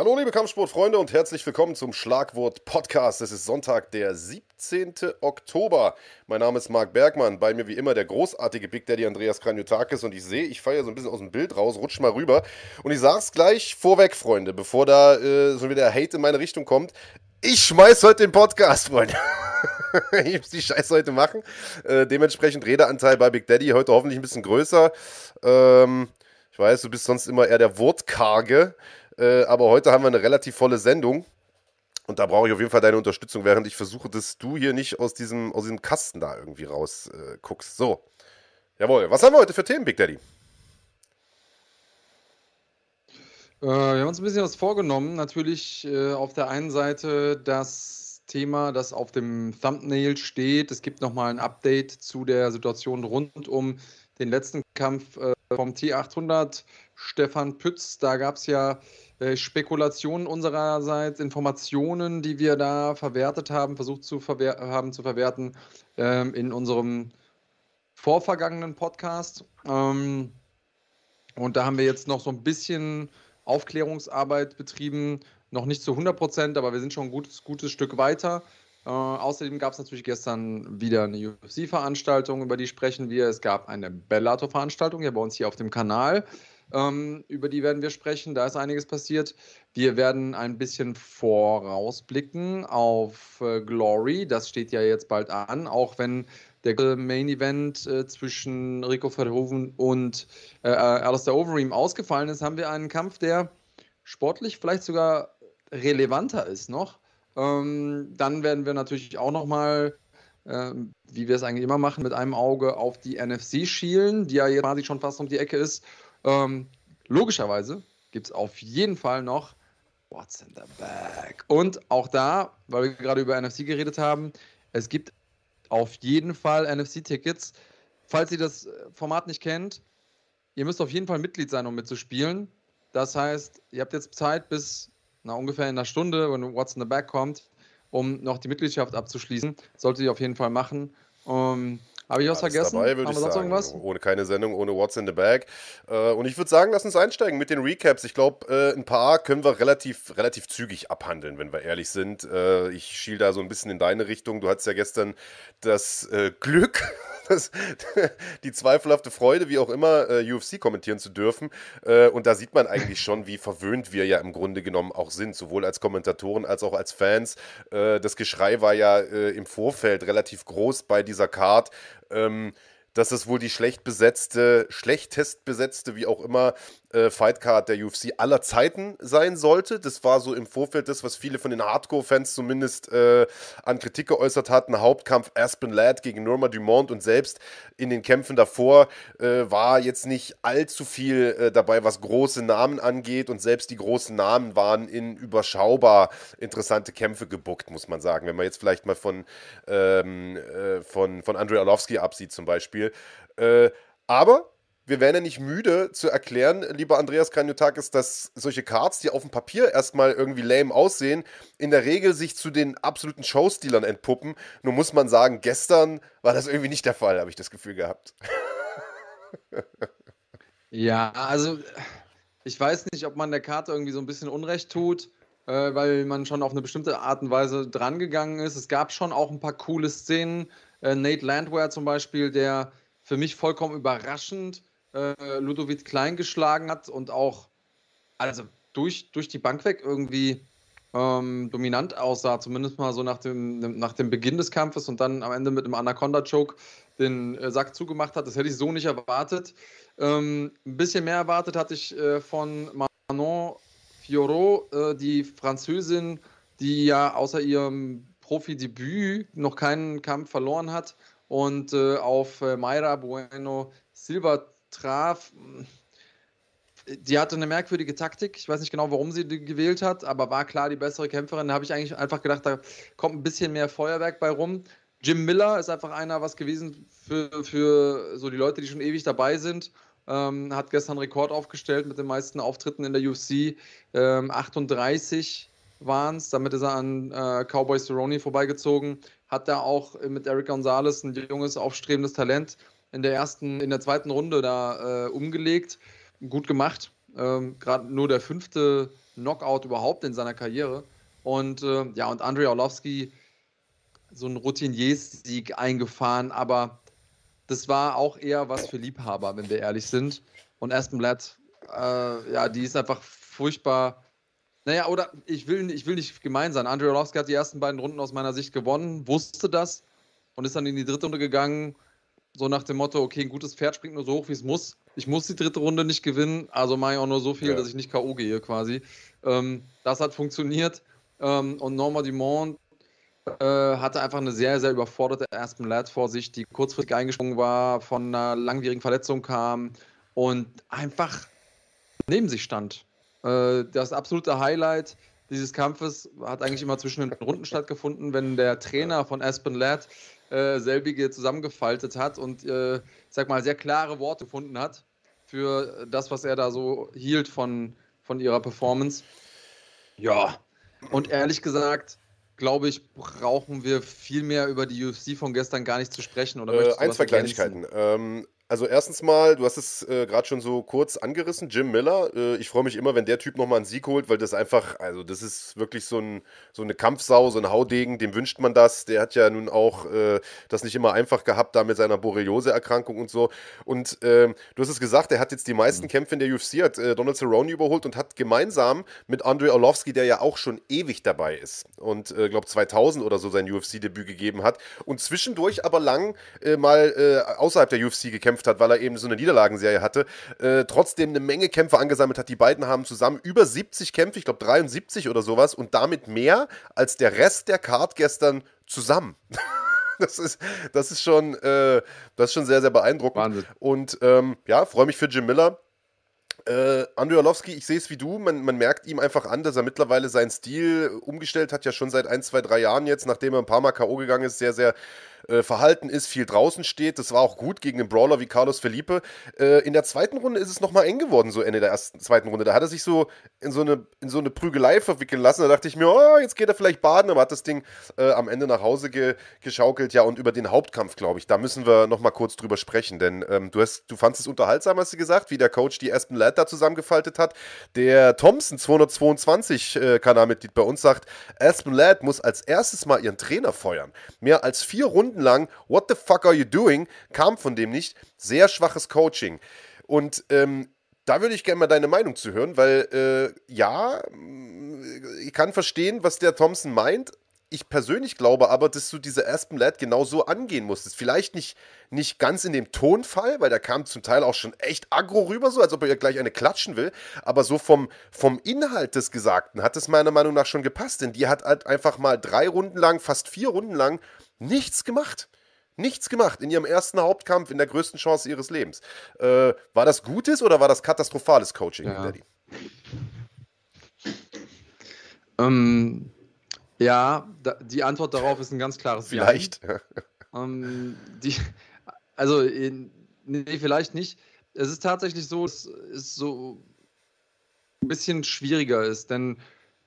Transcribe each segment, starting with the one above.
Hallo liebe Kampfsportfreunde und herzlich willkommen zum Schlagwort Podcast. Es ist Sonntag, der 17. Oktober. Mein Name ist Marc Bergmann, bei mir wie immer der großartige Big Daddy Andreas Kranjotakis und ich sehe, ich feiere so ein bisschen aus dem Bild raus, rutsch mal rüber und ich sag's gleich vorweg, Freunde, bevor da äh, so wieder Hate in meine Richtung kommt. Ich schmeiß heute den Podcast, Freunde. ich muss die Scheiße heute machen. Äh, dementsprechend Redeanteil bei Big Daddy heute hoffentlich ein bisschen größer. Ähm, ich weiß, du bist sonst immer eher der Wortkarge. Äh, aber heute haben wir eine relativ volle Sendung. Und da brauche ich auf jeden Fall deine Unterstützung, während ich versuche, dass du hier nicht aus diesem, aus diesem Kasten da irgendwie rausguckst. Äh, so. Jawohl. Was haben wir heute für Themen, Big Daddy? Äh, wir haben uns ein bisschen was vorgenommen. Natürlich äh, auf der einen Seite das Thema, das auf dem Thumbnail steht. Es gibt nochmal ein Update zu der Situation rund um den letzten Kampf äh, vom T800 Stefan Pütz. Da gab es ja Spekulationen unsererseits, Informationen, die wir da verwertet haben, versucht zu haben zu verwerten ähm, in unserem vorvergangenen Podcast. Ähm, und da haben wir jetzt noch so ein bisschen Aufklärungsarbeit betrieben. Noch nicht zu 100 Prozent, aber wir sind schon ein gutes, gutes Stück weiter. Äh, außerdem gab es natürlich gestern wieder eine UFC-Veranstaltung, über die sprechen wir. Es gab eine Bellator-Veranstaltung ja bei uns hier auf dem Kanal. Ähm, über die werden wir sprechen. Da ist einiges passiert. Wir werden ein bisschen vorausblicken auf äh, Glory. Das steht ja jetzt bald an, auch wenn der Main Event äh, zwischen Rico Verhoeven und äh, äh, Alistair Overeem ausgefallen ist, haben wir einen Kampf, der sportlich vielleicht sogar relevanter ist noch. Ähm, dann werden wir natürlich auch nochmal, äh, wie wir es eigentlich immer machen, mit einem Auge auf die NFC schielen, die ja jetzt quasi schon fast um die Ecke ist. Ähm, logischerweise gibt es auf jeden Fall noch What's in the Bag. Und auch da, weil wir gerade über NFC geredet haben, es gibt auf jeden Fall NFC-Tickets. Falls ihr das äh, Format nicht kennt, ihr müsst auf jeden Fall Mitglied sein, um mitzuspielen. Das heißt, ihr habt jetzt Zeit bis na, ungefähr in einer Stunde, wenn What's in the Bag kommt, um noch die Mitgliedschaft abzuschließen. Solltet ihr auf jeden Fall machen. Ähm, habe ich was Alles vergessen? Dabei, Haben wir sonst irgendwas? Ohne keine Sendung, ohne What's in the Bag. Äh, und ich würde sagen, lass uns einsteigen mit den Recaps. Ich glaube, äh, ein paar können wir relativ, relativ zügig abhandeln, wenn wir ehrlich sind. Äh, ich schiel da so ein bisschen in deine Richtung. Du hattest ja gestern das Glück, das, die zweifelhafte Freude, wie auch immer, UFC kommentieren zu dürfen. Und da sieht man eigentlich schon, wie verwöhnt wir ja im Grunde genommen auch sind, sowohl als Kommentatoren als auch als Fans. Das Geschrei war ja im Vorfeld relativ groß bei dieser Card. Ähm, dass es wohl die schlecht besetzte, schlechtest besetzte, wie auch immer, äh, Fightcard der UFC aller Zeiten sein sollte. Das war so im Vorfeld das, was viele von den Hardcore-Fans zumindest äh, an Kritik geäußert hatten. Hauptkampf Aspen Ladd gegen Norma Dumont und selbst in den Kämpfen davor äh, war jetzt nicht allzu viel äh, dabei, was große Namen angeht und selbst die großen Namen waren in überschaubar interessante Kämpfe gebuckt, muss man sagen. Wenn man jetzt vielleicht mal von, ähm, äh, von, von Andrei Arlovski absieht zum Beispiel. Äh, aber wir werden ja nicht müde zu erklären, lieber Andreas Kranjotakis, dass solche Cards, die auf dem Papier erstmal irgendwie lame aussehen, in der Regel sich zu den absoluten Showstealern entpuppen. Nur muss man sagen, gestern war das irgendwie nicht der Fall, habe ich das Gefühl gehabt. ja, also ich weiß nicht, ob man der Karte irgendwie so ein bisschen Unrecht tut, äh, weil man schon auf eine bestimmte Art und Weise drangegangen ist. Es gab schon auch ein paar coole Szenen. Äh, Nate Landwehr zum Beispiel, der für mich vollkommen überraschend äh, Ludovic Klein geschlagen hat und auch also durch, durch die Bank weg irgendwie ähm, dominant aussah, zumindest mal so nach dem, nach dem Beginn des Kampfes und dann am Ende mit einem Anaconda-Choke den äh, Sack zugemacht hat. Das hätte ich so nicht erwartet. Ähm, ein bisschen mehr erwartet hatte ich äh, von Manon Fiorot, äh, die Französin, die ja außer ihrem Profidebüt noch keinen Kampf verloren hat und äh, auf äh, Mayra Bueno Silva traf. Die hatte eine merkwürdige Taktik. Ich weiß nicht genau, warum sie die gewählt hat, aber war klar die bessere Kämpferin. Da habe ich eigentlich einfach gedacht, da kommt ein bisschen mehr Feuerwerk bei rum. Jim Miller ist einfach einer was gewesen für, für so die Leute, die schon ewig dabei sind. Ähm, hat gestern Rekord aufgestellt mit den meisten Auftritten in der UFC. Ähm, 38 waren es. Damit ist er an äh, Cowboy Cerrone vorbeigezogen. Hat da auch mit Eric Gonzalez ein junges, aufstrebendes Talent in der ersten, in der zweiten Runde da äh, umgelegt. Gut gemacht. Ähm, Gerade nur der fünfte Knockout überhaupt in seiner Karriere. Und äh, ja, und Andrei Orlovsky so einen Routiniers-Sieg eingefahren, aber das war auch eher was für Liebhaber, wenn wir ehrlich sind. Und Aspen Blatt, äh, ja, die ist einfach furchtbar. Naja, oder ich will, ich will nicht gemein sein. Andrei Orlovsky hat die ersten beiden Runden aus meiner Sicht gewonnen, wusste das und ist dann in die dritte Runde gegangen, so nach dem Motto, okay, ein gutes Pferd springt nur so hoch, wie es muss. Ich muss die dritte Runde nicht gewinnen, also mache ich auch nur so viel, ja. dass ich nicht K.O. gehe quasi. Ähm, das hat funktioniert. Ähm, und Norma Dumont äh, hatte einfach eine sehr, sehr überforderte Aspen Ladd vor sich, die kurzfristig eingesprungen war, von einer langwierigen Verletzung kam und einfach neben sich stand. Äh, das absolute Highlight dieses Kampfes hat eigentlich immer zwischen den Runden stattgefunden, wenn der Trainer von Aspen Ladd äh, selbige zusammengefaltet hat und, äh, ich sag mal, sehr klare Worte gefunden hat für das, was er da so hielt von, von ihrer Performance. Ja, und ehrlich gesagt, glaube ich, brauchen wir viel mehr über die UFC von gestern gar nicht zu sprechen. Oder äh, ein, zwei Kleinigkeiten. Ähm, also erstens mal, du hast es äh, gerade schon so kurz angerissen, Jim Miller. Äh, ich freue mich immer, wenn der Typ nochmal einen Sieg holt, weil das einfach, also das ist wirklich so, ein, so eine Kampfsau, so ein Haudegen, dem wünscht man das. Der hat ja nun auch äh, das nicht immer einfach gehabt, da mit seiner Borreliose-Erkrankung und so. Und ähm, du hast es gesagt, er hat jetzt die meisten mhm. Kämpfe in der UFC, hat äh, Donald Cerrone überholt und hat gemeinsam mit Andrei Orlovsky, der ja auch schon ewig dabei ist und, äh, glaube 2000 oder so sein UFC-Debüt gegeben hat und zwischendurch aber lang äh, mal äh, außerhalb der UFC gekämpft gekämpft hat, weil er eben so eine Niederlagenserie hatte, äh, trotzdem eine Menge Kämpfe angesammelt hat. Die beiden haben zusammen über 70 Kämpfe, ich glaube 73 oder sowas, und damit mehr als der Rest der Card gestern zusammen. das ist, das ist schon, äh, das ist schon sehr, sehr beeindruckend. Wahnsinn. Und ähm, ja, freue mich für Jim Miller. Äh, Andrei Orlovsky, ich sehe es wie du, man, man merkt ihm einfach an, dass er mittlerweile seinen Stil umgestellt hat, ja schon seit ein, zwei, drei Jahren jetzt, nachdem er ein paar Mal K.O. gegangen ist, sehr, sehr äh, verhalten ist, viel draußen steht. Das war auch gut gegen einen Brawler wie Carlos Felipe. Äh, in der zweiten Runde ist es nochmal eng geworden, so Ende der ersten, zweiten Runde. Da hat er sich so in so eine, in so eine Prügelei verwickeln lassen. Da dachte ich mir, oh, jetzt geht er vielleicht baden, aber hat das Ding äh, am Ende nach Hause ge geschaukelt. Ja, und über den Hauptkampf, glaube ich, da müssen wir nochmal kurz drüber sprechen, denn ähm, du, hast, du fandest es unterhaltsam, hast du gesagt, wie der Coach die Aspen Ladd da zusammengefaltet hat. Der Thompson, 222 äh, Kanalmitglied bei uns, sagt, Aspen Ladd muss als erstes mal ihren Trainer feuern. Mehr als vier Runden Minuten lang What the fuck are you doing? kam von dem nicht. Sehr schwaches Coaching. Und ähm, da würde ich gerne mal deine Meinung zu hören, weil äh, ja, ich kann verstehen, was der Thompson meint, ich persönlich glaube aber, dass du diese Aspen Lad genau so angehen musstest. Vielleicht nicht, nicht ganz in dem Tonfall, weil der kam zum Teil auch schon echt aggro rüber, so als ob er gleich eine klatschen will. Aber so vom, vom Inhalt des Gesagten hat es meiner Meinung nach schon gepasst, denn die hat halt einfach mal drei Runden lang, fast vier Runden lang nichts gemacht. Nichts gemacht in ihrem ersten Hauptkampf, in der größten Chance ihres Lebens. Äh, war das gutes oder war das katastrophales Coaching, ja. Daddy? Ähm, ja, da, die Antwort darauf ist ein ganz klares Vielleicht. Ja. Ähm, die, also, nee, vielleicht nicht. Es ist tatsächlich so, dass es so ein bisschen schwieriger ist, denn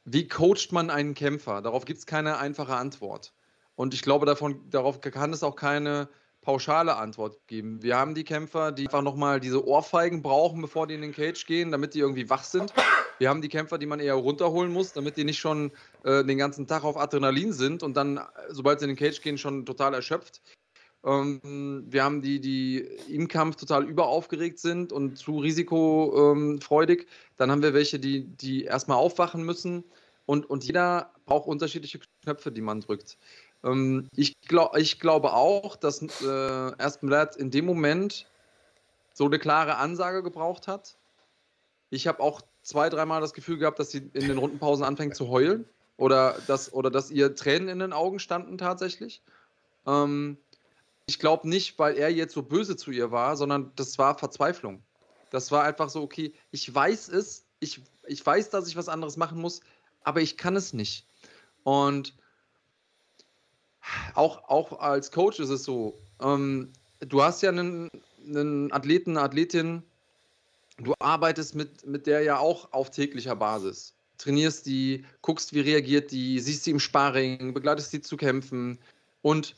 wie coacht man einen Kämpfer? Darauf gibt es keine einfache Antwort. Und ich glaube, davon, darauf kann es auch keine pauschale Antwort geben. Wir haben die Kämpfer, die einfach nochmal diese Ohrfeigen brauchen, bevor die in den Cage gehen, damit die irgendwie wach sind. Wir haben die Kämpfer, die man eher runterholen muss, damit die nicht schon äh, den ganzen Tag auf Adrenalin sind und dann, sobald sie in den Cage gehen, schon total erschöpft. Ähm, wir haben die, die im Kampf total überaufgeregt sind und zu risikofreudig. Ähm, dann haben wir welche, die, die erstmal aufwachen müssen. Und, und jeder braucht unterschiedliche Knöpfe, die man drückt. Ähm, ich, glaub, ich glaube auch, dass äh, Aspen Ladd in dem Moment so eine klare Ansage gebraucht hat. Ich habe auch zwei, dreimal das Gefühl gehabt, dass sie in den Rundenpausen anfängt zu heulen oder dass, oder dass ihr Tränen in den Augen standen tatsächlich. Ähm, ich glaube nicht, weil er jetzt so böse zu ihr war, sondern das war Verzweiflung. Das war einfach so, okay, ich weiß es, ich, ich weiß, dass ich was anderes machen muss, aber ich kann es nicht. Und auch, auch als Coach ist es so, ähm, du hast ja einen, einen Athleten, eine Athletin, du arbeitest mit, mit der ja auch auf täglicher Basis. Trainierst die, guckst, wie reagiert die, siehst sie im Sparring, begleitest sie zu Kämpfen. Und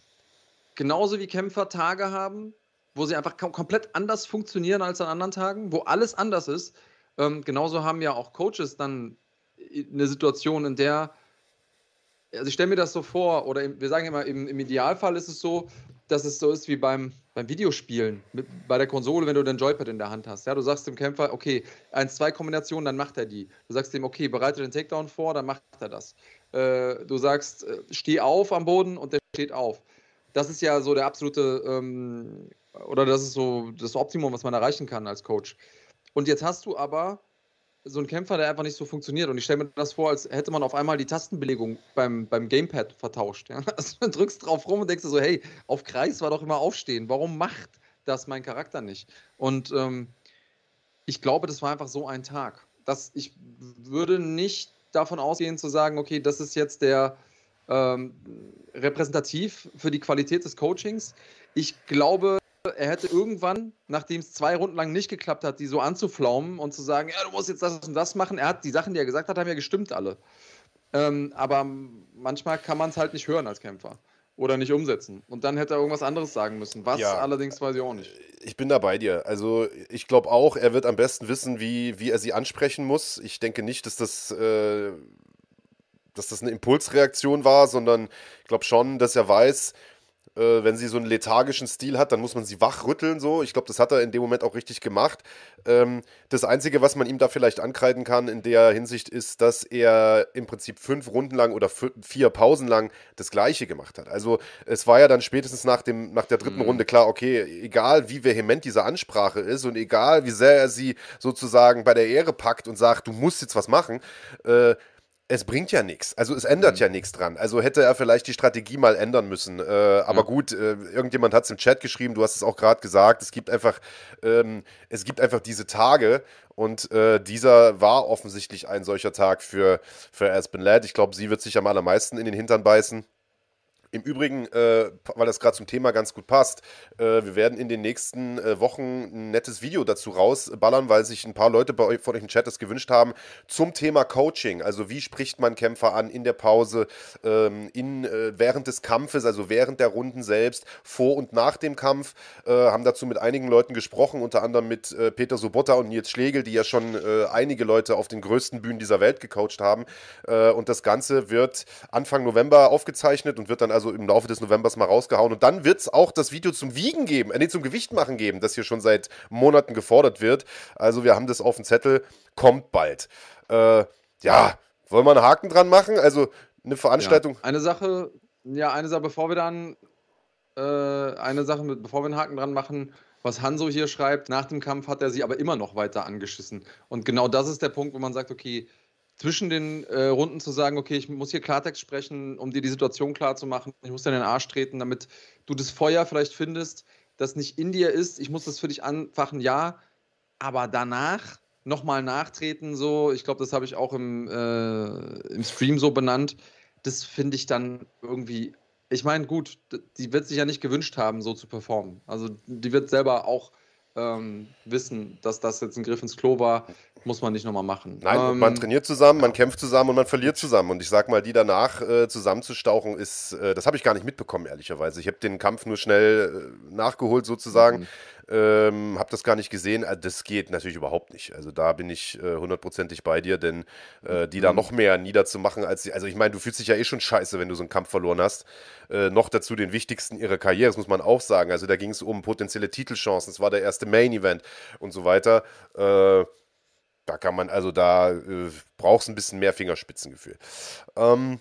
genauso wie Kämpfer Tage haben, wo sie einfach kom komplett anders funktionieren als an anderen Tagen, wo alles anders ist, ähm, genauso haben ja auch Coaches dann eine Situation, in der, also ich stelle mir das so vor, oder wir sagen immer, im, im Idealfall ist es so, dass es so ist wie beim, beim Videospielen, mit, bei der Konsole, wenn du den Joypad in der Hand hast. Ja, du sagst dem Kämpfer, okay, 1-2-Kombination, dann macht er die. Du sagst ihm, okay, bereite den Takedown vor, dann macht er das. Äh, du sagst, äh, steh auf am Boden und der steht auf. Das ist ja so der absolute, ähm, oder das ist so das Optimum, was man erreichen kann als Coach. Und jetzt hast du aber so einen Kämpfer, der einfach nicht so funktioniert. Und ich stelle mir das vor, als hätte man auf einmal die Tastenbelegung beim, beim Gamepad vertauscht. Ja? Also du drückst drauf rum und denkst so, hey, auf Kreis war doch immer aufstehen. Warum macht das mein Charakter nicht? Und ähm, ich glaube, das war einfach so ein Tag. Dass ich würde nicht davon ausgehen zu sagen, okay, das ist jetzt der ähm, repräsentativ für die Qualität des Coachings. Ich glaube, er hätte irgendwann, nachdem es zwei Runden lang nicht geklappt hat, die so anzuflaumen und zu sagen, ja, du musst jetzt das und das machen. Er hat die Sachen, die er gesagt hat, haben ja gestimmt alle. Ähm, aber manchmal kann man es halt nicht hören als Kämpfer oder nicht umsetzen. Und dann hätte er irgendwas anderes sagen müssen. Was ja, allerdings weiß ich auch nicht. Ich bin da bei dir. Also ich glaube auch, er wird am besten wissen, wie, wie er sie ansprechen muss. Ich denke nicht, dass das, äh, dass das eine Impulsreaktion war, sondern ich glaube schon, dass er weiß, äh, wenn sie so einen lethargischen Stil hat, dann muss man sie wachrütteln so. Ich glaube, das hat er in dem Moment auch richtig gemacht. Ähm, das Einzige, was man ihm da vielleicht ankreiden kann in der Hinsicht, ist, dass er im Prinzip fünf Runden lang oder vier Pausen lang das Gleiche gemacht hat. Also es war ja dann spätestens nach, dem, nach der dritten mhm. Runde klar, okay, egal wie vehement diese Ansprache ist und egal wie sehr er sie sozusagen bei der Ehre packt und sagt, du musst jetzt was machen, äh, es bringt ja nichts. Also es ändert mhm. ja nichts dran. Also hätte er vielleicht die Strategie mal ändern müssen. Äh, aber ja. gut, äh, irgendjemand hat es im Chat geschrieben, du hast es auch gerade gesagt, es gibt einfach, ähm, es gibt einfach diese Tage und äh, dieser war offensichtlich ein solcher Tag für, für Aspen Ladd. Ich glaube, sie wird sich am allermeisten in den Hintern beißen. Im Übrigen, äh, weil das gerade zum Thema ganz gut passt, äh, wir werden in den nächsten äh, Wochen ein nettes Video dazu rausballern, weil sich ein paar Leute bei euch, von euch im Chat das gewünscht haben, zum Thema Coaching. Also wie spricht man Kämpfer an in der Pause, ähm, in, äh, während des Kampfes, also während der Runden selbst, vor und nach dem Kampf. Äh, haben dazu mit einigen Leuten gesprochen, unter anderem mit äh, Peter Sobotta und Nils Schlegel, die ja schon einige Leute auf den größten Bühnen dieser Welt gecoacht haben. und das Ganze wird Anfang November aufgezeichnet und wird dann also also im Laufe des Novembers mal rausgehauen. Und dann wird es auch das Video zum Wiegen geben, äh, nee, zum Gewicht machen geben, das hier schon seit Monaten gefordert wird. Also wir haben das auf dem Zettel, kommt bald. Äh, ja, wollen wir einen Haken dran machen? Also eine Veranstaltung. Ja, eine Sache, ja, eine Sache, bevor wir dann, äh, eine Sache, bevor wir einen Haken dran machen, was Hanso hier schreibt, nach dem Kampf hat er sie aber immer noch weiter angeschissen. Und genau das ist der Punkt, wo man sagt, okay, zwischen den äh, Runden zu sagen, okay, ich muss hier Klartext sprechen, um dir die Situation klar zu machen. Ich muss dir in den Arsch treten, damit du das Feuer vielleicht findest, das nicht in dir ist. Ich muss das für dich anfachen, ja. Aber danach nochmal nachtreten, so, ich glaube, das habe ich auch im, äh, im Stream so benannt. Das finde ich dann irgendwie. Ich meine, gut, die wird sich ja nicht gewünscht haben, so zu performen. Also die wird selber auch ähm, wissen, dass das jetzt ein Griff ins Klo war, muss man nicht nochmal machen. Nein, ähm, man trainiert zusammen, man kämpft zusammen und man verliert zusammen. Und ich sag mal, die danach äh, zusammenzustauchen, ist, äh, das habe ich gar nicht mitbekommen, ehrlicherweise. Ich habe den Kampf nur schnell äh, nachgeholt, sozusagen. Mhm. Ähm, habe das gar nicht gesehen. Äh, das geht natürlich überhaupt nicht. Also da bin ich äh, hundertprozentig bei dir, denn äh, die mhm. da noch mehr niederzumachen als sie. Also ich meine, du fühlst dich ja eh schon scheiße, wenn du so einen Kampf verloren hast. Noch dazu den wichtigsten ihrer Karriere, das muss man auch sagen. Also da ging es um potenzielle Titelchancen. Es war der erste Main Event und so weiter. Äh, da kann man, also da äh, brauchst ein bisschen mehr Fingerspitzengefühl. Ähm,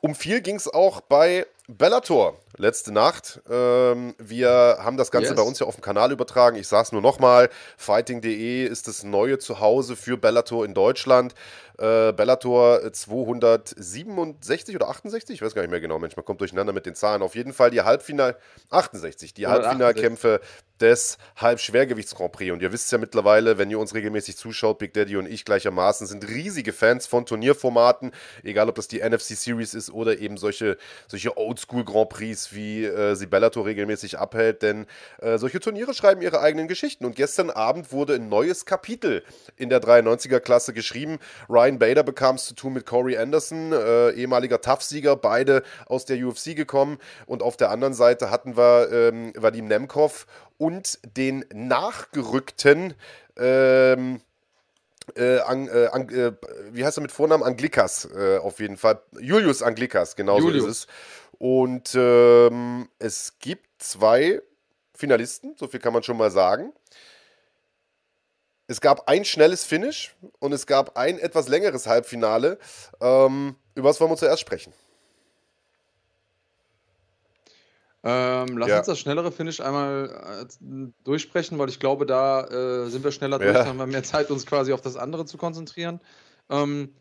um viel ging es auch bei Bellator letzte Nacht. Ähm, wir haben das Ganze yes. bei uns ja auf dem Kanal übertragen. Ich sage es nur nochmal: Fighting.de ist das neue Zuhause für Bellator in Deutschland. Äh, Bellator 267 oder 68, ich weiß gar nicht mehr genau, Mensch, man kommt durcheinander mit den Zahlen. Auf jeden Fall die Halbfinal 68, die Halbfinalkämpfe des Halbschwergewichts Grand Prix. Und ihr wisst ja mittlerweile, wenn ihr uns regelmäßig zuschaut, Big Daddy und ich gleichermaßen sind riesige Fans von Turnierformaten, egal ob das die NFC Series ist oder eben solche, solche Oldschool Grand Prix, wie äh, sie Bellator regelmäßig abhält. Denn äh, solche Turniere schreiben ihre eigenen Geschichten. Und gestern Abend wurde ein neues Kapitel in der 93er Klasse geschrieben. Ryan Bader bekam es zu tun mit Corey Anderson, äh, ehemaliger Tough-Sieger, beide aus der UFC gekommen. Und auf der anderen Seite hatten wir ähm, Vadim Nemkov und den nachgerückten ähm, Ang, äh, Ang, äh, wie heißt er mit Vornamen? Anglikas, äh, auf jeden Fall. Julius Anglikas, genau so ist es. Und ähm, es gibt zwei Finalisten, so viel kann man schon mal sagen. Es gab ein schnelles Finish und es gab ein etwas längeres Halbfinale. Ähm, über was wollen wir zuerst sprechen? Ähm, lass ja. uns das schnellere Finish einmal äh, durchsprechen, weil ich glaube, da äh, sind wir schneller durch, ja. haben wir mehr Zeit, uns quasi auf das andere zu konzentrieren. Ähm,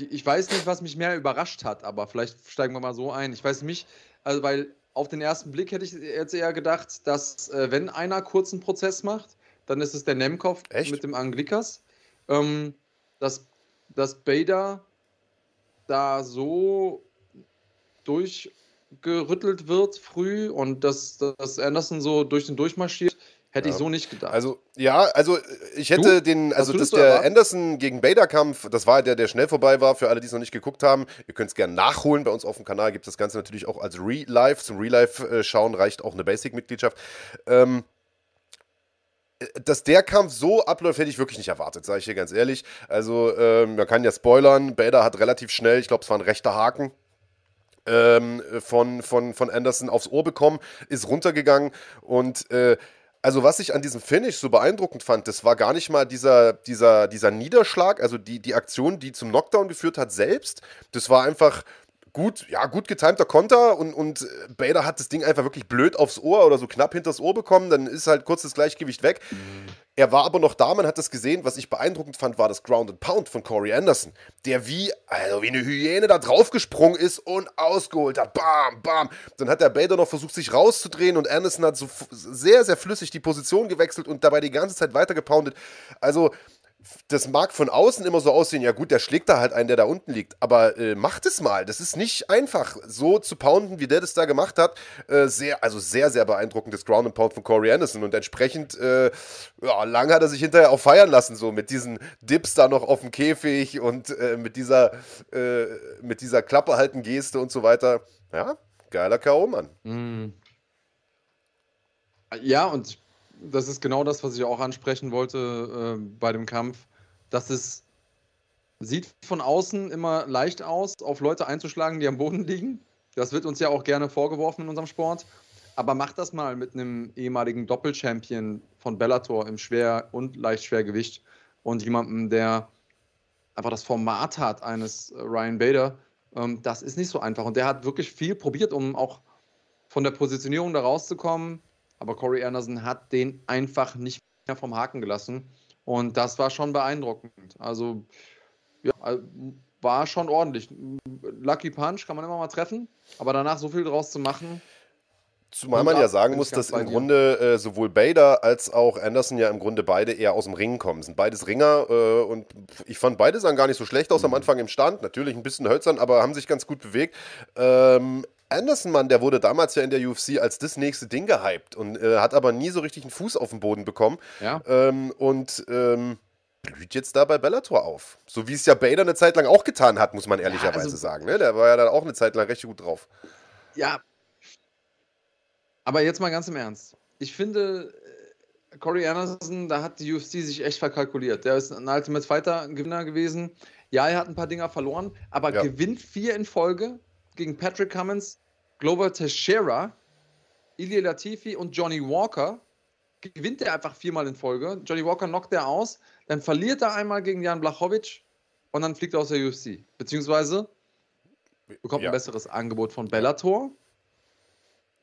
ich weiß nicht, was mich mehr überrascht hat, aber vielleicht steigen wir mal so ein. Ich weiß nicht, also weil auf den ersten Blick hätte ich jetzt eher gedacht, dass äh, wenn einer kurzen Prozess macht, dann ist es der Nemkov Echt? mit dem Anglikas. Ähm, dass, dass Bader da so durch gerüttelt wird früh und dass, dass Anderson so durch den durchmarschiert, hätte ja. ich so nicht gedacht. Also, ja, also ich hätte du? den, also dass der erwarten? Anderson gegen Bader-Kampf, das war der, der schnell vorbei war, für alle, die es noch nicht geguckt haben. Ihr könnt es gerne nachholen. Bei uns auf dem Kanal gibt es das Ganze natürlich auch als Re-Live. Zum Re-Live-Schauen reicht auch eine Basic-Mitgliedschaft. Ähm, dass der Kampf so abläuft, hätte ich wirklich nicht erwartet, sage ich hier ganz ehrlich. Also, ähm, man kann ja spoilern, Bader hat relativ schnell, ich glaube, es war ein rechter Haken, ähm, von, von, von Anderson aufs Ohr bekommen, ist runtergegangen und äh, also was ich an diesem Finish so beeindruckend fand, das war gar nicht mal dieser, dieser, dieser Niederschlag, also die, die Aktion, die zum Knockdown geführt hat selbst. Das war einfach gut, ja, gut getimter Konter und, und Bader hat das Ding einfach wirklich blöd aufs Ohr oder so knapp hinters Ohr bekommen, dann ist halt kurz das Gleichgewicht weg. Mhm. Er war aber noch da, man hat das gesehen. Was ich beeindruckend fand, war das Ground and Pound von Corey Anderson, der wie, also wie eine Hyäne da draufgesprungen ist und ausgeholt hat. Bam, bam. Dann hat der Bader noch versucht, sich rauszudrehen und Anderson hat so sehr, sehr flüssig die Position gewechselt und dabei die ganze Zeit weitergepoundet. Also, das mag von außen immer so aussehen, ja gut, der schlägt da halt einen, der da unten liegt. Aber äh, macht es mal. Das ist nicht einfach, so zu pounden, wie der das da gemacht hat. Äh, sehr, also sehr, sehr beeindruckendes Ground and Pound von Corey Anderson. Und entsprechend, äh, ja, lang hat er sich hinterher auch feiern lassen, so mit diesen Dips da noch auf dem Käfig und äh, mit dieser, äh, mit dieser Klappe halten Geste und so weiter. Ja, geiler K.O., Mann. Mm. Ja, und das ist genau das, was ich auch ansprechen wollte äh, bei dem Kampf. Dass es sieht von außen immer leicht aus, auf Leute einzuschlagen, die am Boden liegen. Das wird uns ja auch gerne vorgeworfen in unserem Sport. Aber mach das mal mit einem ehemaligen Doppelchampion von Bellator im Schwer- und Leichtschwergewicht und jemandem, der einfach das Format hat eines äh, Ryan Bader. Ähm, das ist nicht so einfach. Und der hat wirklich viel probiert, um auch von der Positionierung da rauszukommen. Aber Corey Anderson hat den einfach nicht mehr vom Haken gelassen. Und das war schon beeindruckend. Also, ja, äh, war schon ordentlich. Lucky Punch kann man immer mal treffen, aber danach so viel draus zu machen. Zumal man ja sagen muss, dass im Grunde äh, sowohl Bader als auch Anderson ja im Grunde beide eher aus dem Ringen kommen. Sind beides Ringer äh, und ich fand beide sahen gar nicht so schlecht aus mhm. am Anfang im Stand. Natürlich ein bisschen hölzern, aber haben sich ganz gut bewegt. Ähm, Anderson, Mann, der wurde damals ja in der UFC als das nächste Ding gehypt und äh, hat aber nie so richtig einen Fuß auf den Boden bekommen. Ja. Ähm, und ähm, blüht jetzt da bei Bellator auf. So wie es ja Bader eine Zeit lang auch getan hat, muss man ehrlicherweise ja, also, sagen. Ne? Der war ja dann auch eine Zeit lang recht gut drauf. Ja. Aber jetzt mal ganz im Ernst. Ich finde, äh, Corey Anderson, da hat die UFC sich echt verkalkuliert. Der ist ein Ultimate Fighter Gewinner gewesen. Ja, er hat ein paar Dinger verloren, aber ja. gewinnt vier in Folge gegen Patrick Cummins, Glover Teixeira, Ilia Latifi und Johnny Walker. Gewinnt er einfach viermal in Folge. Johnny Walker knockt er aus, dann verliert er einmal gegen Jan Blachowicz und dann fliegt er aus der UFC. Beziehungsweise bekommt ja. ein besseres Angebot von Bellator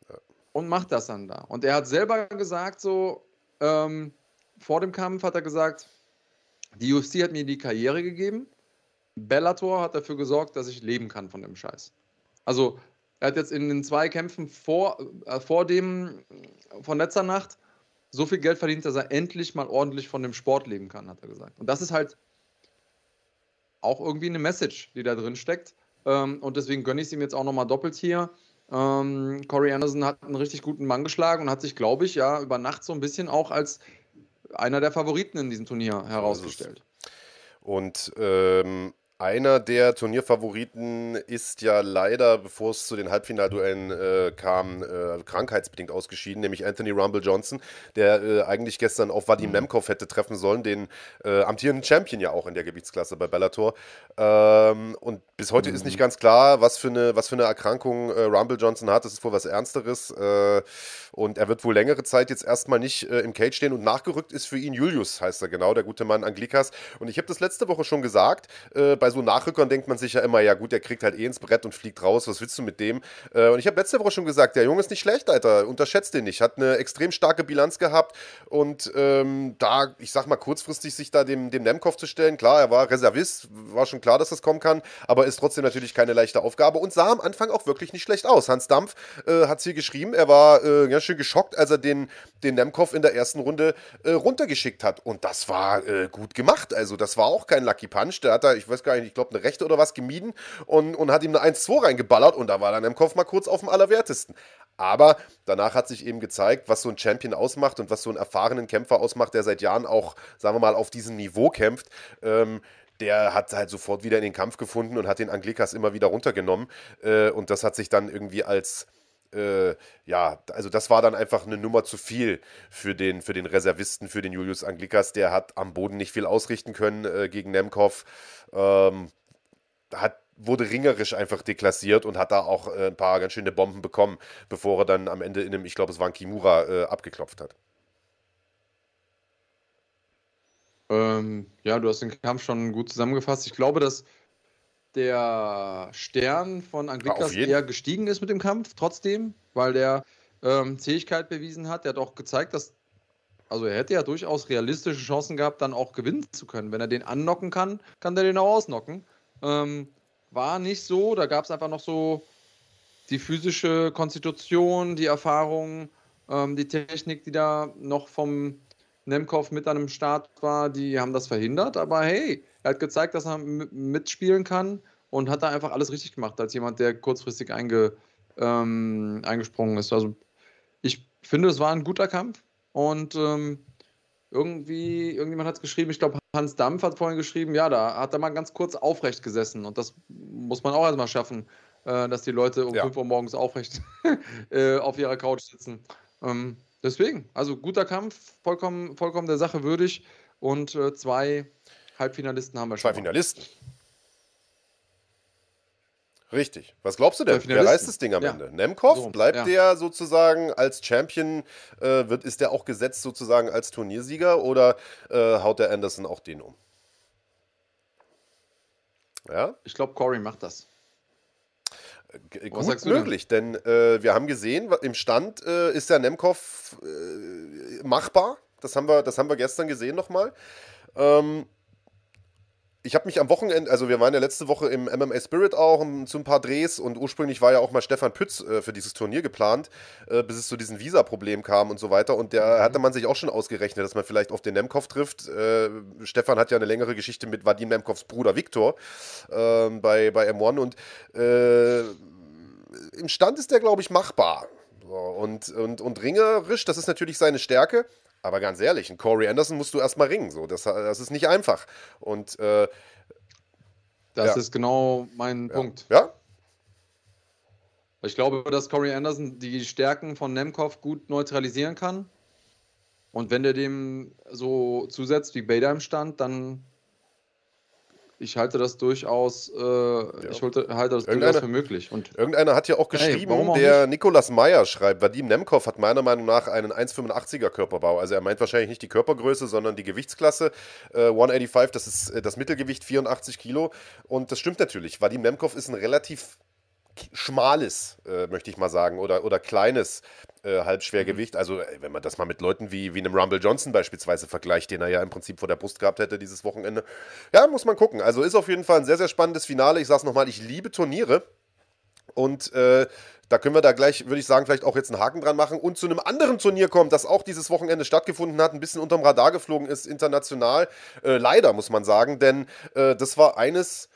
ja. und macht das dann da. Und er hat selber gesagt, so ähm, vor dem Kampf hat er gesagt, die UFC hat mir die Karriere gegeben. Bellator hat dafür gesorgt, dass ich leben kann von dem Scheiß. Also er hat jetzt in den zwei Kämpfen vor, äh, vor dem von letzter Nacht so viel Geld verdient, dass er endlich mal ordentlich von dem Sport leben kann, hat er gesagt. Und das ist halt auch irgendwie eine Message, die da drin steckt. Ähm, und deswegen gönne ich es ihm jetzt auch nochmal doppelt hier. Ähm, Corey Anderson hat einen richtig guten Mann geschlagen und hat sich, glaube ich, ja über Nacht so ein bisschen auch als einer der Favoriten in diesem Turnier herausgestellt. Und ähm, Einer der Turnierfavoriten ist ja leider, bevor es zu den Halbfinalduellen äh, kam, äh, krankheitsbedingt ausgeschieden, nämlich Anthony Rumble Johnson, der äh, eigentlich gestern auf Vadim mhm. Nemkov hätte treffen sollen, den äh, amtierenden Champion ja auch in der Gewichtsklasse bei Bellator. Ähm, und bis heute mhm. ist nicht ganz klar, was für eine, was für eine Erkrankung äh, Rumble Johnson hat. Das ist wohl was Ernsteres. Äh, und er wird wohl längere Zeit jetzt erstmal nicht im Cage stehen. Und nachgerückt ist für ihn Julius, heißt er genau, der gute Mann Anglikas. Und ich habe das letzte Woche schon gesagt, bei bei so Nachrückern denkt man sich ja immer, ja gut, der kriegt halt eh ins Brett und fliegt raus, was willst du mit dem? Äh, und ich habe letzte Woche schon gesagt, der Junge ist nicht schlecht, Alter, unterschätzt den nicht, hat eine extrem starke Bilanz gehabt. Und ähm, da, ich sag mal, kurzfristig sich da dem, dem Nemkov zu stellen, klar, er war Reservist, war schon klar, dass das kommen kann, aber ist trotzdem natürlich keine leichte Aufgabe und sah am Anfang auch wirklich nicht schlecht aus. Hans Dampf äh, hat es hier geschrieben, er war äh, ganz schön geschockt, als er den, den Nemkov in der ersten Runde äh, runtergeschickt hat. Und das war äh, gut gemacht, also das war auch kein Lucky Punch, der hat da, ich weiß gar nicht, ich glaube, eine Rechte oder was gemieden und, und hat ihm eine 1-2 reingeballert und da war dann im Kopf mal kurz auf dem Allerwertesten. Aber danach hat sich eben gezeigt, was so ein Champion ausmacht und was so einen erfahrenen Kämpfer ausmacht, der seit Jahren auch, sagen wir mal, auf diesem Niveau kämpft. Ähm, der hat halt sofort wieder in den Kampf gefunden und hat den Anglikas immer wieder runtergenommen. Äh, und das hat sich dann irgendwie als äh, ja, also das war dann einfach eine Nummer zu viel für den, für den Reservisten, für den Julius Anglikas. Der hat am Boden nicht viel ausrichten können äh, gegen Nemkov. Ähm, hat wurde ringerisch einfach deklassiert und hat da auch äh, ein paar ganz schöne Bomben bekommen, bevor er dann am Ende in einem, ich glaube, es war ein Kimura, äh, abgeklopft hat. Ähm, ja, du hast den Kampf schon gut zusammengefasst. Ich glaube, dass der Stern von Anglikas eher gestiegen ist mit dem Kampf, trotzdem, weil der ähm, Zähigkeit bewiesen hat. Der hat auch gezeigt, dass, also er hätte ja durchaus realistische Chancen gehabt, dann auch gewinnen zu können. Wenn er den annocken kann, kann der den auch ausnocken. Ähm, war nicht so, da gab es einfach noch so die physische Konstitution, die Erfahrung, ähm, die Technik, die da noch vom Nemkov mit an dem Start war, die haben das verhindert. Aber hey, er hat gezeigt, dass er mitspielen kann und hat da einfach alles richtig gemacht, als jemand, der kurzfristig einge, ähm, eingesprungen ist. Also ich finde, es war ein guter Kampf und ähm, irgendwie, irgendjemand hat es geschrieben, ich glaube, Hans Dampf hat vorhin geschrieben, ja, da hat er mal ganz kurz aufrecht gesessen und das muss man auch erstmal schaffen, äh, dass die Leute um ja. 5 Uhr morgens aufrecht äh, auf ihrer Couch sitzen. Ähm, deswegen, also guter Kampf, vollkommen, vollkommen der Sache würdig und äh, zwei Halbfinalisten haben wir schon. Zwei Finalisten. Richtig. Was glaubst du denn? Wer reißt das Ding am ja. Ende? Nemkov? So, bleibt ja. der sozusagen als Champion, äh, wird, ist der auch gesetzt sozusagen als Turniersieger oder äh, haut der Anderson auch den um? Ja? Ich glaube, Corey macht das. G gut möglich, denn äh, wir haben gesehen, im Stand äh, ist der Nemkov äh, machbar. Das haben, wir, das haben wir gestern gesehen nochmal. Ähm, ich habe mich am Wochenende, also wir waren ja letzte Woche im MMA Spirit auch um, zu ein paar Drehs und ursprünglich war ja auch mal Stefan Pütz äh, für dieses Turnier geplant, äh, bis es zu diesem Visa-Problem kam und so weiter. Und der mhm. hatte man sich auch schon ausgerechnet, dass man vielleicht auf den Nemkov trifft. Äh, Stefan hat ja eine längere Geschichte mit Vadim Nemkovs Bruder Viktor ähm, bei, bei M1 und äh, im Stand ist der, glaube ich, machbar. So, und, und, und ringerisch, das ist natürlich seine Stärke. Aber ganz ehrlich, ein Corey Anderson musst du erstmal ringen. So. Das, das ist nicht einfach. Und äh, das ja. ist genau mein ja. Punkt. Ja. Ich glaube, dass Corey Anderson die Stärken von Nemkov gut neutralisieren kann. Und wenn der dem so zusetzt wie Bader im Stand, dann ich halte das durchaus, äh, ja. ich halte, halte das durchaus für möglich. Und irgendeiner hat ja auch geschrieben, hey, auch der nicht? Nikolas Meyer schreibt, Vadim Nemkov hat meiner Meinung nach einen 1,85er Körperbau. Also er meint wahrscheinlich nicht die Körpergröße, sondern die Gewichtsklasse. Äh, 185, das ist äh, das Mittelgewicht, 84 Kilo. Und das stimmt natürlich. Vadim Nemkov ist ein relativ schmales, äh, möchte ich mal sagen, oder, oder kleines äh, Halbschwergewicht. Mhm. Also, wenn man das mal mit Leuten wie, wie einem Rumble Johnson beispielsweise vergleicht, den er ja im Prinzip vor der Brust gehabt hätte dieses Wochenende. Ja, muss man gucken. Also, ist auf jeden Fall ein sehr, sehr spannendes Finale. Ich sage es nochmal, ich liebe Turniere. Und äh, da können wir da gleich, würde ich sagen, vielleicht auch jetzt einen Haken dran machen und zu einem anderen Turnier kommen, das auch dieses Wochenende stattgefunden hat, ein bisschen unterm Radar geflogen ist, international. Äh, leider, muss man sagen, denn äh, das war eines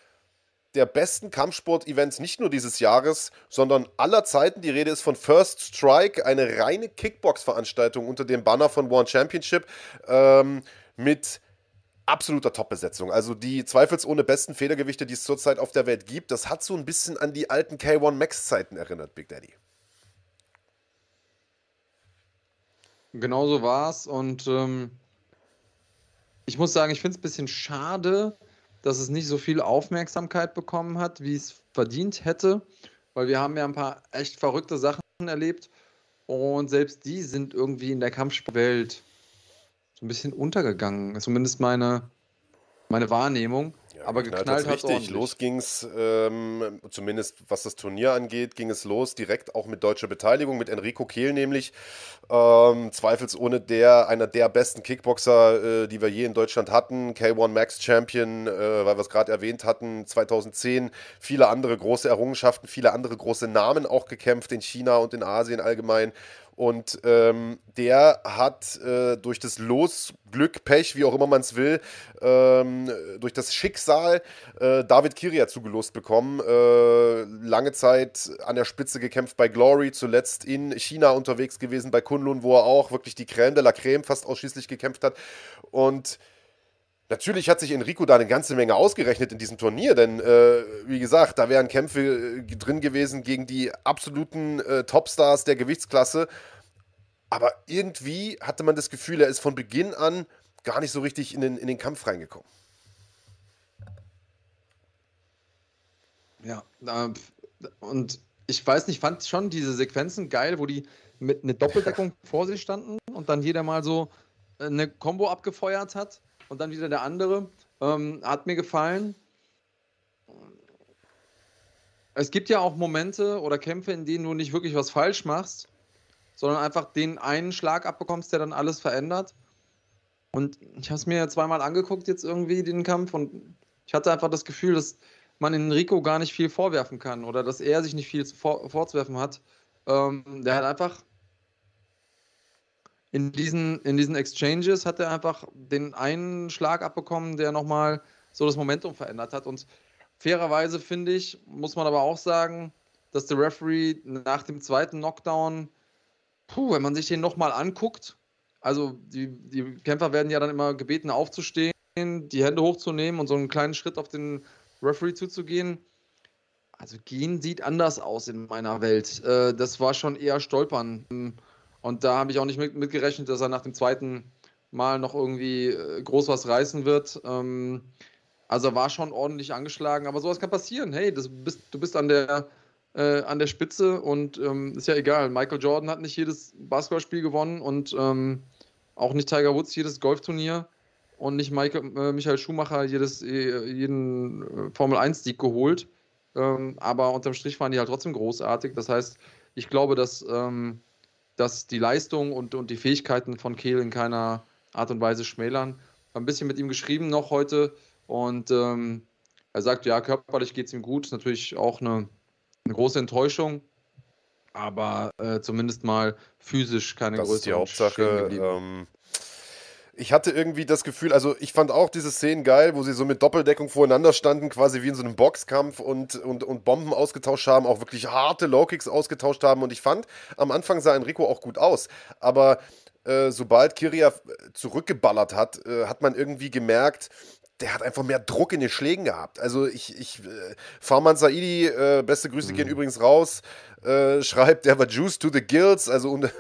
der besten Kampfsport-Events nicht nur dieses Jahres, sondern aller Zeiten. Die Rede ist von First Strike, eine reine Kickbox-Veranstaltung unter dem Banner von One Championship ähm, mit absoluter Top-Besetzung. Also die zweifelsohne besten Federgewichte, die es zurzeit auf der Welt gibt, das hat so ein bisschen an die alten K1 Max-Zeiten erinnert, Big Daddy. Genauso war es und ähm, ich muss sagen, ich finde es ein bisschen schade, dass es nicht so viel Aufmerksamkeit bekommen hat, wie es verdient hätte, weil wir haben ja ein paar echt verrückte Sachen erlebt und selbst die sind irgendwie in der Kampfsportwelt so ein bisschen untergegangen. Zumindest meine, meine Wahrnehmung. Ja, aber geknallt hat richtig. Los ging es, ähm, zumindest was das Turnier angeht, ging es los direkt auch mit deutscher Beteiligung, mit Enrico Kehl nämlich. Ähm, zweifelsohne der, einer der besten Kickboxer, äh, die wir je in Deutschland hatten. K1 Max Champion, äh, weil wir es gerade erwähnt hatten, 2010. Viele andere große Errungenschaften, viele andere große Namen auch gekämpft in China und in Asien allgemein. Und ähm, der hat äh, durch das Los, Glück, Pech, wie auch immer man es will, ähm, durch das Schicksal äh, David Kiria zugelost bekommen. Äh, lange Zeit an der Spitze gekämpft bei Glory, zuletzt in China unterwegs gewesen bei Kunlun, wo er auch wirklich die Crème de la Crème fast ausschließlich gekämpft hat. Und Natürlich hat sich Enrico da eine ganze Menge ausgerechnet in diesem Turnier, denn äh, wie gesagt, da wären Kämpfe äh, drin gewesen gegen die absoluten äh, Topstars der Gewichtsklasse. Aber irgendwie hatte man das Gefühl, er ist von Beginn an gar nicht so richtig in den, in den Kampf reingekommen. Ja, und ich weiß nicht, fand schon diese Sequenzen geil, wo die mit einer Doppeldeckung vor sich standen und dann jeder mal so äh, eine Combo abgefeuert hat und dann wieder der andere. Ähm, hat mir gefallen. Es gibt ja auch Momente oder Kämpfe, in denen du nicht wirklich was falsch machst, sondern einfach den einen Schlag abbekommst, der dann alles verändert. Und ich habe es mir zweimal angeguckt jetzt irgendwie, den Kampf, und ich hatte einfach das Gefühl, dass man Enrico gar nicht viel vorwerfen kann oder dass er sich nicht viel vor, vorzuwerfen hat. Ähm, der hat einfach in diesen, in diesen Exchanges hat er einfach den einen Schlag abbekommen, der nochmal so das Momentum verändert hat. Und fairerweise finde ich, muss man aber auch sagen, dass der Referee nach dem zweiten Knockdown, puh, wenn man sich den nochmal anguckt, also die, die Kämpfer werden ja dann immer gebeten aufzustehen, die Hände hochzunehmen und so einen kleinen Schritt auf den Referee zuzugehen. Also gehen sieht anders aus in meiner Welt. Äh, das war schon eher Stolpern. Und da habe ich auch nicht mit, mitgerechnet, dass er nach dem zweiten Mal noch irgendwie äh, groß was reißen wird. Ähm, also er war schon ordentlich angeschlagen, aber sowas kann passieren. Hey, bist, du bist an der, äh, an der Spitze und ähm, ist ja egal. Michael Jordan hat nicht jedes Basketballspiel gewonnen und ähm, auch nicht Tiger Woods jedes Golfturnier und nicht Michael, äh, Michael Schumacher jedes, äh, jeden äh, Formel 1-Sieg geholt. Ähm, aber unterm Strich waren die halt trotzdem großartig. Das heißt, ich glaube, dass ähm, dass die Leistung und, und die Fähigkeiten von Kehl in keiner Art und Weise schmälern. Ein bisschen mit ihm geschrieben noch heute und ähm, er sagt, ja, körperlich geht es ihm gut. Ist natürlich auch eine, eine große Enttäuschung, aber äh, zumindest mal physisch keine das größere ist die Hauptsache. Ähm, ich hatte irgendwie das Gefühl, also ich fand auch diese Szenen geil, wo sie so mit Doppeldeckung voreinander standen, quasi wie in so einem Boxkampf und, und, und Bomben ausgetauscht haben, auch wirklich harte Low-Kicks ausgetauscht haben. Und ich fand, am Anfang sah Enrico auch gut aus. Aber äh, sobald Kiria zurückgeballert hat, äh, hat man irgendwie gemerkt, der hat einfach mehr Druck in den Schlägen gehabt. Also ich, ich äh, Farman Saidi, äh, beste Grüße mhm. gehen übrigens raus, äh, schreibt, der war Juice to the Gills, also und,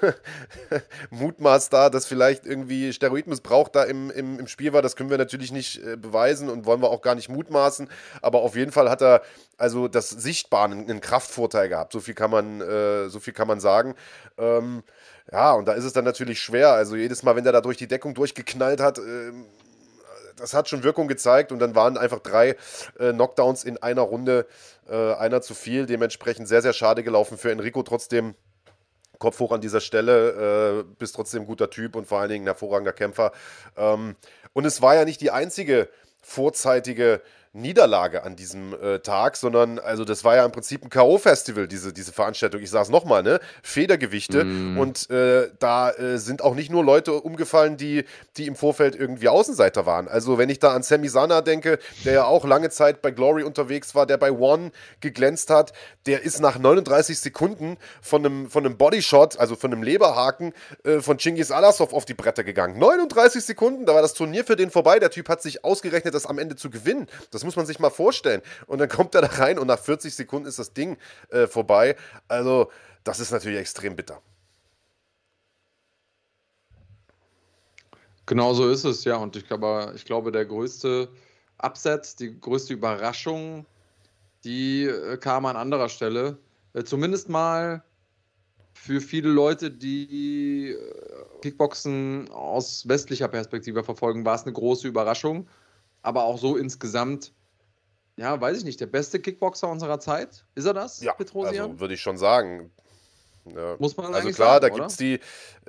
Mutmaß da, dass vielleicht irgendwie Steroidmissbrauch da im, im, im Spiel war, das können wir natürlich nicht äh, beweisen und wollen wir auch gar nicht mutmaßen, aber auf jeden Fall hat er also das sichtbar einen, einen Kraftvorteil gehabt, so viel kann man, äh, so viel kann man sagen. Ähm, ja, und da ist es dann natürlich schwer, also jedes Mal, wenn der da durch die Deckung durchgeknallt hat, ähm, das hat schon Wirkung gezeigt und dann waren einfach drei äh, Knockdowns in einer Runde, äh, einer zu viel, dementsprechend sehr, sehr schade gelaufen für Enrico. Trotzdem Kopf hoch an dieser Stelle, äh, bist trotzdem ein guter Typ und vor allen Dingen ein hervorragender Kämpfer. Ähm, und es war ja nicht die einzige vorzeitige Niederlage an diesem äh, Tag, sondern also das war ja im Prinzip ein K.O.-Festival, diese, diese Veranstaltung. Ich sage es nochmal, ne? Federgewichte. Mm. Und äh, da äh, sind auch nicht nur Leute umgefallen, die, die im Vorfeld irgendwie Außenseiter waren. Also wenn ich da an Sammy Sana denke, der ja auch lange Zeit bei Glory unterwegs war, der bei One geglänzt hat, der ist nach 39 Sekunden von einem, von einem Bodyshot, also von einem Leberhaken äh, von Chingis Alasov auf die Bretter gegangen. 39 Sekunden, da war das Turnier für den vorbei. Der Typ hat sich ausgerechnet, das am Ende zu gewinnen. Das muss man sich mal vorstellen. Und dann kommt er da rein und nach 40 Sekunden ist das Ding äh, vorbei. Also, das ist natürlich extrem bitter. Genau so ist es, ja. Und ich glaube, ich glaube der größte Absatz, die größte Überraschung, die äh, kam an anderer Stelle. Äh, zumindest mal für viele Leute, die äh, Kickboxen aus westlicher Perspektive verfolgen, war es eine große Überraschung aber auch so insgesamt, ja, weiß ich nicht, der beste Kickboxer unserer Zeit. Ist er das, ja, Petrosian? Also würde ich schon sagen. Ja. Muss man Also klar, sagen, da gibt es die,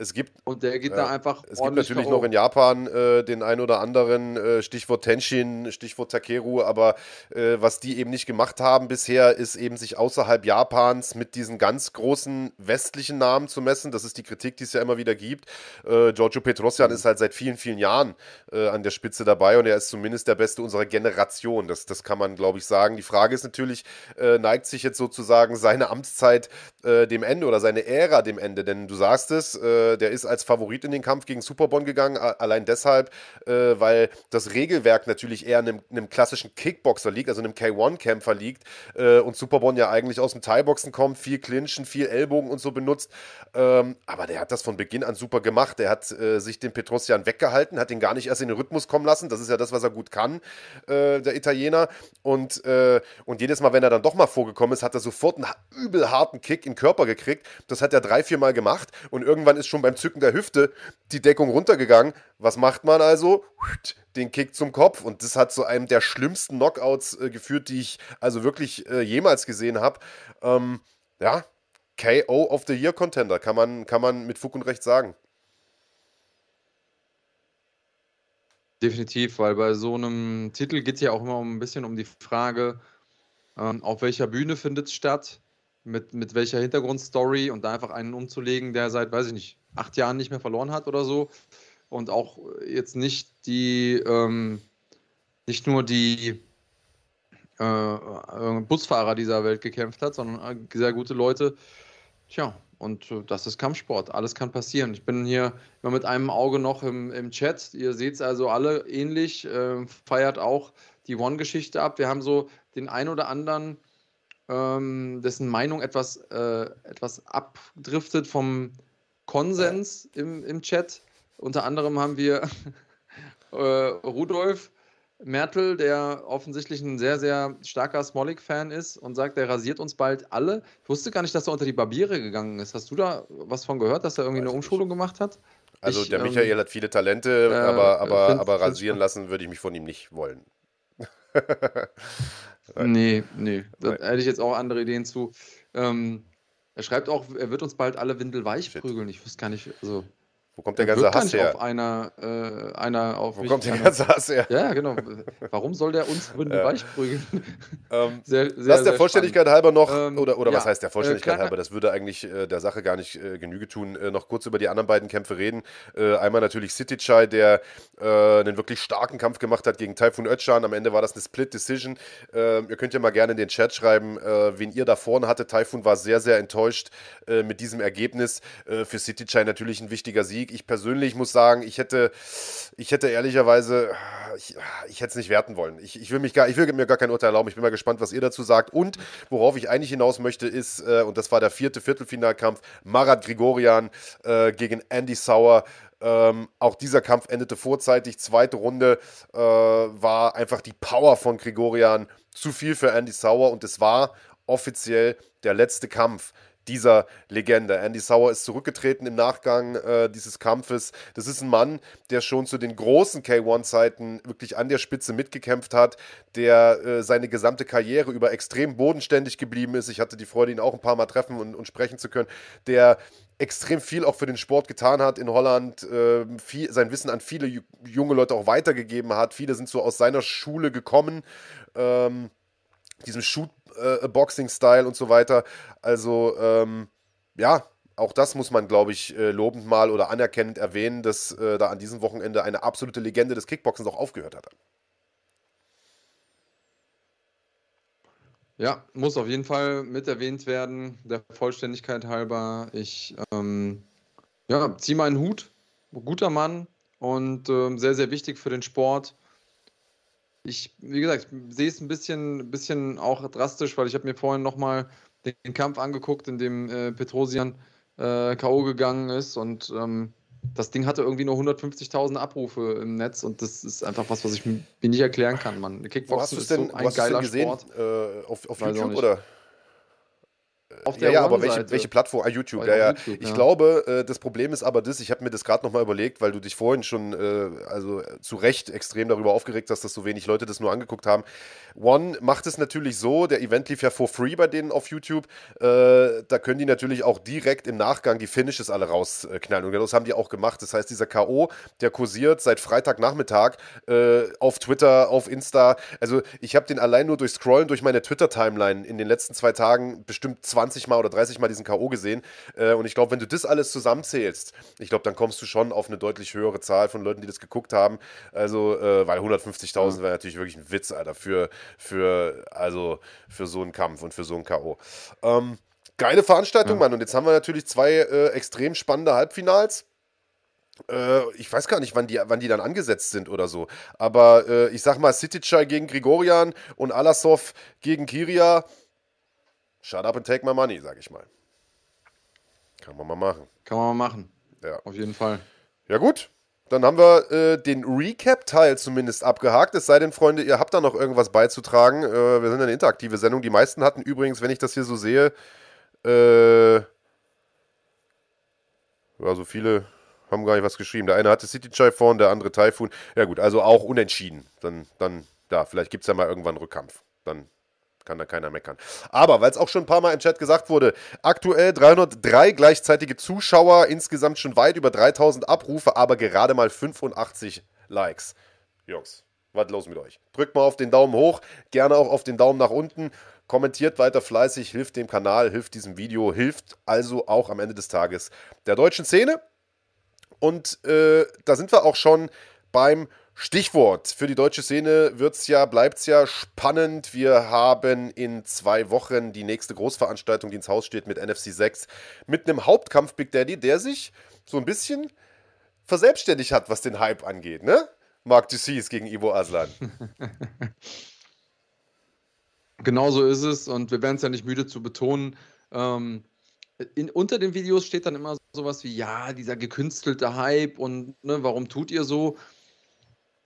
es gibt. Und der geht ja, da einfach. Es gibt natürlich noch in Japan äh, den ein oder anderen, äh, Stichwort Tenshin, Stichwort Takeru, aber äh, was die eben nicht gemacht haben bisher, ist eben sich außerhalb Japans mit diesen ganz großen westlichen Namen zu messen. Das ist die Kritik, die es ja immer wieder gibt. Äh, Giorgio Petrosian mhm. ist halt seit vielen, vielen Jahren äh, an der Spitze dabei und er ist zumindest der Beste unserer Generation. Das, das kann man, glaube ich, sagen. Die Frage ist natürlich, äh, neigt sich jetzt sozusagen seine Amtszeit dem Ende oder seine Ära dem Ende? Denn du sagst es, der ist als Favorit in den Kampf gegen Superbon gegangen, allein deshalb, äh, weil das Regelwerk natürlich eher einem, einem klassischen Kickboxer liegt, also einem K1-Kämpfer liegt äh, und Superbon ja eigentlich aus dem Thai-Boxen kommt, viel Clinchen, viel Ellbogen und so benutzt. Ähm, aber der hat das von Beginn an super gemacht. Der hat äh, sich den Petrosian weggehalten, hat ihn gar nicht erst in den Rhythmus kommen lassen. Das ist ja das, was er gut kann, äh, der Italiener. Und, äh, und jedes Mal, wenn er dann doch mal vorgekommen ist, hat er sofort einen übel harten Kick in den Körper gekriegt. Das hat er drei, vier Mal gemacht und irgendwann ist schon beim Zücken der Hüfte die Deckung runtergegangen. Was macht man also? Den Kick zum Kopf. Und das hat zu einem der schlimmsten Knockouts äh, geführt, die ich also wirklich äh, jemals gesehen habe. Ähm, ja, KO of the Year Contender, kann man, kann man mit Fug und Recht sagen. Definitiv, weil bei so einem Titel geht es ja auch immer ein bisschen um die Frage, ähm, auf welcher Bühne findet es statt, mit, mit welcher Hintergrundstory und da einfach einen umzulegen, der seit, weiß ich nicht, acht Jahren nicht mehr verloren hat oder so. Und auch jetzt nicht die, ähm, nicht nur die äh, äh, Busfahrer dieser Welt gekämpft hat, sondern sehr gute Leute. Tja, und äh, das ist Kampfsport. Alles kann passieren. Ich bin hier immer mit einem Auge noch im, im Chat. Ihr seht es also alle ähnlich. Äh, feiert auch die One-Geschichte ab. Wir haben so den ein oder anderen, ähm, dessen Meinung etwas, äh, etwas abdriftet vom Konsens im, im Chat. Unter anderem haben wir äh, Rudolf Mertel, der offensichtlich ein sehr, sehr starker Smolik-Fan ist und sagt, der rasiert uns bald alle. Ich wusste gar nicht, dass er unter die Barbiere gegangen ist. Hast du da was von gehört, dass er irgendwie Weiß eine Umschulung nicht. gemacht hat? Also ich, der Michael ähm, hat viele Talente, äh, aber, aber, find, aber rasieren lassen würde ich mich von ihm nicht wollen. nee, nee. Da hätte ich jetzt auch andere Ideen zu. Ähm, er schreibt auch, er wird uns bald alle windelweich Shit. prügeln. Ich wusste gar nicht, also. Wo kommt der ganze Hass her? Auf einer, äh, einer auf Wo kommt der ganze Hass her? Ja, genau. Warum soll der uns windelweich prügeln? Ähm, sehr, sehr, das der Vollständigkeit spannend. halber noch, ähm, oder, oder ja, was heißt der Vollständigkeit äh, halber? Das würde eigentlich äh, der Sache gar nicht äh, Genüge tun. Äh, noch kurz über die anderen beiden Kämpfe reden. Äh, einmal natürlich City Chai, der einen wirklich starken Kampf gemacht hat gegen Typhoon Özcan. Am Ende war das eine Split Decision. Ähm, ihr könnt ja mal gerne in den Chat schreiben, wen ihr da vorne hattet. Typhoon war sehr, sehr enttäuscht mit diesem Ergebnis. für City Chai natürlich ein wichtiger Sieg. Ich persönlich muss sagen, ich hätte, ich hätte ehrlicherweise, ich, ich hätte es nicht werten wollen. Ich, ich, will mich gar, ich will mir gar kein Urteil erlauben. Ich bin mal gespannt, was ihr dazu sagt. Und worauf ich eigentlich hinaus möchte, ist, äh, und das war der vierte Viertelfinalkampf, Marat Grigorian äh, gegen Andy Sauer. Ähm, auch dieser Kampf endete vorzeitig. Zweite Runde äh, war einfach die Power von Grigorian zu viel für Andy Sauer und es war offiziell der letzte Kampf dieser Legende. Andy Sauer ist zurückgetreten im Nachgang äh, dieses Kampfes. Das ist ein Mann, der schon zu den großen K1-Zeiten wirklich an der Spitze mitgekämpft hat, der äh, seine gesamte Karriere über extrem bodenständig geblieben ist. Ich hatte die Freude, ihn auch ein paar Mal treffen und, und sprechen zu können. Der extrem viel auch für den Sport getan hat in Holland, äh, viel, sein Wissen an viele junge Leute auch weitergegeben hat. Viele sind so aus seiner Schule gekommen. Ähm, diesem Shoot-Boxing-Style äh, und so weiter. Also, ähm, ja, auch das muss man, glaube ich, äh, lobend mal oder anerkennend erwähnen, dass äh, da an diesem Wochenende eine absolute Legende des Kickboxens auch aufgehört hat. Ja, muss auf jeden Fall mit erwähnt werden, der Vollständigkeit halber. Ich ähm, ja, ziehe meinen Hut. Guter Mann und ähm, sehr, sehr wichtig für den Sport. Ich, wie gesagt, sehe es ein bisschen, bisschen auch drastisch, weil ich habe mir vorhin nochmal den Kampf angeguckt, in dem äh, Petrosian äh, K.O. gegangen ist und ähm, das Ding hatte irgendwie nur 150.000 Abrufe im Netz und das ist einfach was, was ich mir nicht erklären kann, Mann. Kickboxen ist denn, so ein geiler Sport. Äh, auf, auf YouTube oder? Auf der ja, ja aber welche, welche Plattform? Ah, YouTube, ja, ja. YouTube, ich ja. glaube, äh, das Problem ist aber das, ich habe mir das gerade nochmal überlegt, weil du dich vorhin schon, äh, also zu Recht extrem darüber aufgeregt hast, dass so wenig Leute das nur angeguckt haben. One macht es natürlich so, der Event lief ja for free bei denen auf YouTube, äh, da können die natürlich auch direkt im Nachgang die Finishes alle rausknallen und das haben die auch gemacht. Das heißt, dieser K.O., der kursiert seit Freitagnachmittag äh, auf Twitter, auf Insta, also ich habe den allein nur durch Scrollen durch meine Twitter-Timeline in den letzten zwei Tagen bestimmt 20 20 Mal oder 30 Mal diesen K.O. gesehen. Äh, und ich glaube, wenn du das alles zusammenzählst, ich glaube, dann kommst du schon auf eine deutlich höhere Zahl von Leuten, die das geguckt haben. Also, äh, weil 150.000 wäre natürlich wirklich ein Witz, Alter, für, für, also, für so einen Kampf und für so einen K.O. Ähm, geile Veranstaltung, ja. Mann. Und jetzt haben wir natürlich zwei äh, extrem spannende Halbfinals äh, ich weiß gar nicht, wann die, wann die dann angesetzt sind oder so. Aber äh, ich sag mal, Sitica gegen Grigorian und Alasov gegen Kiria. Shut up and take my money, sag ich mal. Kann man mal machen. Kann man mal machen. Ja. Auf jeden Fall. Ja, gut. Dann haben wir äh, den Recap-Teil zumindest abgehakt. Es sei denn, Freunde, ihr habt da noch irgendwas beizutragen. Äh, wir sind eine interaktive Sendung. Die meisten hatten übrigens, wenn ich das hier so sehe, äh, ja, so viele haben gar nicht was geschrieben. Der eine hatte City Chai vorn, der andere Typhoon. Ja, gut, also auch unentschieden. Dann, dann, ja, vielleicht gibt es ja mal irgendwann einen Rückkampf. Dann kann da keiner meckern. Aber, weil es auch schon ein paar Mal im Chat gesagt wurde, aktuell 303 gleichzeitige Zuschauer, insgesamt schon weit über 3000 Abrufe, aber gerade mal 85 Likes. Jungs, was los mit euch? Drückt mal auf den Daumen hoch, gerne auch auf den Daumen nach unten. Kommentiert weiter fleißig, hilft dem Kanal, hilft diesem Video, hilft also auch am Ende des Tages der deutschen Szene. Und äh, da sind wir auch schon beim Stichwort. Für die deutsche Szene wird's ja, bleibt's ja spannend. Wir haben in zwei Wochen die nächste Großveranstaltung, die ins Haus steht mit NFC 6, mit einem Hauptkampf Big Daddy, der sich so ein bisschen verselbstständigt hat, was den Hype angeht, ne? Mark Dussis gegen Ivo Aslan. genau so ist es und wir werden es ja nicht müde zu betonen. Ähm, in, unter den Videos steht dann immer sowas wie, ja, dieser gekünstelte Hype und ne, warum tut ihr so?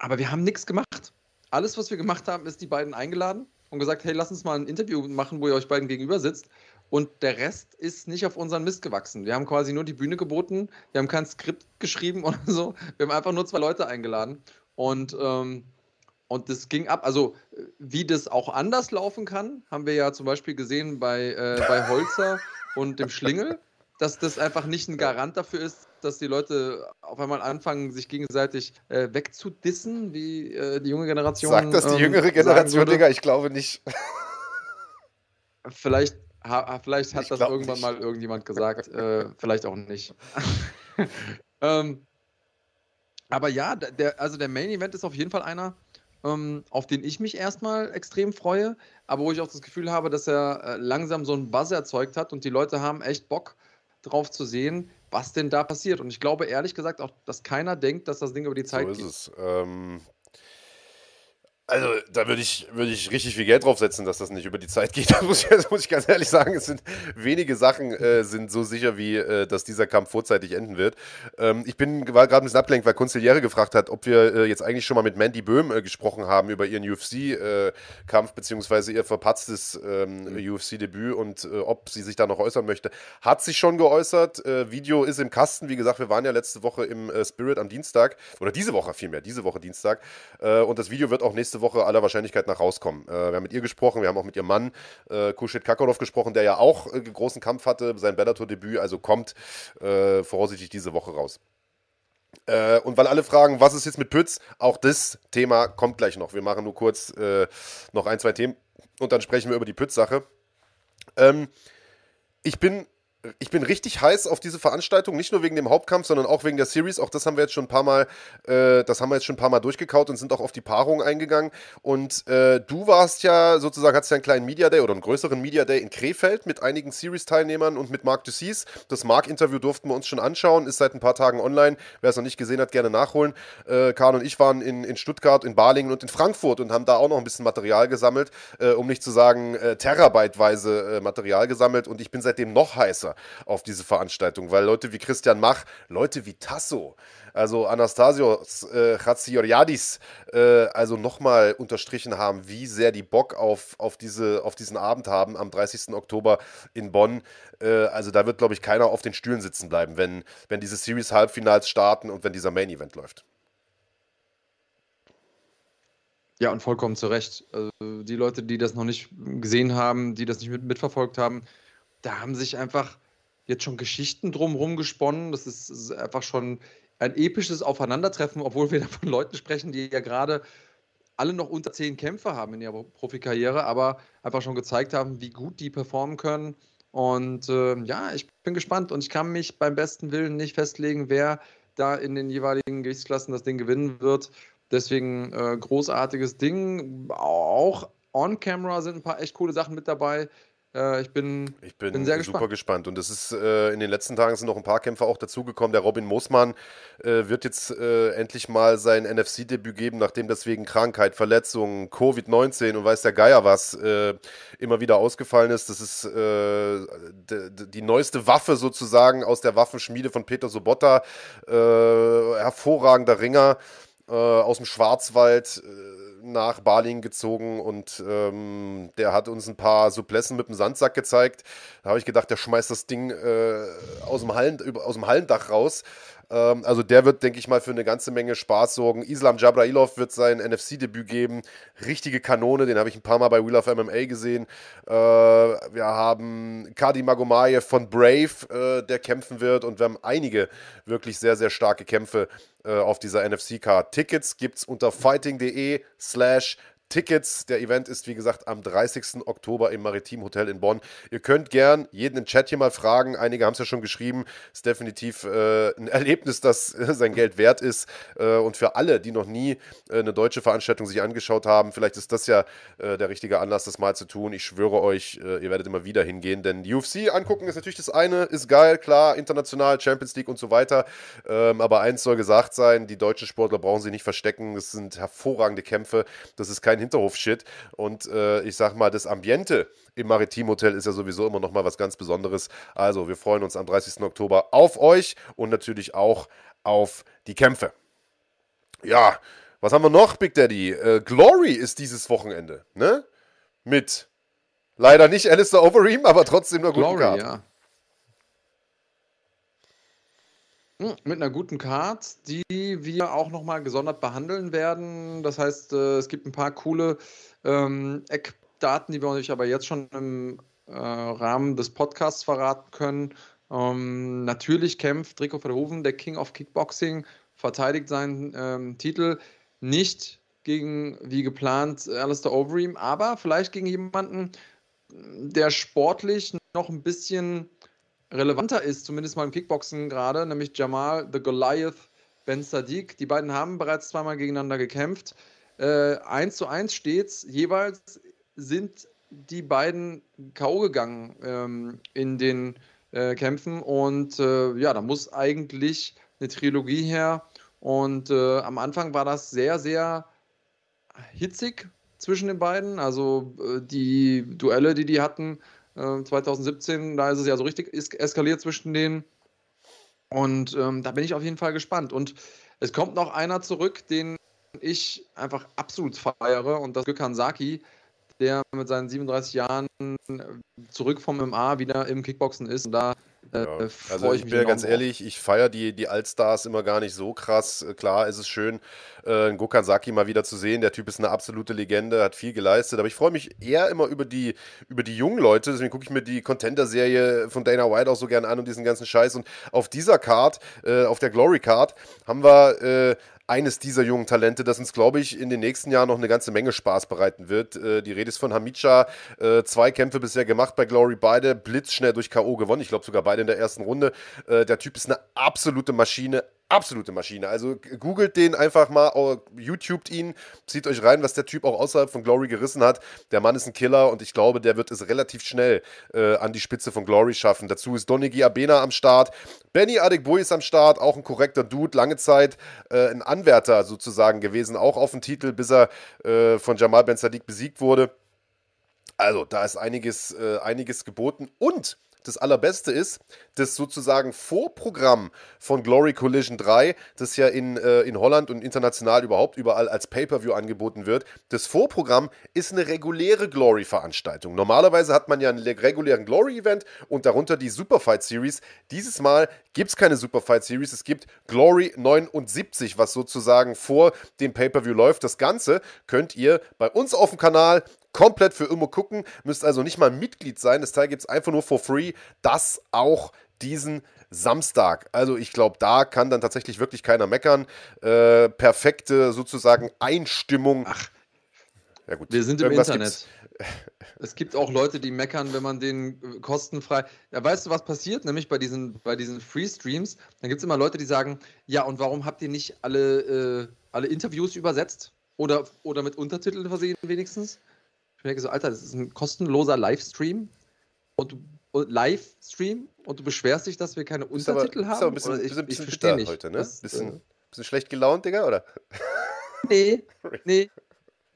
Aber wir haben nichts gemacht. Alles, was wir gemacht haben, ist die beiden eingeladen und gesagt, hey, lass uns mal ein Interview machen, wo ihr euch beiden gegenüber sitzt. Und der Rest ist nicht auf unseren Mist gewachsen. Wir haben quasi nur die Bühne geboten, wir haben kein Skript geschrieben oder so. Wir haben einfach nur zwei Leute eingeladen. Und, ähm, und das ging ab. Also, wie das auch anders laufen kann, haben wir ja zum Beispiel gesehen bei, äh, bei Holzer und dem Schlingel, dass das einfach nicht ein Garant dafür ist, dass die Leute auf einmal anfangen, sich gegenseitig äh, wegzudissen, wie äh, die junge Generation. Sagt das die ähm, jüngere Generation, Digga? Ich glaube nicht. Vielleicht, ha, vielleicht hat ich das irgendwann nicht. mal irgendjemand gesagt, äh, vielleicht auch nicht. ähm, aber ja, der, also der Main Event ist auf jeden Fall einer, ähm, auf den ich mich erstmal extrem freue, aber wo ich auch das Gefühl habe, dass er äh, langsam so einen Buzz erzeugt hat und die Leute haben echt Bock drauf zu sehen, was denn da passiert. Und ich glaube ehrlich gesagt auch, dass keiner denkt, dass das Ding über die Zeit so ist geht. Es. Ähm, Also, da würde ich, würd ich richtig viel Geld draufsetzen, dass das nicht über die Zeit geht. Das muss ich, das muss ich ganz ehrlich sagen. Es sind wenige Sachen äh, sind so sicher, wie äh, dass dieser Kampf vorzeitig enden wird. Ähm, ich bin gerade ein bisschen abgelenkt, weil Konziliere gefragt hat, ob wir äh, jetzt eigentlich schon mal mit Mandy Böhm äh, gesprochen haben über ihren UFC-Kampf äh, beziehungsweise ihr verpatztes ähm, mhm. UFC-Debüt und äh, ob sie sich da noch äußern möchte. Hat sich schon geäußert. Video ist im Kasten. Wie gesagt, wir waren ja letzte Woche im Spirit am Dienstag oder diese Woche vielmehr, diese Woche Dienstag. und das Video wird auch nächste nächste Woche aller Wahrscheinlichkeit nach rauskommen. Äh, wir haben mit ihr gesprochen, wir haben auch mit ihrem Mann äh, Kushit Kakarov gesprochen, der ja auch äh, großen Kampf hatte, sein Bellator-Debüt, also kommt äh, voraussichtlich diese Woche raus. Äh, und weil alle fragen, was ist jetzt mit Pütz, auch das Thema kommt gleich noch. Wir machen nur kurz äh, noch ein, zwei Themen und dann sprechen wir über die Pütz-Sache. Ähm, ich bin ich bin richtig heiß auf diese Veranstaltung, nicht nur wegen dem Hauptkampf, sondern auch wegen der Series. Auch das haben wir jetzt schon ein paar Mal, äh, das haben wir jetzt schon ein paar Mal durchgekaut und sind auch auf die Paarung eingegangen. Und äh, du warst ja sozusagen, hattest ja einen kleinen Media Day oder einen größeren Media Day in Krefeld mit einigen Series-Teilnehmern und mit Marc Dussis. Das Marc-Interview durften wir uns schon anschauen, ist seit ein paar Tagen online. Wer es noch nicht gesehen hat, gerne nachholen. Äh, Karl und ich waren in, in Stuttgart, in Balingen und in Frankfurt und haben da auch noch ein bisschen Material gesammelt, äh, um nicht zu sagen äh, terabyteweise äh, Material gesammelt. Und ich bin seitdem noch heißer auf diese Veranstaltung, weil Leute wie Christian Mach, Leute wie Tasso, also Anastasios äh, äh, also nochmal unterstrichen haben, wie sehr die Bock auf, auf, diese, auf diesen Abend haben am 30. Oktober in Bonn. Äh, also da wird, glaube ich, keiner auf den Stühlen sitzen bleiben, wenn, wenn diese Series-Halbfinals starten und wenn dieser Main-Event läuft. Ja, und vollkommen zu Recht. Also die Leute, die das noch nicht gesehen haben, die das nicht mit, mitverfolgt haben, da haben sich einfach jetzt schon Geschichten drumherum gesponnen. Das ist, ist einfach schon ein episches Aufeinandertreffen, obwohl wir da von Leuten sprechen, die ja gerade alle noch unter zehn Kämpfe haben in ihrer Profikarriere, aber einfach schon gezeigt haben, wie gut die performen können. Und äh, ja, ich bin gespannt und ich kann mich beim besten Willen nicht festlegen, wer da in den jeweiligen Gewichtsklassen das Ding gewinnen wird. Deswegen äh, großartiges Ding. Auch on-camera sind ein paar echt coole Sachen mit dabei. Äh, ich bin, ich bin, bin sehr super gespannt. Und es ist äh, in den letzten Tagen sind noch ein paar Kämpfer auch dazugekommen. Der Robin Moosmann äh, wird jetzt äh, endlich mal sein NFC-Debüt geben, nachdem das wegen Krankheit, Verletzungen, Covid-19 und weiß der Geier was äh, immer wieder ausgefallen ist. Das ist die neueste Waffe sozusagen aus der Waffenschmiede von Peter Sobotta. hervorragender Ringer aus dem Schwarzwald nach Balingen gezogen und ähm, der hat uns ein paar Suplessen mit dem Sandsack gezeigt. Da habe ich gedacht, der schmeißt das Ding äh, aus, dem Hallen, aus dem Hallendach raus. Ähm, also der wird, denke ich mal, für eine ganze Menge Spaß sorgen. Islam Jabrailov wird sein NFC-Debüt geben. Richtige Kanone, den habe ich ein paar Mal bei Wheel of MMA gesehen. Äh, wir haben Kadi Magomayev von Brave, äh, der kämpfen wird. Und wir haben einige wirklich sehr, sehr starke Kämpfe äh, auf dieser NFC-Card. Tickets gibt es unter fighting.de slash Tickets. Der Event ist, wie gesagt, am 30. Oktober im Maritim Hotel in Bonn. Ihr könnt gern jeden im Chat hier mal fragen. Einige haben es ja schon geschrieben. Ist definitiv äh, ein Erlebnis, das äh, sein Geld wert ist. Äh, und für alle, die noch nie äh, eine deutsche Veranstaltung sich angeschaut haben, vielleicht ist das ja äh, der richtige Anlass, das mal zu tun. Ich schwöre euch, äh, ihr werdet immer wieder hingehen, denn UFC angucken ist natürlich das eine, ist geil, klar, international, Champions League und so weiter. Ähm, aber eins soll gesagt sein: die deutschen Sportler brauchen sich nicht verstecken. Das sind hervorragende Kämpfe. Das ist kein Hinterhof-Shit. Und äh, ich sag mal, das Ambiente im Maritim-Hotel ist ja sowieso immer noch mal was ganz Besonderes. Also, wir freuen uns am 30. Oktober auf euch und natürlich auch auf die Kämpfe. Ja, was haben wir noch, Big Daddy? Äh, Glory ist dieses Wochenende, ne? Mit leider nicht Alistair Overeem, aber trotzdem einer guten Glory, Karte. Ja. Hm, mit einer guten Card, die wir auch nochmal gesondert behandeln werden. Das heißt, äh, es gibt ein paar coole ähm, Eckdaten, die wir euch aber jetzt schon im äh, Rahmen des Podcasts verraten können. Ähm, natürlich kämpft Rico Verhoeven, der King of Kickboxing, verteidigt seinen ähm, Titel nicht gegen, wie geplant, Alistair Overeem, aber vielleicht gegen jemanden, der sportlich noch ein bisschen relevanter ist, zumindest mal im Kickboxen gerade, nämlich Jamal the Goliath Ben Sadiq. Die beiden haben bereits zweimal gegeneinander gekämpft. Äh, 1 zu 1 steht's. Jeweils sind die beiden K.O. gegangen ähm, in den äh, Kämpfen. Und äh, ja, da muss eigentlich eine Trilogie her. Und äh, am Anfang war das sehr, sehr hitzig zwischen den beiden. Also äh, die Duelle, die die hatten äh, 2017, da ist es ja so richtig eskaliert zwischen denen. Und ähm, da bin ich auf jeden Fall gespannt. Und es kommt noch einer zurück, den ich einfach absolut feiere, und das ist Saki, der mit seinen 37 Jahren zurück vom MMA wieder im Kickboxen ist. Und da äh, ja. Also ich, ich bin ja ganz ehrlich, ich feiere die, die Allstars immer gar nicht so krass. Äh, klar ist es schön, äh, Gokan Saki mal wieder zu sehen. Der Typ ist eine absolute Legende, hat viel geleistet. Aber ich freue mich eher immer über die, über die jungen Leute. Deswegen gucke ich mir die Contender-Serie von Dana White auch so gerne an und diesen ganzen Scheiß. Und auf dieser Card, äh, auf der Glory Card, haben wir äh, eines dieser jungen Talente, das uns, glaube ich, in den nächsten Jahren noch eine ganze Menge Spaß bereiten wird. Äh, die Rede ist von Hamicha. Äh, zwei Kämpfe bisher gemacht bei Glory, beide blitzschnell durch K.O. gewonnen. Ich glaube sogar beide in der ersten Runde. Äh, der Typ ist eine absolute Maschine, absolute Maschine. Also googelt den einfach mal, YouTubet ihn, zieht euch rein, was der Typ auch außerhalb von Glory gerissen hat. Der Mann ist ein Killer und ich glaube, der wird es relativ schnell äh, an die Spitze von Glory schaffen. Dazu ist Donigi Abena am Start. Benny Adekboy ist am Start, auch ein korrekter Dude, lange Zeit äh, ein Anwärter sozusagen gewesen, auch auf dem Titel, bis er äh, von Jamal Ben Sadiq besiegt wurde. Also, da ist einiges, äh, einiges geboten. Und das Allerbeste ist, das sozusagen Vorprogramm von Glory Collision 3, das ja in, äh, in Holland und international überhaupt überall als Pay-Per-View angeboten wird, das Vorprogramm ist eine reguläre Glory-Veranstaltung. Normalerweise hat man ja einen regulären Glory-Event und darunter die Superfight Series. Dieses Mal gibt es keine Superfight Series, es gibt Glory 79, was sozusagen vor dem Pay-Per-View läuft. Das Ganze könnt ihr bei uns auf dem Kanal komplett für immer gucken. Müsst also nicht mal Mitglied sein. Das Teil gibt es einfach nur for free. Das auch diesen Samstag. Also ich glaube, da kann dann tatsächlich wirklich keiner meckern. Äh, perfekte sozusagen Einstimmung. Ach, ja gut. Wir sind im Internet. Gibt's. Es gibt auch Leute, die meckern, wenn man den äh, kostenfrei. Ja, weißt du, was passiert? Nämlich bei diesen, bei diesen Free-Streams, dann gibt es immer Leute, die sagen, ja, und warum habt ihr nicht alle, äh, alle Interviews übersetzt? Oder, oder mit Untertiteln versehen wenigstens? Ich denke so, Alter, das ist ein kostenloser Livestream und du Livestream und du beschwerst dich, dass wir keine Untertitel aber, haben. Ist aber ein bisschen, ich, bisschen, bisschen verstehe nicht. heute, ne? Das, bisschen, äh, bisschen schlecht gelaunt, Digga, oder? Nee, nee.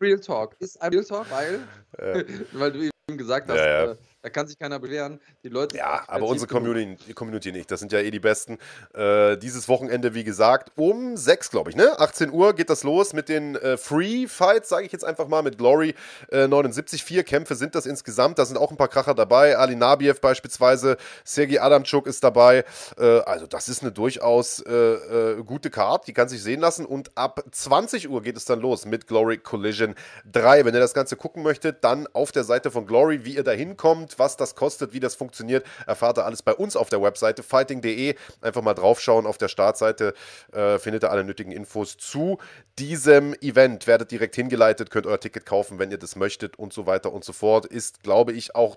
Real Talk. Ist ein Real Talk, weil, ja. weil du eben gesagt hast, ja, ja. Da kann sich keiner bewehren. Die Leute ja, aber unsere Community, Community, nicht. Das sind ja eh die Besten. Äh, dieses Wochenende, wie gesagt, um 6, glaube ich, ne? 18 Uhr geht das los mit den äh, Free Fights, sage ich jetzt einfach mal, mit Glory äh, 79. Vier Kämpfe sind das insgesamt. Da sind auch ein paar Kracher dabei. Ali Nabiev beispielsweise, Sergei Adamczuk ist dabei. Äh, also, das ist eine durchaus äh, äh, gute Card. Die kann sich sehen lassen. Und ab 20 Uhr geht es dann los mit Glory Collision 3. Wenn ihr das Ganze gucken möchtet, dann auf der Seite von Glory, wie ihr da hinkommt was das kostet, wie das funktioniert, erfahrt ihr alles bei uns auf der Webseite fighting.de. Einfach mal draufschauen auf der Startseite, äh, findet ihr alle nötigen Infos zu diesem Event. Werdet direkt hingeleitet, könnt euer Ticket kaufen, wenn ihr das möchtet und so weiter und so fort. Ist, glaube ich, auch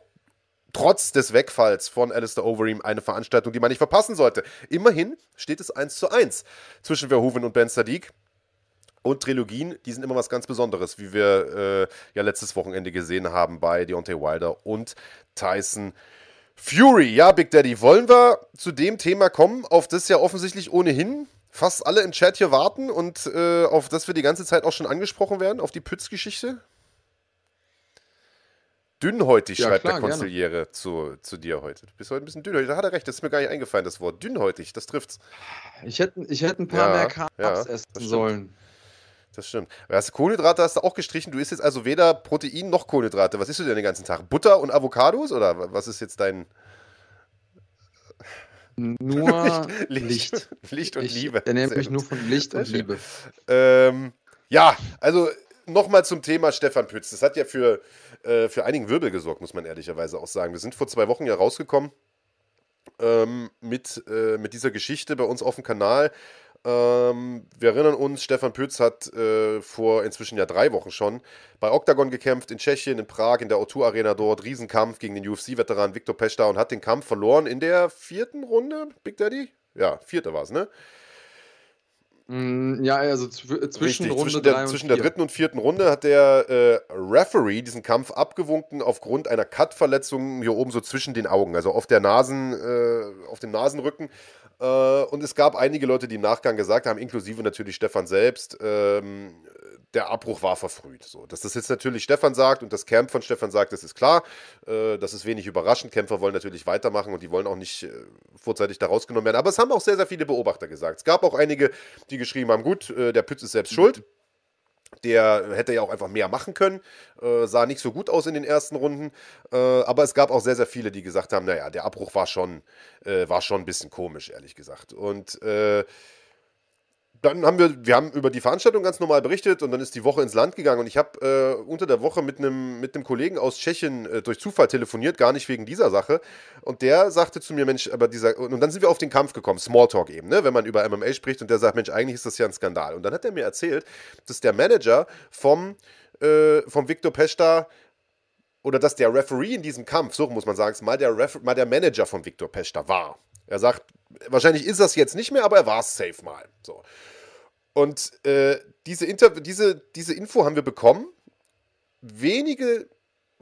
trotz des Wegfalls von Alistair Overeem eine Veranstaltung, die man nicht verpassen sollte. Immerhin steht es 1 zu 1 zwischen Verhoeven und Ben Sadiq. Und Trilogien, die sind immer was ganz Besonderes, wie wir äh, ja letztes Wochenende gesehen haben bei Deontay Wilder und Tyson Fury. Ja, Big Daddy, wollen wir zu dem Thema kommen, auf das ja offensichtlich ohnehin fast alle im Chat hier warten und äh, auf das wir die ganze Zeit auch schon angesprochen werden, auf die Pütz-Geschichte? Dünnhäutig, ja, schreibt klar, der Konziliere zu, zu dir heute. Du bist heute ein bisschen dünnhäutig. Da hat er recht, das ist mir gar nicht eingefallen, das Wort. Dünnhäutig, das trifft's. Ich hätte, ich hätte ein paar ja, mehr Carbs ja, essen sollen. Das stimmt. Hast du Kohlenhydrate hast du auch gestrichen. Du isst jetzt also weder Protein noch Kohlenhydrate. Was isst du denn den ganzen Tag? Butter und Avocados oder was ist jetzt dein. Nur Licht. Licht, Licht und ich Liebe. ernähre mich nur von Licht und Liebe. Ähm, ja, also nochmal zum Thema Stefan Pütz. Das hat ja für, äh, für einigen Wirbel gesorgt, muss man ehrlicherweise auch sagen. Wir sind vor zwei Wochen ja rausgekommen ähm, mit, äh, mit dieser Geschichte bei uns auf dem Kanal. Ähm, wir erinnern uns, Stefan Pütz hat äh, vor inzwischen ja drei Wochen schon bei Octagon gekämpft, in Tschechien, in Prag, in der O2 Arena dort. Riesenkampf gegen den UFC-Veteran Viktor Pesta und hat den Kampf verloren in der vierten Runde, Big Daddy? Ja, vierte war es, ne? Mm, ja, also zwischen Richtig, Runde zwischen der, zwischen der dritten und vierten Runde hat der äh, Referee diesen Kampf abgewunken aufgrund einer Cut-Verletzung hier oben so zwischen den Augen, also auf der Nasen, äh, auf dem Nasenrücken. Äh, und es gab einige Leute, die im Nachgang gesagt haben, inklusive natürlich Stefan selbst, ähm, der Abbruch war verfrüht. So, dass das jetzt natürlich Stefan sagt und das Camp von Stefan sagt, das ist klar. Äh, das ist wenig überraschend. Kämpfer wollen natürlich weitermachen und die wollen auch nicht äh, vorzeitig da rausgenommen werden. Aber es haben auch sehr, sehr viele Beobachter gesagt. Es gab auch einige, die geschrieben haben: gut, äh, der Pütz ist selbst schuld. Der hätte ja auch einfach mehr machen können, äh, sah nicht so gut aus in den ersten Runden. Äh, aber es gab auch sehr, sehr viele, die gesagt haben: naja, der Abbruch war schon, äh, war schon ein bisschen komisch, ehrlich gesagt. Und dann haben wir, wir haben über die Veranstaltung ganz normal berichtet und dann ist die Woche ins Land gegangen und ich habe äh, unter der Woche mit einem mit Kollegen aus Tschechien äh, durch Zufall telefoniert, gar nicht wegen dieser Sache und der sagte zu mir, Mensch, aber dieser und dann sind wir auf den Kampf gekommen, Smalltalk eben, ne, wenn man über MMA spricht und der sagt, Mensch, eigentlich ist das ja ein Skandal und dann hat er mir erzählt, dass der Manager vom äh, vom Viktor Pesta oder dass der Referee in diesem Kampf, so muss man sagen, mal der, Refer mal der Manager von Viktor Pesta war. Er sagt, wahrscheinlich ist das jetzt nicht mehr, aber er war es safe mal. So. Und äh, diese, Inter diese, diese Info haben wir bekommen, wenige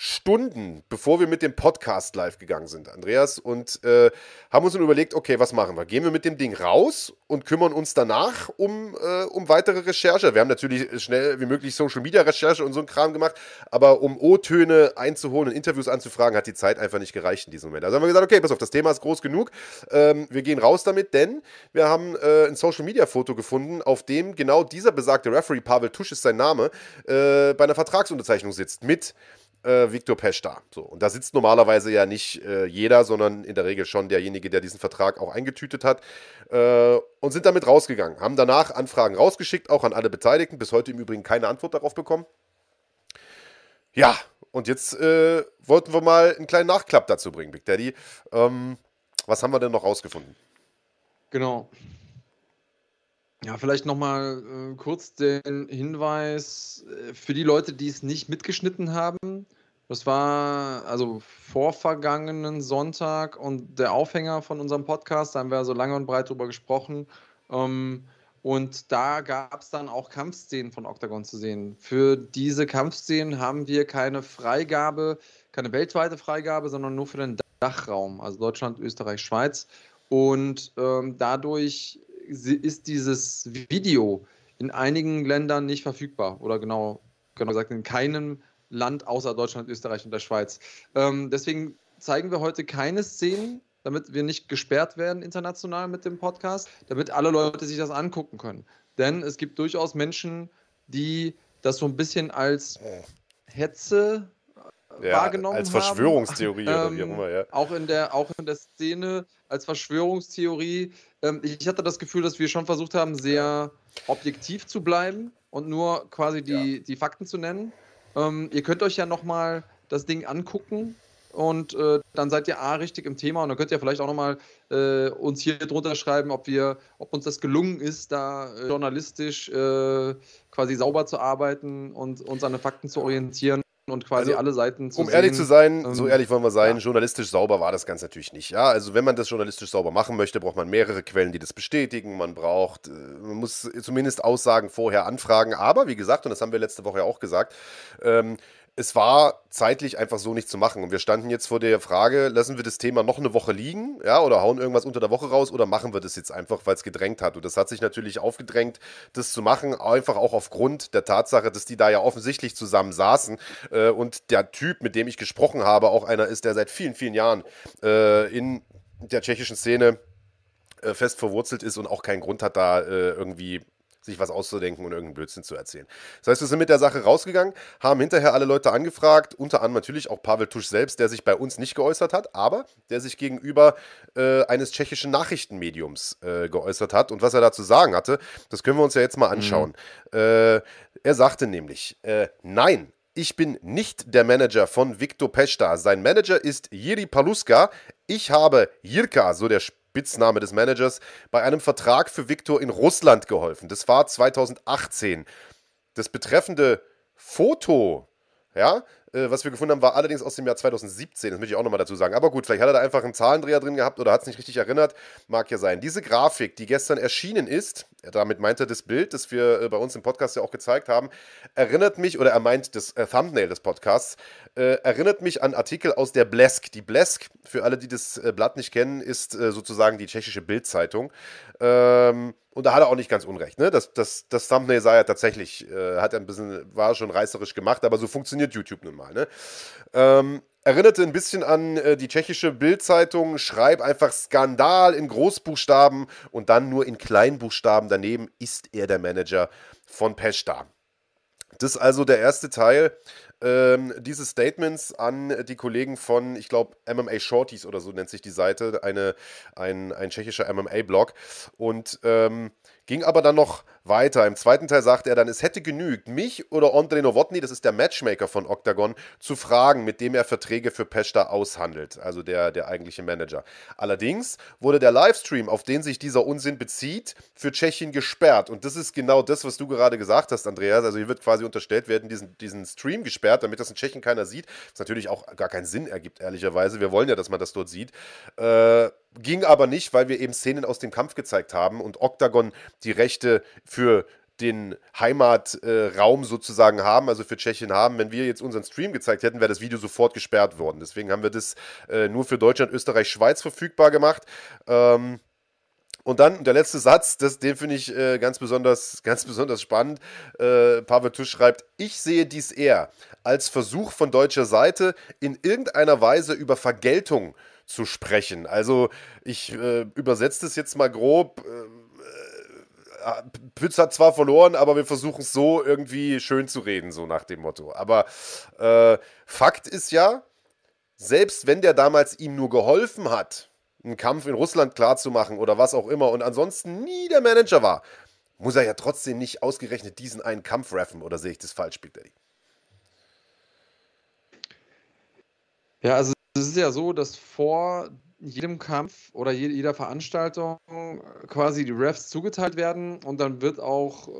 Stunden, bevor wir mit dem Podcast live gegangen sind, Andreas, und äh, haben uns dann überlegt, okay, was machen wir? Gehen wir mit dem Ding raus und kümmern uns danach um, äh, um weitere Recherche? Wir haben natürlich schnell wie möglich Social Media Recherche und so ein Kram gemacht, aber um O-Töne einzuholen und Interviews anzufragen, hat die Zeit einfach nicht gereicht in diesem Moment. Also haben wir gesagt, okay, pass auf, das Thema ist groß genug. Ähm, wir gehen raus damit, denn wir haben äh, ein Social Media Foto gefunden, auf dem genau dieser besagte Referee, Pavel Tusch ist sein Name, äh, bei einer Vertragsunterzeichnung sitzt mit äh, Viktor Pesch da. So, und da sitzt normalerweise ja nicht äh, jeder, sondern in der Regel schon derjenige, der diesen Vertrag auch eingetütet hat. Äh, und sind damit rausgegangen. Haben danach Anfragen rausgeschickt, auch an alle Beteiligten. Bis heute im Übrigen keine Antwort darauf bekommen. Ja, und jetzt äh, wollten wir mal einen kleinen Nachklapp dazu bringen, Big Daddy. Ähm, was haben wir denn noch rausgefunden? Genau. Ja, vielleicht nochmal äh, kurz den Hinweis äh, für die Leute, die es nicht mitgeschnitten haben. Das war also vorvergangenen Sonntag und der Aufhänger von unserem Podcast. Da haben wir so lange und breit drüber gesprochen. Ähm, und da gab es dann auch Kampfszenen von Octagon zu sehen. Für diese Kampfszenen haben wir keine Freigabe, keine weltweite Freigabe, sondern nur für den Dachraum, also Deutschland, Österreich, Schweiz. Und ähm, dadurch ist dieses Video in einigen Ländern nicht verfügbar oder genau, genau gesagt in keinem Land außer Deutschland, Österreich und der Schweiz. Ähm, deswegen zeigen wir heute keine Szenen, damit wir nicht gesperrt werden international mit dem Podcast, damit alle Leute sich das angucken können. Denn es gibt durchaus Menschen, die das so ein bisschen als Hetze ja, wahrgenommen als Verschwörungstheorie haben. oder wie auch ähm, immer, ja. Auch in der, auch in der Szene als Verschwörungstheorie. Ähm, ich hatte das Gefühl, dass wir schon versucht haben, sehr objektiv zu bleiben und nur quasi die, ja. die Fakten zu nennen. Ähm, ihr könnt euch ja nochmal das Ding angucken und äh, dann seid ihr A richtig im Thema und dann könnt ihr vielleicht auch nochmal äh, uns hier drunter schreiben, ob wir, ob uns das gelungen ist, da äh, journalistisch äh, quasi sauber zu arbeiten und uns an den Fakten zu orientieren und quasi also, alle Seiten zu Um sehen. ehrlich zu sein, ähm, so ehrlich wollen wir sein, ja. journalistisch sauber war das Ganze natürlich nicht. Ja, also wenn man das journalistisch sauber machen möchte, braucht man mehrere Quellen, die das bestätigen. Man braucht, äh, man muss zumindest Aussagen vorher anfragen. Aber wie gesagt, und das haben wir letzte Woche ja auch gesagt, ähm, es war zeitlich einfach so nicht zu machen. Und wir standen jetzt vor der Frage, lassen wir das Thema noch eine Woche liegen, ja, oder hauen irgendwas unter der Woche raus oder machen wir das jetzt einfach, weil es gedrängt hat. Und das hat sich natürlich aufgedrängt, das zu machen, einfach auch aufgrund der Tatsache, dass die da ja offensichtlich zusammen saßen äh, und der Typ, mit dem ich gesprochen habe, auch einer ist, der seit vielen, vielen Jahren äh, in der tschechischen Szene äh, fest verwurzelt ist und auch keinen Grund hat, da äh, irgendwie sich was auszudenken und irgendeinen Blödsinn zu erzählen. Das heißt, wir sind mit der Sache rausgegangen, haben hinterher alle Leute angefragt, unter anderem natürlich auch Pavel Tusch selbst, der sich bei uns nicht geäußert hat, aber der sich gegenüber äh, eines tschechischen Nachrichtenmediums äh, geäußert hat. Und was er dazu sagen hatte, das können wir uns ja jetzt mal anschauen. Mhm. Äh, er sagte nämlich, äh, nein, ich bin nicht der Manager von Viktor Pesta. Sein Manager ist Jiri Paluska. Ich habe Jirka, so der Spitzname des Managers, bei einem Vertrag für Viktor in Russland geholfen. Das war 2018. Das betreffende Foto, ja, äh, was wir gefunden haben, war allerdings aus dem Jahr 2017. Das möchte ich auch nochmal dazu sagen. Aber gut, vielleicht hat er da einfach einen Zahlendreher drin gehabt oder hat es nicht richtig erinnert. Mag ja sein. Diese Grafik, die gestern erschienen ist, damit meint er das Bild, das wir äh, bei uns im Podcast ja auch gezeigt haben, erinnert mich, oder er meint das äh, Thumbnail des Podcasts, äh, erinnert mich an Artikel aus der Blesk. Die Blesk, für alle, die das äh, Blatt nicht kennen, ist äh, sozusagen die tschechische Bildzeitung. Ähm, Und da hat er auch nicht ganz unrecht. Ne? Das, das, das Thumbnail sah ja tatsächlich, äh, hat ein bisschen, war schon reißerisch gemacht, aber so funktioniert YouTube nun mal. Ne? Ähm, erinnerte ein bisschen an äh, die tschechische Bildzeitung, schreib einfach Skandal in Großbuchstaben und dann nur in Kleinbuchstaben daneben ist er der Manager von Peshta. Das ist also der erste Teil ähm, dieses Statements an die Kollegen von, ich glaube, MMA Shorties oder so nennt sich die Seite, eine, ein, ein tschechischer MMA-Blog. Und ähm, ging aber dann noch weiter. Im zweiten Teil sagte er dann, es hätte genügt, mich oder Andrei Nowotny, das ist der Matchmaker von Octagon, zu fragen, mit dem er Verträge für Peshta aushandelt, also der, der eigentliche Manager. Allerdings wurde der Livestream, auf den sich dieser Unsinn bezieht, für Tschechien gesperrt. Und das ist genau das, was du gerade gesagt hast, Andreas. Also hier wird quasi unterstellt werden, diesen, diesen Stream gesperrt, damit das in Tschechien keiner sieht. Was natürlich auch gar keinen Sinn ergibt, ehrlicherweise. Wir wollen ja, dass man das dort sieht. Äh, ging aber nicht, weil wir eben Szenen aus dem Kampf gezeigt haben und Octagon die Rechte für den Heimatraum äh, sozusagen haben, also für Tschechien haben. Wenn wir jetzt unseren Stream gezeigt hätten, wäre das Video sofort gesperrt worden. Deswegen haben wir das äh, nur für Deutschland, Österreich, Schweiz verfügbar gemacht. Ähm, und dann der letzte Satz, das, den finde ich äh, ganz, besonders, ganz besonders spannend. Äh, Pavel Tusch schreibt, ich sehe dies eher als Versuch von deutscher Seite, in irgendeiner Weise über Vergeltung zu sprechen. Also ich äh, übersetze das jetzt mal grob. Äh, äh, Pütz hat zwar verloren, aber wir versuchen es so irgendwie schön zu reden, so nach dem Motto. Aber äh, Fakt ist ja, selbst wenn der damals ihm nur geholfen hat, einen Kampf in Russland klarzumachen oder was auch immer und ansonsten nie der Manager war, muss er ja trotzdem nicht ausgerechnet diesen einen Kampf reffen oder sehe ich das falsch, Big Daddy? Ja, also es ist ja so, dass vor jedem Kampf oder jeder Veranstaltung quasi die Refs zugeteilt werden und dann wird auch äh,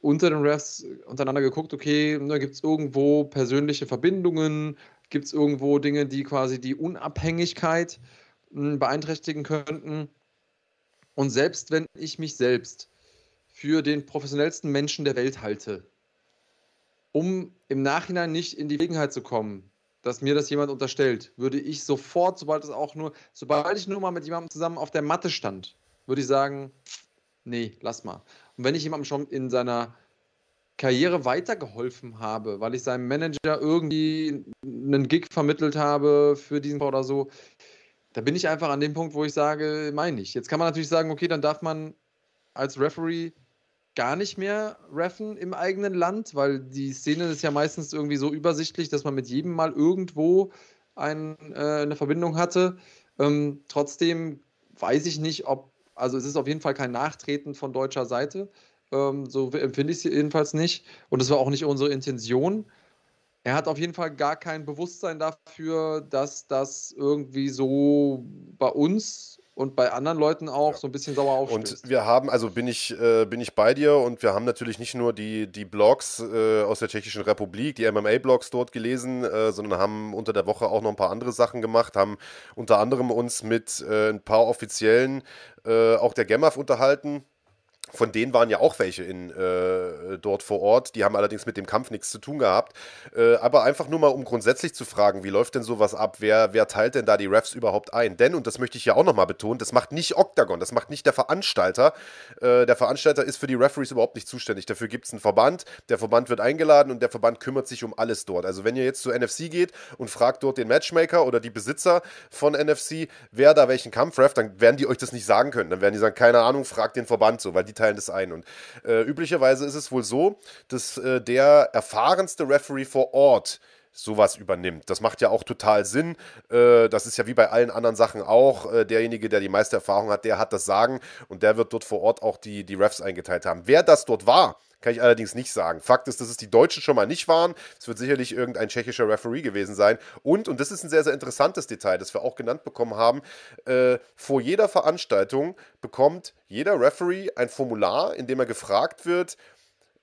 unter den Refs untereinander geguckt, okay, ne, gibt es irgendwo persönliche Verbindungen, gibt es irgendwo Dinge, die quasi die Unabhängigkeit hm, beeinträchtigen könnten. Und selbst wenn ich mich selbst für den professionellsten Menschen der Welt halte, um im Nachhinein nicht in die Gelegenheit zu kommen, dass mir das jemand unterstellt, würde ich sofort, sobald es auch nur, sobald ich nur mal mit jemandem zusammen auf der Matte stand, würde ich sagen, nee, lass mal. Und wenn ich jemandem schon in seiner Karriere weitergeholfen habe, weil ich seinem Manager irgendwie einen Gig vermittelt habe für diesen oder so, da bin ich einfach an dem Punkt, wo ich sage, meine ich. Jetzt kann man natürlich sagen, okay, dann darf man als Referee gar nicht mehr reffen im eigenen Land, weil die Szene ist ja meistens irgendwie so übersichtlich, dass man mit jedem mal irgendwo ein, äh, eine Verbindung hatte. Ähm, trotzdem weiß ich nicht, ob, also es ist auf jeden Fall kein Nachtreten von deutscher Seite. Ähm, so empfinde ich es jedenfalls nicht. Und das war auch nicht unsere Intention. Er hat auf jeden Fall gar kein Bewusstsein dafür, dass das irgendwie so bei uns und bei anderen Leuten auch ja. so ein bisschen sauer aufstößt. Und wir haben, also bin ich, äh, bin ich bei dir und wir haben natürlich nicht nur die, die Blogs äh, aus der Tschechischen Republik, die MMA-Blogs dort gelesen, äh, sondern haben unter der Woche auch noch ein paar andere Sachen gemacht, haben unter anderem uns mit äh, ein paar Offiziellen äh, auch der GEMAF unterhalten von denen waren ja auch welche in, äh, dort vor Ort. Die haben allerdings mit dem Kampf nichts zu tun gehabt. Äh, aber einfach nur mal, um grundsätzlich zu fragen, wie läuft denn sowas ab? Wer, wer teilt denn da die Refs überhaupt ein? Denn, und das möchte ich ja auch nochmal betonen, das macht nicht Octagon, das macht nicht der Veranstalter. Äh, der Veranstalter ist für die Referees überhaupt nicht zuständig. Dafür gibt es einen Verband. Der Verband wird eingeladen und der Verband kümmert sich um alles dort. Also, wenn ihr jetzt zu NFC geht und fragt dort den Matchmaker oder die Besitzer von NFC, wer da welchen Kampf ref, dann werden die euch das nicht sagen können. Dann werden die sagen, keine Ahnung, fragt den Verband so, weil die teilen das ein. Und äh, üblicherweise ist es wohl so, dass äh, der erfahrenste Referee vor Ort sowas übernimmt. Das macht ja auch total Sinn. Äh, das ist ja wie bei allen anderen Sachen auch. Äh, derjenige, der die meiste Erfahrung hat, der hat das Sagen und der wird dort vor Ort auch die, die Refs eingeteilt haben. Wer das dort war, kann ich allerdings nicht sagen. Fakt ist, dass es die Deutschen schon mal nicht waren. Es wird sicherlich irgendein tschechischer Referee gewesen sein. Und, und das ist ein sehr, sehr interessantes Detail, das wir auch genannt bekommen haben, äh, vor jeder Veranstaltung bekommt jeder Referee ein Formular, in dem er gefragt wird,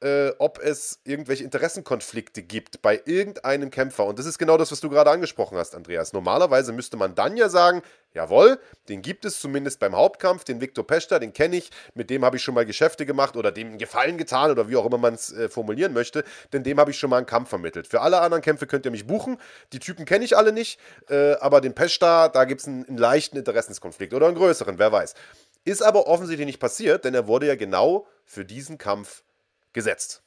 äh, ob es irgendwelche Interessenkonflikte gibt bei irgendeinem Kämpfer. Und das ist genau das, was du gerade angesprochen hast, Andreas. Normalerweise müsste man dann ja sagen, jawohl, den gibt es zumindest beim Hauptkampf, den Viktor Pester, den kenne ich, mit dem habe ich schon mal Geschäfte gemacht oder dem Gefallen getan oder wie auch immer man es äh, formulieren möchte, denn dem habe ich schon mal einen Kampf vermittelt. Für alle anderen Kämpfe könnt ihr mich buchen. Die Typen kenne ich alle nicht, äh, aber den Pester, da gibt es einen, einen leichten Interessenskonflikt oder einen größeren, wer weiß. Ist aber offensichtlich nicht passiert, denn er wurde ja genau für diesen Kampf gesetzt.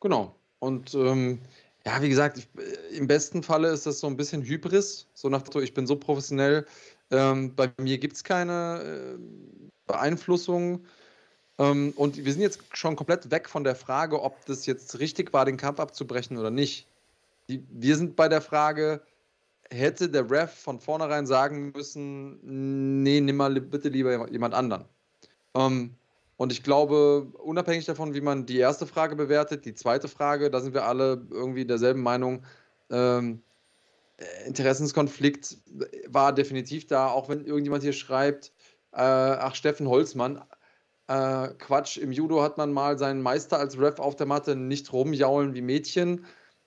Genau. Und ähm, ja, wie gesagt, ich, im besten Falle ist das so ein bisschen Hybris, so nach dem ich bin so professionell, ähm, bei mir gibt es keine äh, Beeinflussung. Ähm, und wir sind jetzt schon komplett weg von der Frage, ob das jetzt richtig war, den Kampf abzubrechen oder nicht. Die, wir sind bei der Frage, hätte der Ref von vornherein sagen müssen, nee, nimm mal bitte lieber jemand anderen. Ähm, und ich glaube, unabhängig davon, wie man die erste Frage bewertet, die zweite Frage, da sind wir alle irgendwie derselben Meinung. Ähm, Interessenskonflikt war definitiv da, auch wenn irgendjemand hier schreibt, äh, ach, Steffen Holzmann, äh, Quatsch, im Judo hat man mal seinen Meister als Ref auf der Matte nicht rumjaulen wie Mädchen.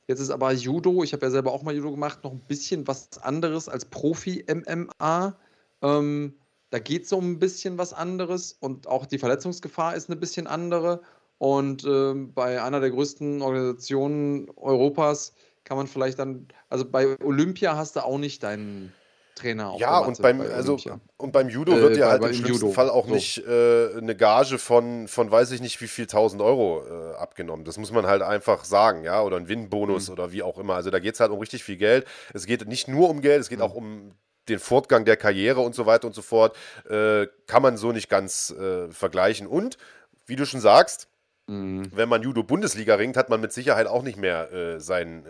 Jetzt ist aber Judo, ich habe ja selber auch mal Judo gemacht, noch ein bisschen was anderes als Profi-MMA. Ähm, da geht es um ein bisschen was anderes und auch die Verletzungsgefahr ist eine bisschen andere. Und ähm, bei einer der größten Organisationen Europas kann man vielleicht dann, also bei Olympia hast du auch nicht deinen Trainer auf Ja, und beim, bei also, und beim Judo wird äh, dir halt im schlimmsten Judo. Fall auch so. nicht äh, eine Gage von, von weiß ich nicht wie viel tausend Euro äh, abgenommen. Das muss man halt einfach sagen, ja, oder ein Win-Bonus mhm. oder wie auch immer. Also da geht es halt um richtig viel Geld. Es geht nicht nur um Geld, es geht mhm. auch um den Fortgang der Karriere und so weiter und so fort. Äh, kann man so nicht ganz äh, vergleichen. Und, wie du schon sagst, Mhm. Wenn man Judo-Bundesliga ringt, hat man mit Sicherheit auch nicht mehr äh, seinen, äh,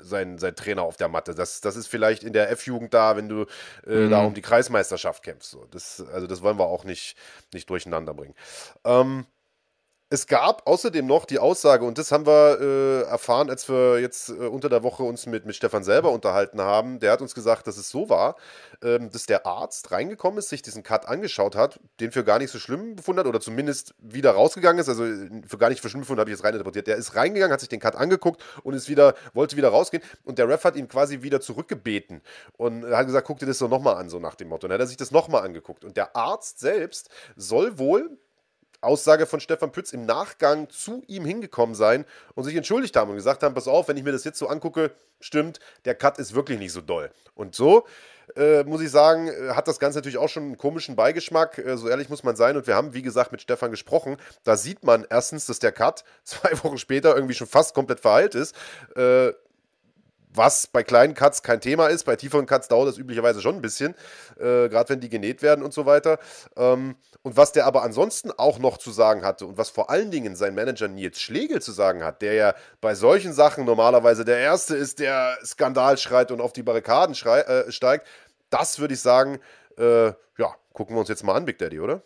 sein, sein Trainer auf der Matte. Das, das ist vielleicht in der F-Jugend da, wenn du äh, mhm. da um die Kreismeisterschaft kämpfst. So. Das, also das wollen wir auch nicht, nicht durcheinander bringen. Ähm, es gab außerdem noch die Aussage, und das haben wir äh, erfahren, als wir jetzt äh, unter der Woche uns mit, mit Stefan selber unterhalten haben. Der hat uns gesagt, dass es so war, ähm, dass der Arzt reingekommen ist, sich diesen Cut angeschaut hat, den für gar nicht so schlimm befunden hat oder zumindest wieder rausgegangen ist. Also für gar nicht für schlimm befunden habe ich jetzt reininterpretiert. Der ist reingegangen, hat sich den Cut angeguckt und ist wieder, wollte wieder rausgehen. Und der Ref hat ihn quasi wieder zurückgebeten und hat gesagt, guck dir das so nochmal an, so nach dem Motto. Und dann hat er sich das nochmal angeguckt. Und der Arzt selbst soll wohl Aussage von Stefan Pütz im Nachgang zu ihm hingekommen sein und sich entschuldigt haben und gesagt haben, pass auf, wenn ich mir das jetzt so angucke, stimmt, der Cut ist wirklich nicht so doll. Und so äh, muss ich sagen, äh, hat das Ganze natürlich auch schon einen komischen Beigeschmack, äh, so ehrlich muss man sein. Und wir haben, wie gesagt, mit Stefan gesprochen. Da sieht man erstens, dass der Cut zwei Wochen später irgendwie schon fast komplett verheilt ist. Äh, was bei kleinen Cuts kein Thema ist. Bei tieferen Cuts dauert das üblicherweise schon ein bisschen, äh, gerade wenn die genäht werden und so weiter. Ähm, und was der aber ansonsten auch noch zu sagen hatte und was vor allen Dingen sein Manager Nils Schlegel zu sagen hat, der ja bei solchen Sachen normalerweise der Erste ist, der Skandal schreit und auf die Barrikaden schrei, äh, steigt, das würde ich sagen, äh, ja, gucken wir uns jetzt mal an, Big Daddy, oder?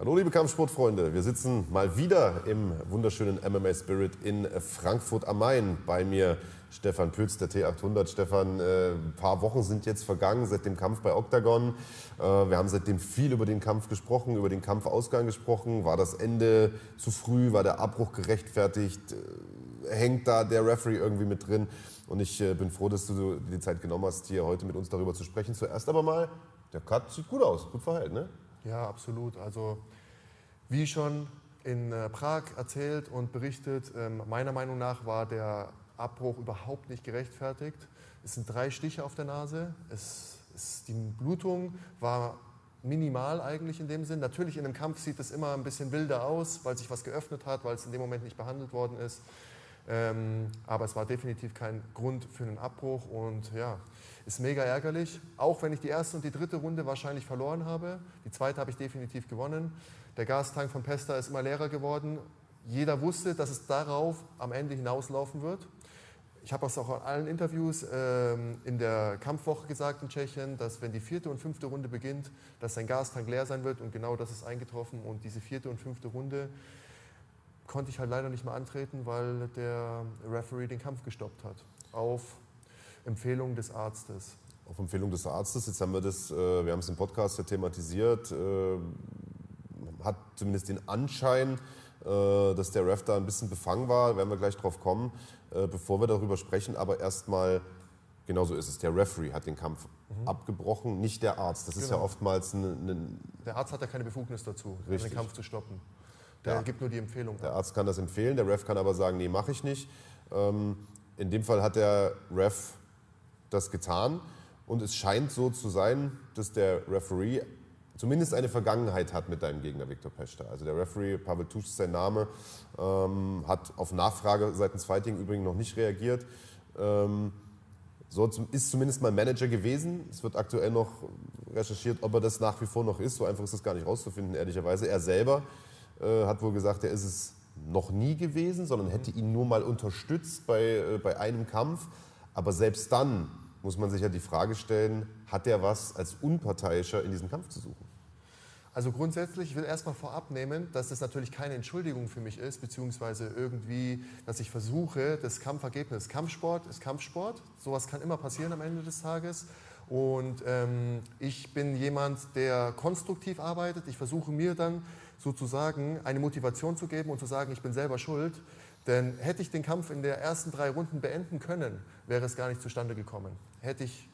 Hallo liebe Kampfsportfreunde, wir sitzen mal wieder im wunderschönen MMA Spirit in Frankfurt am Main. Bei mir Stefan Pütz, der T800. Stefan, äh, ein paar Wochen sind jetzt vergangen seit dem Kampf bei Octagon. Äh, wir haben seitdem viel über den Kampf gesprochen, über den Kampfausgang gesprochen. War das Ende zu früh? War der Abbruch gerechtfertigt? Äh, hängt da der Referee irgendwie mit drin? Und ich bin froh, dass du die Zeit genommen hast, hier heute mit uns darüber zu sprechen. Zuerst aber mal, der Cut sieht gut aus, gut verhält, ne? Ja, absolut. Also wie schon in äh, Prag erzählt und berichtet, ähm, meiner Meinung nach war der Abbruch überhaupt nicht gerechtfertigt. Es sind drei Stiche auf der Nase. Es, es, die Blutung war minimal eigentlich in dem Sinn. Natürlich in einem Kampf sieht es immer ein bisschen wilder aus, weil sich was geöffnet hat, weil es in dem Moment nicht behandelt worden ist. Ähm, aber es war definitiv kein Grund für einen Abbruch und ja, ist mega ärgerlich. Auch wenn ich die erste und die dritte Runde wahrscheinlich verloren habe. Die zweite habe ich definitiv gewonnen. Der Gastank von Pesta ist immer leerer geworden. Jeder wusste, dass es darauf am Ende hinauslaufen wird. Ich habe es auch in allen Interviews ähm, in der Kampfwoche gesagt in Tschechien, dass wenn die vierte und fünfte Runde beginnt, dass sein Gastank leer sein wird und genau das ist eingetroffen. Und diese vierte und fünfte Runde konnte ich halt leider nicht mehr antreten, weil der Referee den Kampf gestoppt hat. Auf Empfehlung des Arztes. Auf Empfehlung des Arztes. Jetzt haben wir das, äh, wir haben es im Podcast ja thematisiert, äh, hat zumindest den Anschein, äh, dass der Ref da ein bisschen befangen war. Werden wir gleich drauf kommen, bevor wir darüber sprechen. Aber erstmal, genauso ist es. Der Referee hat den Kampf mhm. abgebrochen, nicht der Arzt. Das genau. ist ja genau. oftmals ein. Der Arzt hat ja keine Befugnis dazu, den Kampf zu stoppen. Der ja. gibt nur die Empfehlung. Der Arzt kann das empfehlen, der Ref kann aber sagen, nee, mache ich nicht. Ähm, in dem Fall hat der Ref das getan. Und es scheint so zu sein, dass der Referee zumindest eine Vergangenheit hat mit deinem Gegner Viktor Pesta. Also der Referee, Pavel Tusch ist sein Name, ähm, hat auf Nachfrage seitens Fighting übrigens noch nicht reagiert. Ähm, so ist zumindest mal Manager gewesen. Es wird aktuell noch recherchiert, ob er das nach wie vor noch ist. So einfach ist das gar nicht rauszufinden, ehrlicherweise. Er selber äh, hat wohl gesagt, er ist es noch nie gewesen, sondern hätte ihn nur mal unterstützt bei, äh, bei einem Kampf. Aber selbst dann muss man sich ja die Frage stellen, hat er was als Unparteiischer in diesem Kampf zu suchen? Also grundsätzlich, ich will erstmal vorab nehmen, dass das natürlich keine Entschuldigung für mich ist, beziehungsweise irgendwie, dass ich versuche, das Kampfergebnis, Kampfsport ist Kampfsport, sowas kann immer passieren am Ende des Tages. Und ähm, ich bin jemand, der konstruktiv arbeitet. Ich versuche mir dann sozusagen eine Motivation zu geben und zu sagen, ich bin selber schuld. Denn hätte ich den Kampf in der ersten drei Runden beenden können, wäre es gar nicht zustande gekommen. Hätte ich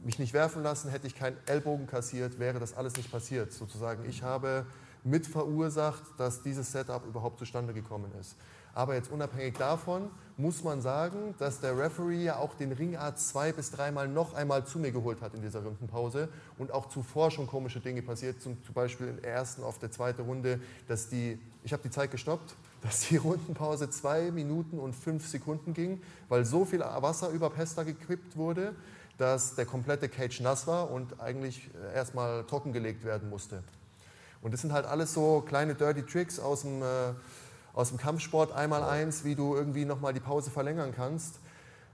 mich nicht werfen lassen, hätte ich keinen Ellbogen kassiert, wäre das alles nicht passiert. Sozusagen, ich habe mit verursacht, dass dieses Setup überhaupt zustande gekommen ist. Aber jetzt unabhängig davon muss man sagen, dass der Referee ja auch den Ringarzt zwei bis dreimal noch einmal zu mir geholt hat in dieser Rundenpause und auch zuvor schon komische Dinge passiert, zum, zum Beispiel in der ersten auf der zweiten Runde, dass die, ich habe die Zeit gestoppt, dass die Rundenpause zwei Minuten und fünf Sekunden ging, weil so viel Wasser über Pesta gekippt wurde, dass der komplette Cage nass war und eigentlich äh, erstmal trockengelegt werden musste. Und das sind halt alles so kleine Dirty Tricks aus dem, äh, aus dem Kampfsport, einmal eins, wie du irgendwie nochmal die Pause verlängern kannst.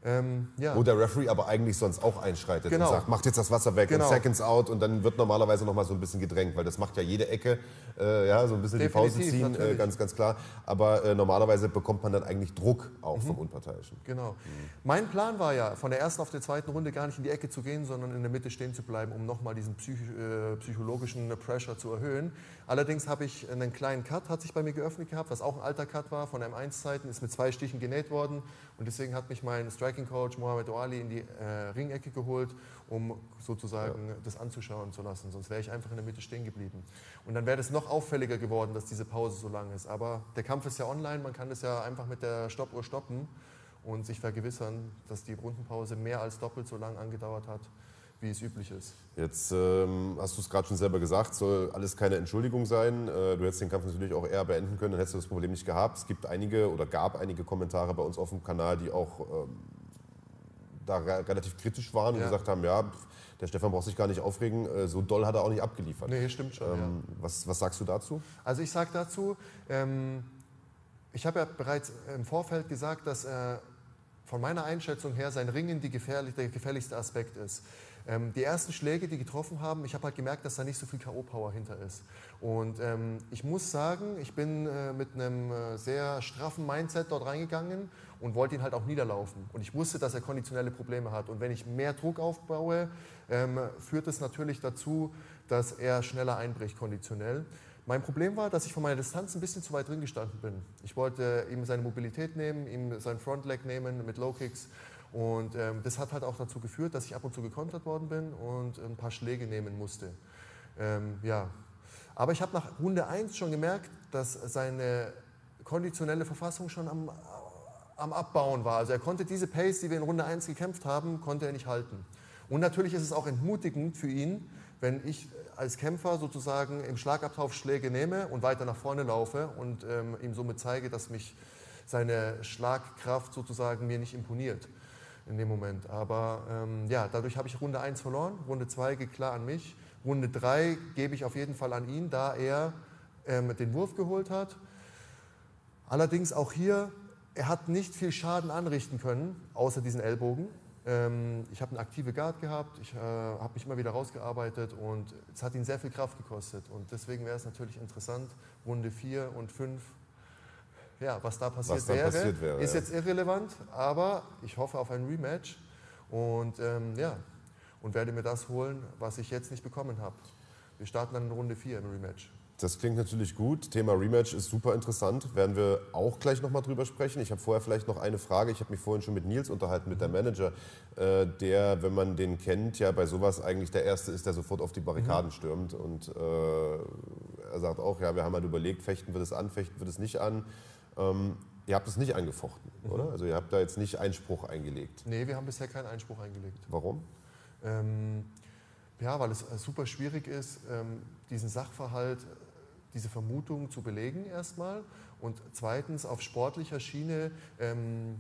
Ähm, ja. Wo der Referee aber eigentlich sonst auch einschreitet genau. und sagt, macht jetzt das Wasser weg genau. und Seconds out und dann wird normalerweise noch mal so ein bisschen gedrängt, weil das macht ja jede Ecke, äh, ja, so ein bisschen Definitiv, die Pause ziehen, äh, ganz, ganz klar. Aber äh, normalerweise bekommt man dann eigentlich Druck auch mhm. vom Unparteiischen. Genau. Mhm. Mein Plan war ja, von der ersten auf der zweiten Runde gar nicht in die Ecke zu gehen, sondern in der Mitte stehen zu bleiben, um nochmal diesen psych äh, psychologischen Pressure zu erhöhen. Allerdings habe ich einen kleinen Cut, hat sich bei mir geöffnet gehabt, was auch ein alter Cut war von M1-Zeiten, ist mit zwei Stichen genäht worden und deswegen hat mich mein Striking-Coach Mohamed Ali in die äh, Ringecke geholt, um sozusagen ja. das anzuschauen zu lassen. Sonst wäre ich einfach in der Mitte stehen geblieben. Und dann wäre es noch auffälliger geworden, dass diese Pause so lang ist. Aber der Kampf ist ja online, man kann das ja einfach mit der Stoppuhr stoppen und sich vergewissern, dass die Rundenpause mehr als doppelt so lang angedauert hat wie es üblich ist. Jetzt ähm, hast du es gerade schon selber gesagt, soll alles keine Entschuldigung sein. Äh, du hättest den Kampf natürlich auch eher beenden können, dann hättest du das Problem nicht gehabt. Es gibt einige oder gab einige Kommentare bei uns auf dem Kanal, die auch ähm, da relativ kritisch waren und gesagt haben, ja, der Stefan braucht sich gar nicht aufregen, äh, so doll hat er auch nicht abgeliefert. Nee, stimmt schon. Ähm, ja. was, was sagst du dazu? Also ich sage dazu, ähm, ich habe ja bereits im Vorfeld gesagt, dass äh, von meiner Einschätzung her sein Ringen gefährlich, der gefährlichste Aspekt ist. Ähm, die ersten Schläge, die getroffen haben, ich habe halt gemerkt, dass da nicht so viel K.O.-Power hinter ist. Und ähm, ich muss sagen, ich bin äh, mit einem äh, sehr straffen Mindset dort reingegangen und wollte ihn halt auch niederlaufen. Und ich wusste, dass er konditionelle Probleme hat. Und wenn ich mehr Druck aufbaue, ähm, führt es natürlich dazu, dass er schneller einbricht konditionell. Mein Problem war, dass ich von meiner Distanz ein bisschen zu weit drin gestanden bin. Ich wollte ihm seine Mobilität nehmen, ihm sein Frontleg nehmen mit Low Kicks und ähm, das hat halt auch dazu geführt, dass ich ab und zu gekontert worden bin und ein paar Schläge nehmen musste. Ähm, ja. Aber ich habe nach Runde 1 schon gemerkt, dass seine konditionelle Verfassung schon am, am Abbauen war. Also er konnte diese Pace, die wir in Runde 1 gekämpft haben, konnte er nicht halten. Und natürlich ist es auch entmutigend für ihn, wenn ich als Kämpfer sozusagen im Schlagabtausch Schläge nehme und weiter nach vorne laufe und ähm, ihm somit zeige, dass mich seine Schlagkraft sozusagen mir nicht imponiert in dem Moment. Aber ähm, ja, dadurch habe ich Runde 1 verloren, Runde 2 geht klar an mich. Runde 3 gebe ich auf jeden Fall an ihn, da er ähm, den Wurf geholt hat. Allerdings auch hier, er hat nicht viel Schaden anrichten können, außer diesen Ellbogen. Ähm, ich habe eine aktive Guard gehabt, ich äh, habe mich immer wieder rausgearbeitet und es hat ihn sehr viel Kraft gekostet. Und deswegen wäre es natürlich interessant, Runde 4 und 5 ja, was da passiert, was wäre, passiert wäre, ist jetzt irrelevant, aber ich hoffe auf ein Rematch und ähm, ja, und werde mir das holen, was ich jetzt nicht bekommen habe. Wir starten dann in Runde 4 im Rematch. Das klingt natürlich gut. Thema Rematch ist super interessant. Werden wir auch gleich nochmal drüber sprechen. Ich habe vorher vielleicht noch eine Frage. Ich habe mich vorhin schon mit Nils unterhalten, mit der Manager, äh, der, wenn man den kennt, ja bei sowas eigentlich der Erste ist, der sofort auf die Barrikaden mhm. stürmt. Und äh, er sagt auch, ja, wir haben halt überlegt, fechten wir das an, fechten wir das nicht an. Ähm, ihr habt es nicht angefochten, mhm. oder? Also ihr habt da jetzt nicht Einspruch eingelegt. Nee, wir haben bisher keinen Einspruch eingelegt. Warum? Ähm, ja, weil es äh, super schwierig ist, ähm, diesen Sachverhalt, diese Vermutung zu belegen erstmal. Und zweitens auf sportlicher Schiene, ähm,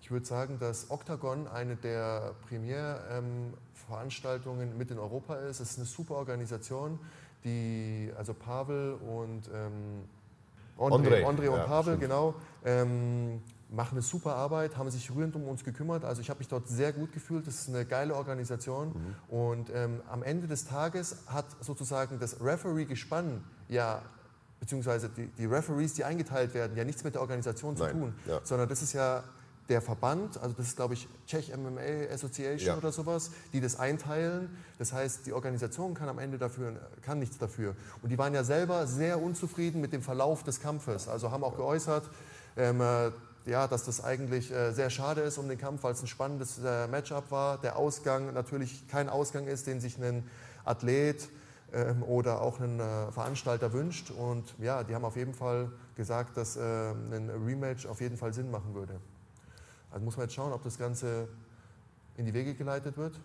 ich würde sagen, dass Octagon eine der Primärveranstaltungen mit in Europa ist. Es ist eine super Organisation, die, also Pavel und ähm, André, André und ja, Pavel, stimmt. genau, ähm, machen eine super Arbeit, haben sich rührend um uns gekümmert. Also ich habe mich dort sehr gut gefühlt. Das ist eine geile Organisation. Mhm. Und ähm, am Ende des Tages hat sozusagen das Referee-Gespann ja beziehungsweise die, die, Referees, die eingeteilt werden, ja nichts mit der Organisation zu Nein, tun, ja. sondern das ist ja der Verband, also das ist glaube ich Czech MMA Association ja. oder sowas, die das einteilen. Das heißt, die Organisation kann am Ende dafür, kann nichts dafür. Und die waren ja selber sehr unzufrieden mit dem Verlauf des Kampfes. Also haben auch geäußert, ähm, äh, ja, dass das eigentlich äh, sehr schade ist um den Kampf, weil es ein spannendes äh, Matchup war. Der Ausgang natürlich kein Ausgang ist, den sich ein Athlet ähm, oder auch ein äh, Veranstalter wünscht. Und ja, die haben auf jeden Fall gesagt, dass äh, ein Rematch auf jeden Fall Sinn machen würde. Also muss man jetzt schauen, ob das Ganze in die Wege geleitet wird.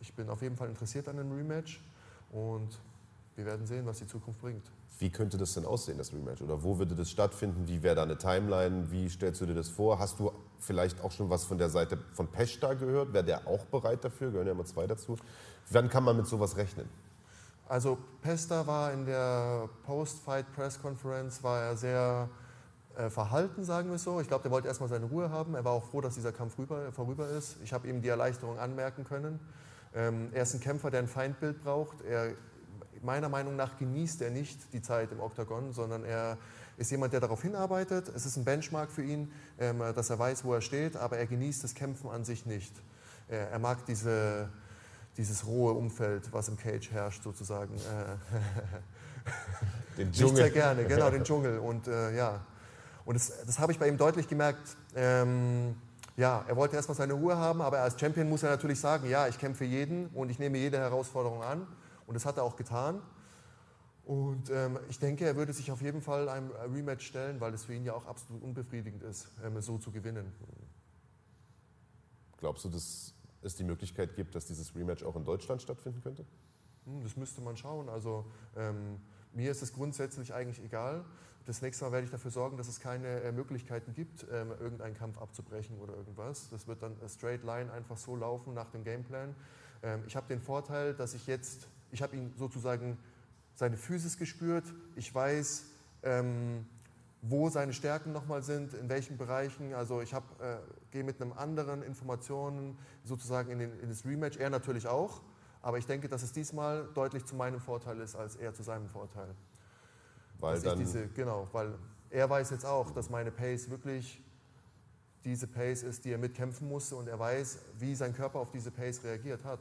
Ich bin auf jeden Fall interessiert an einem Rematch und wir werden sehen, was die Zukunft bringt. Wie könnte das denn aussehen, das Rematch? Oder wo würde das stattfinden? Wie wäre da eine Timeline? Wie stellst du dir das vor? Hast du vielleicht auch schon was von der Seite von Peshta gehört? Wäre der auch bereit dafür? Gehören ja immer zwei dazu. Wann kann man mit sowas rechnen? Also Pesta war in der Post-Fight-Press-Conference war er sehr verhalten, sagen wir so. Ich glaube, der wollte erstmal seine Ruhe haben. Er war auch froh, dass dieser Kampf rüber, vorüber ist. Ich habe ihm die Erleichterung anmerken können. Ähm, er ist ein Kämpfer, der ein Feindbild braucht. Er, meiner Meinung nach genießt er nicht die Zeit im Oktagon, sondern er ist jemand, der darauf hinarbeitet. Es ist ein Benchmark für ihn, ähm, dass er weiß, wo er steht, aber er genießt das Kämpfen an sich nicht. Er, er mag diese dieses rohe Umfeld, was im Cage herrscht, sozusagen. den Dschungel. Nicht sehr gerne, genau, den Dschungel. Und äh, ja, und das, das habe ich bei ihm deutlich gemerkt. Ähm, ja, er wollte erstmal seine Ruhe haben, aber als Champion muss er natürlich sagen, ja, ich kämpfe jeden und ich nehme jede Herausforderung an. Und das hat er auch getan. Und ähm, ich denke, er würde sich auf jeden Fall einem Rematch stellen, weil es für ihn ja auch absolut unbefriedigend ist, ähm, so zu gewinnen. Glaubst du, dass es die Möglichkeit gibt, dass dieses Rematch auch in Deutschland stattfinden könnte? Hm, das müsste man schauen. Also ähm, mir ist es grundsätzlich eigentlich egal. Das nächste Mal werde ich dafür sorgen, dass es keine äh, Möglichkeiten gibt, ähm, irgendeinen Kampf abzubrechen oder irgendwas. Das wird dann straight line einfach so laufen nach dem Gameplan. Ähm, ich habe den Vorteil, dass ich jetzt, ich habe ihn sozusagen seine Physis gespürt. Ich weiß, ähm, wo seine Stärken nochmal sind, in welchen Bereichen. Also ich äh, gehe mit einem anderen Informationen sozusagen in, den, in, das Rematch, er natürlich auch, aber ich denke, dass es diesmal deutlich zu meinem Vorteil ist, als er zu seinem Vorteil. Weil dann diese, genau, weil er weiß jetzt auch, dass meine Pace wirklich diese Pace ist, die er mitkämpfen musste und er weiß, wie sein Körper auf diese Pace reagiert hat.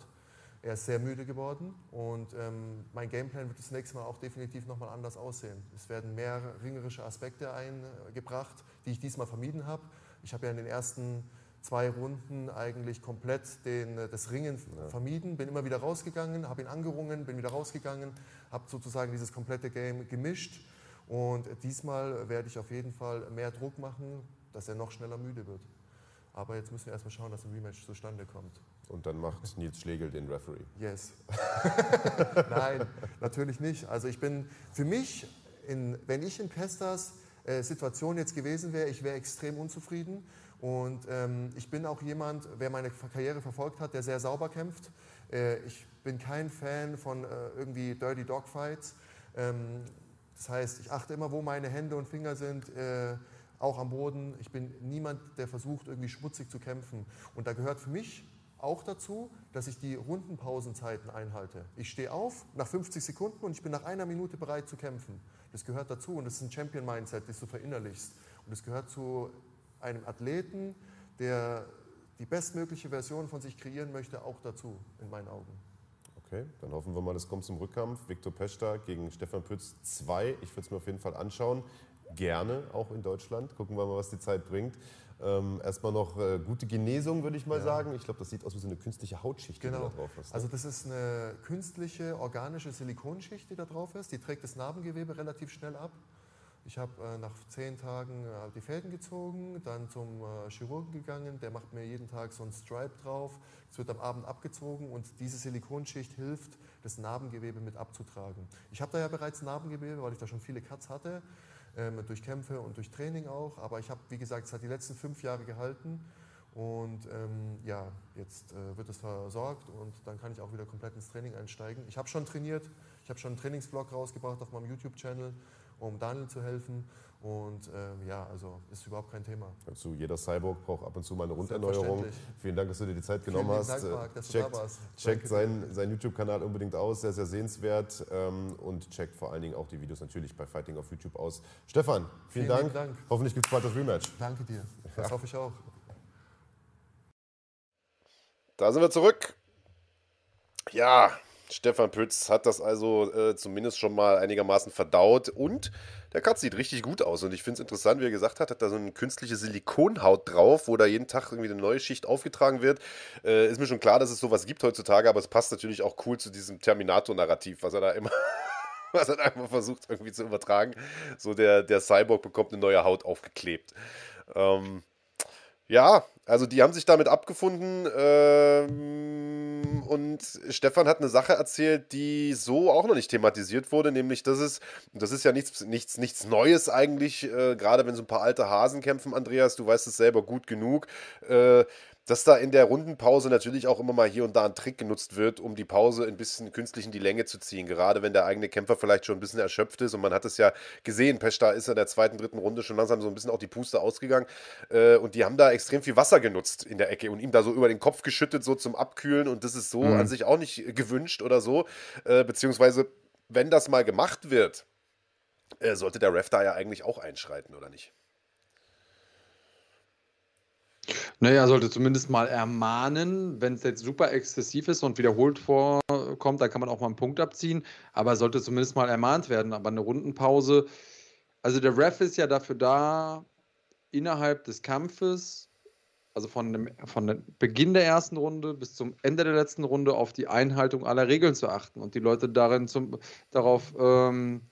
Er ist sehr müde geworden und ähm, mein Gameplan wird das nächste Mal auch definitiv nochmal anders aussehen. Es werden mehr ringerische Aspekte eingebracht, die ich diesmal vermieden habe. Ich habe ja in den ersten zwei Runden eigentlich komplett den, das Ringen ja. vermieden, bin immer wieder rausgegangen, habe ihn angerungen, bin wieder rausgegangen, habe sozusagen dieses komplette Game gemischt und diesmal werde ich auf jeden Fall mehr Druck machen, dass er noch schneller müde wird. Aber jetzt müssen wir erstmal schauen, dass ein Rematch zustande kommt. Und dann macht Nils Schlegel den Referee. Yes. Nein, natürlich nicht. Also ich bin für mich, in, wenn ich in Pestas äh, Situation jetzt gewesen wäre, ich wäre extrem unzufrieden. Und ähm, ich bin auch jemand, wer meine Karriere verfolgt hat, der sehr sauber kämpft. Äh, ich bin kein Fan von äh, irgendwie Dirty Dogfights. Ähm, das heißt, ich achte immer, wo meine Hände und Finger sind. Äh, auch am Boden. Ich bin niemand, der versucht, irgendwie schmutzig zu kämpfen. Und da gehört für mich auch dazu, dass ich die Rundenpausenzeiten einhalte. Ich stehe auf nach 50 Sekunden und ich bin nach einer Minute bereit zu kämpfen. Das gehört dazu und das ist ein Champion-Mindset, das du verinnerlichst. Und das gehört zu einem Athleten, der die bestmögliche Version von sich kreieren möchte, auch dazu, in meinen Augen. Okay, dann hoffen wir mal, es kommt zum Rückkampf. Viktor Pesta gegen Stefan Pütz 2. Ich würde es mir auf jeden Fall anschauen gerne, auch in Deutschland. Gucken wir mal, was die Zeit bringt. Ähm, erstmal noch äh, gute Genesung, würde ich mal ja. sagen. Ich glaube, das sieht aus wie so eine künstliche Hautschicht, genau. die da drauf ist. Ne? Also das ist eine künstliche, organische Silikonschicht, die da drauf ist. Die trägt das Narbengewebe relativ schnell ab. Ich habe äh, nach zehn Tagen äh, die Fäden gezogen, dann zum äh, Chirurgen gegangen, der macht mir jeden Tag so ein Stripe drauf. Es wird am Abend abgezogen und diese Silikonschicht hilft, das Narbengewebe mit abzutragen. Ich habe da ja bereits Narbengewebe, weil ich da schon viele Cuts hatte, ähm, durch Kämpfe und durch Training auch. Aber ich habe, wie gesagt, es hat die letzten fünf Jahre gehalten. Und ähm, ja, jetzt äh, wird es versorgt und dann kann ich auch wieder komplett ins Training einsteigen. Ich habe schon trainiert, ich habe schon einen Trainingsvlog rausgebracht auf meinem YouTube-Channel um Daniel zu helfen. Und ähm, ja, also ist überhaupt kein Thema. Also jeder Cyborg braucht ab und zu mal eine Runderneuerung. Vielen Dank, dass du dir die Zeit genommen Vielen hast. Dank, Marc, dass checkt du da warst. checkt seinen, seinen YouTube-Kanal unbedingt aus, sehr, sehr sehenswert. Ähm, und checkt vor allen Dingen auch die Videos natürlich bei Fighting auf YouTube aus. Stefan, vielen, Vielen Dank. Dank. Hoffentlich gibt es bald das Rematch. Danke dir. Das hoffe ich auch. Da sind wir zurück. Ja, Stefan Pütz hat das also äh, zumindest schon mal einigermaßen verdaut und der Cut sieht richtig gut aus und ich finde es interessant, wie er gesagt hat, hat da so eine künstliche Silikonhaut drauf, wo da jeden Tag irgendwie eine neue Schicht aufgetragen wird. Äh, ist mir schon klar, dass es sowas gibt heutzutage, aber es passt natürlich auch cool zu diesem Terminator-Narrativ, was er da immer was er da versucht irgendwie zu übertragen. So der, der Cyborg bekommt eine neue Haut aufgeklebt. Ähm, ja, also die haben sich damit abgefunden ähm, und Stefan hat eine Sache erzählt, die so auch noch nicht thematisiert wurde, nämlich dass es, das ist ja nichts, nichts, nichts Neues eigentlich, äh, gerade wenn so ein paar alte Hasen kämpfen, Andreas, du weißt es selber gut genug, äh, dass da in der Rundenpause natürlich auch immer mal hier und da ein Trick genutzt wird, um die Pause ein bisschen künstlich in die Länge zu ziehen. Gerade wenn der eigene Kämpfer vielleicht schon ein bisschen erschöpft ist und man hat es ja gesehen, Peshta ist in der zweiten, dritten Runde schon langsam so ein bisschen auch die Puste ausgegangen äh, und die haben da extrem viel Wasser genutzt in der Ecke und ihm da so über den Kopf geschüttet, so zum Abkühlen und das ist so mhm. an sich auch nicht gewünscht oder so, äh, beziehungsweise wenn das mal gemacht wird, äh, sollte der Ref da ja eigentlich auch einschreiten, oder nicht? Naja, sollte zumindest mal ermahnen, wenn es jetzt super exzessiv ist und wiederholt vorkommt, dann kann man auch mal einen Punkt abziehen, aber er sollte zumindest mal ermahnt werden. Aber eine Rundenpause, also der Ref ist ja dafür da, innerhalb des Kampfes, also von dem, von dem Beginn der ersten Runde bis zum Ende der letzten Runde, auf die Einhaltung aller Regeln zu achten und die Leute darin zum, darauf ähm,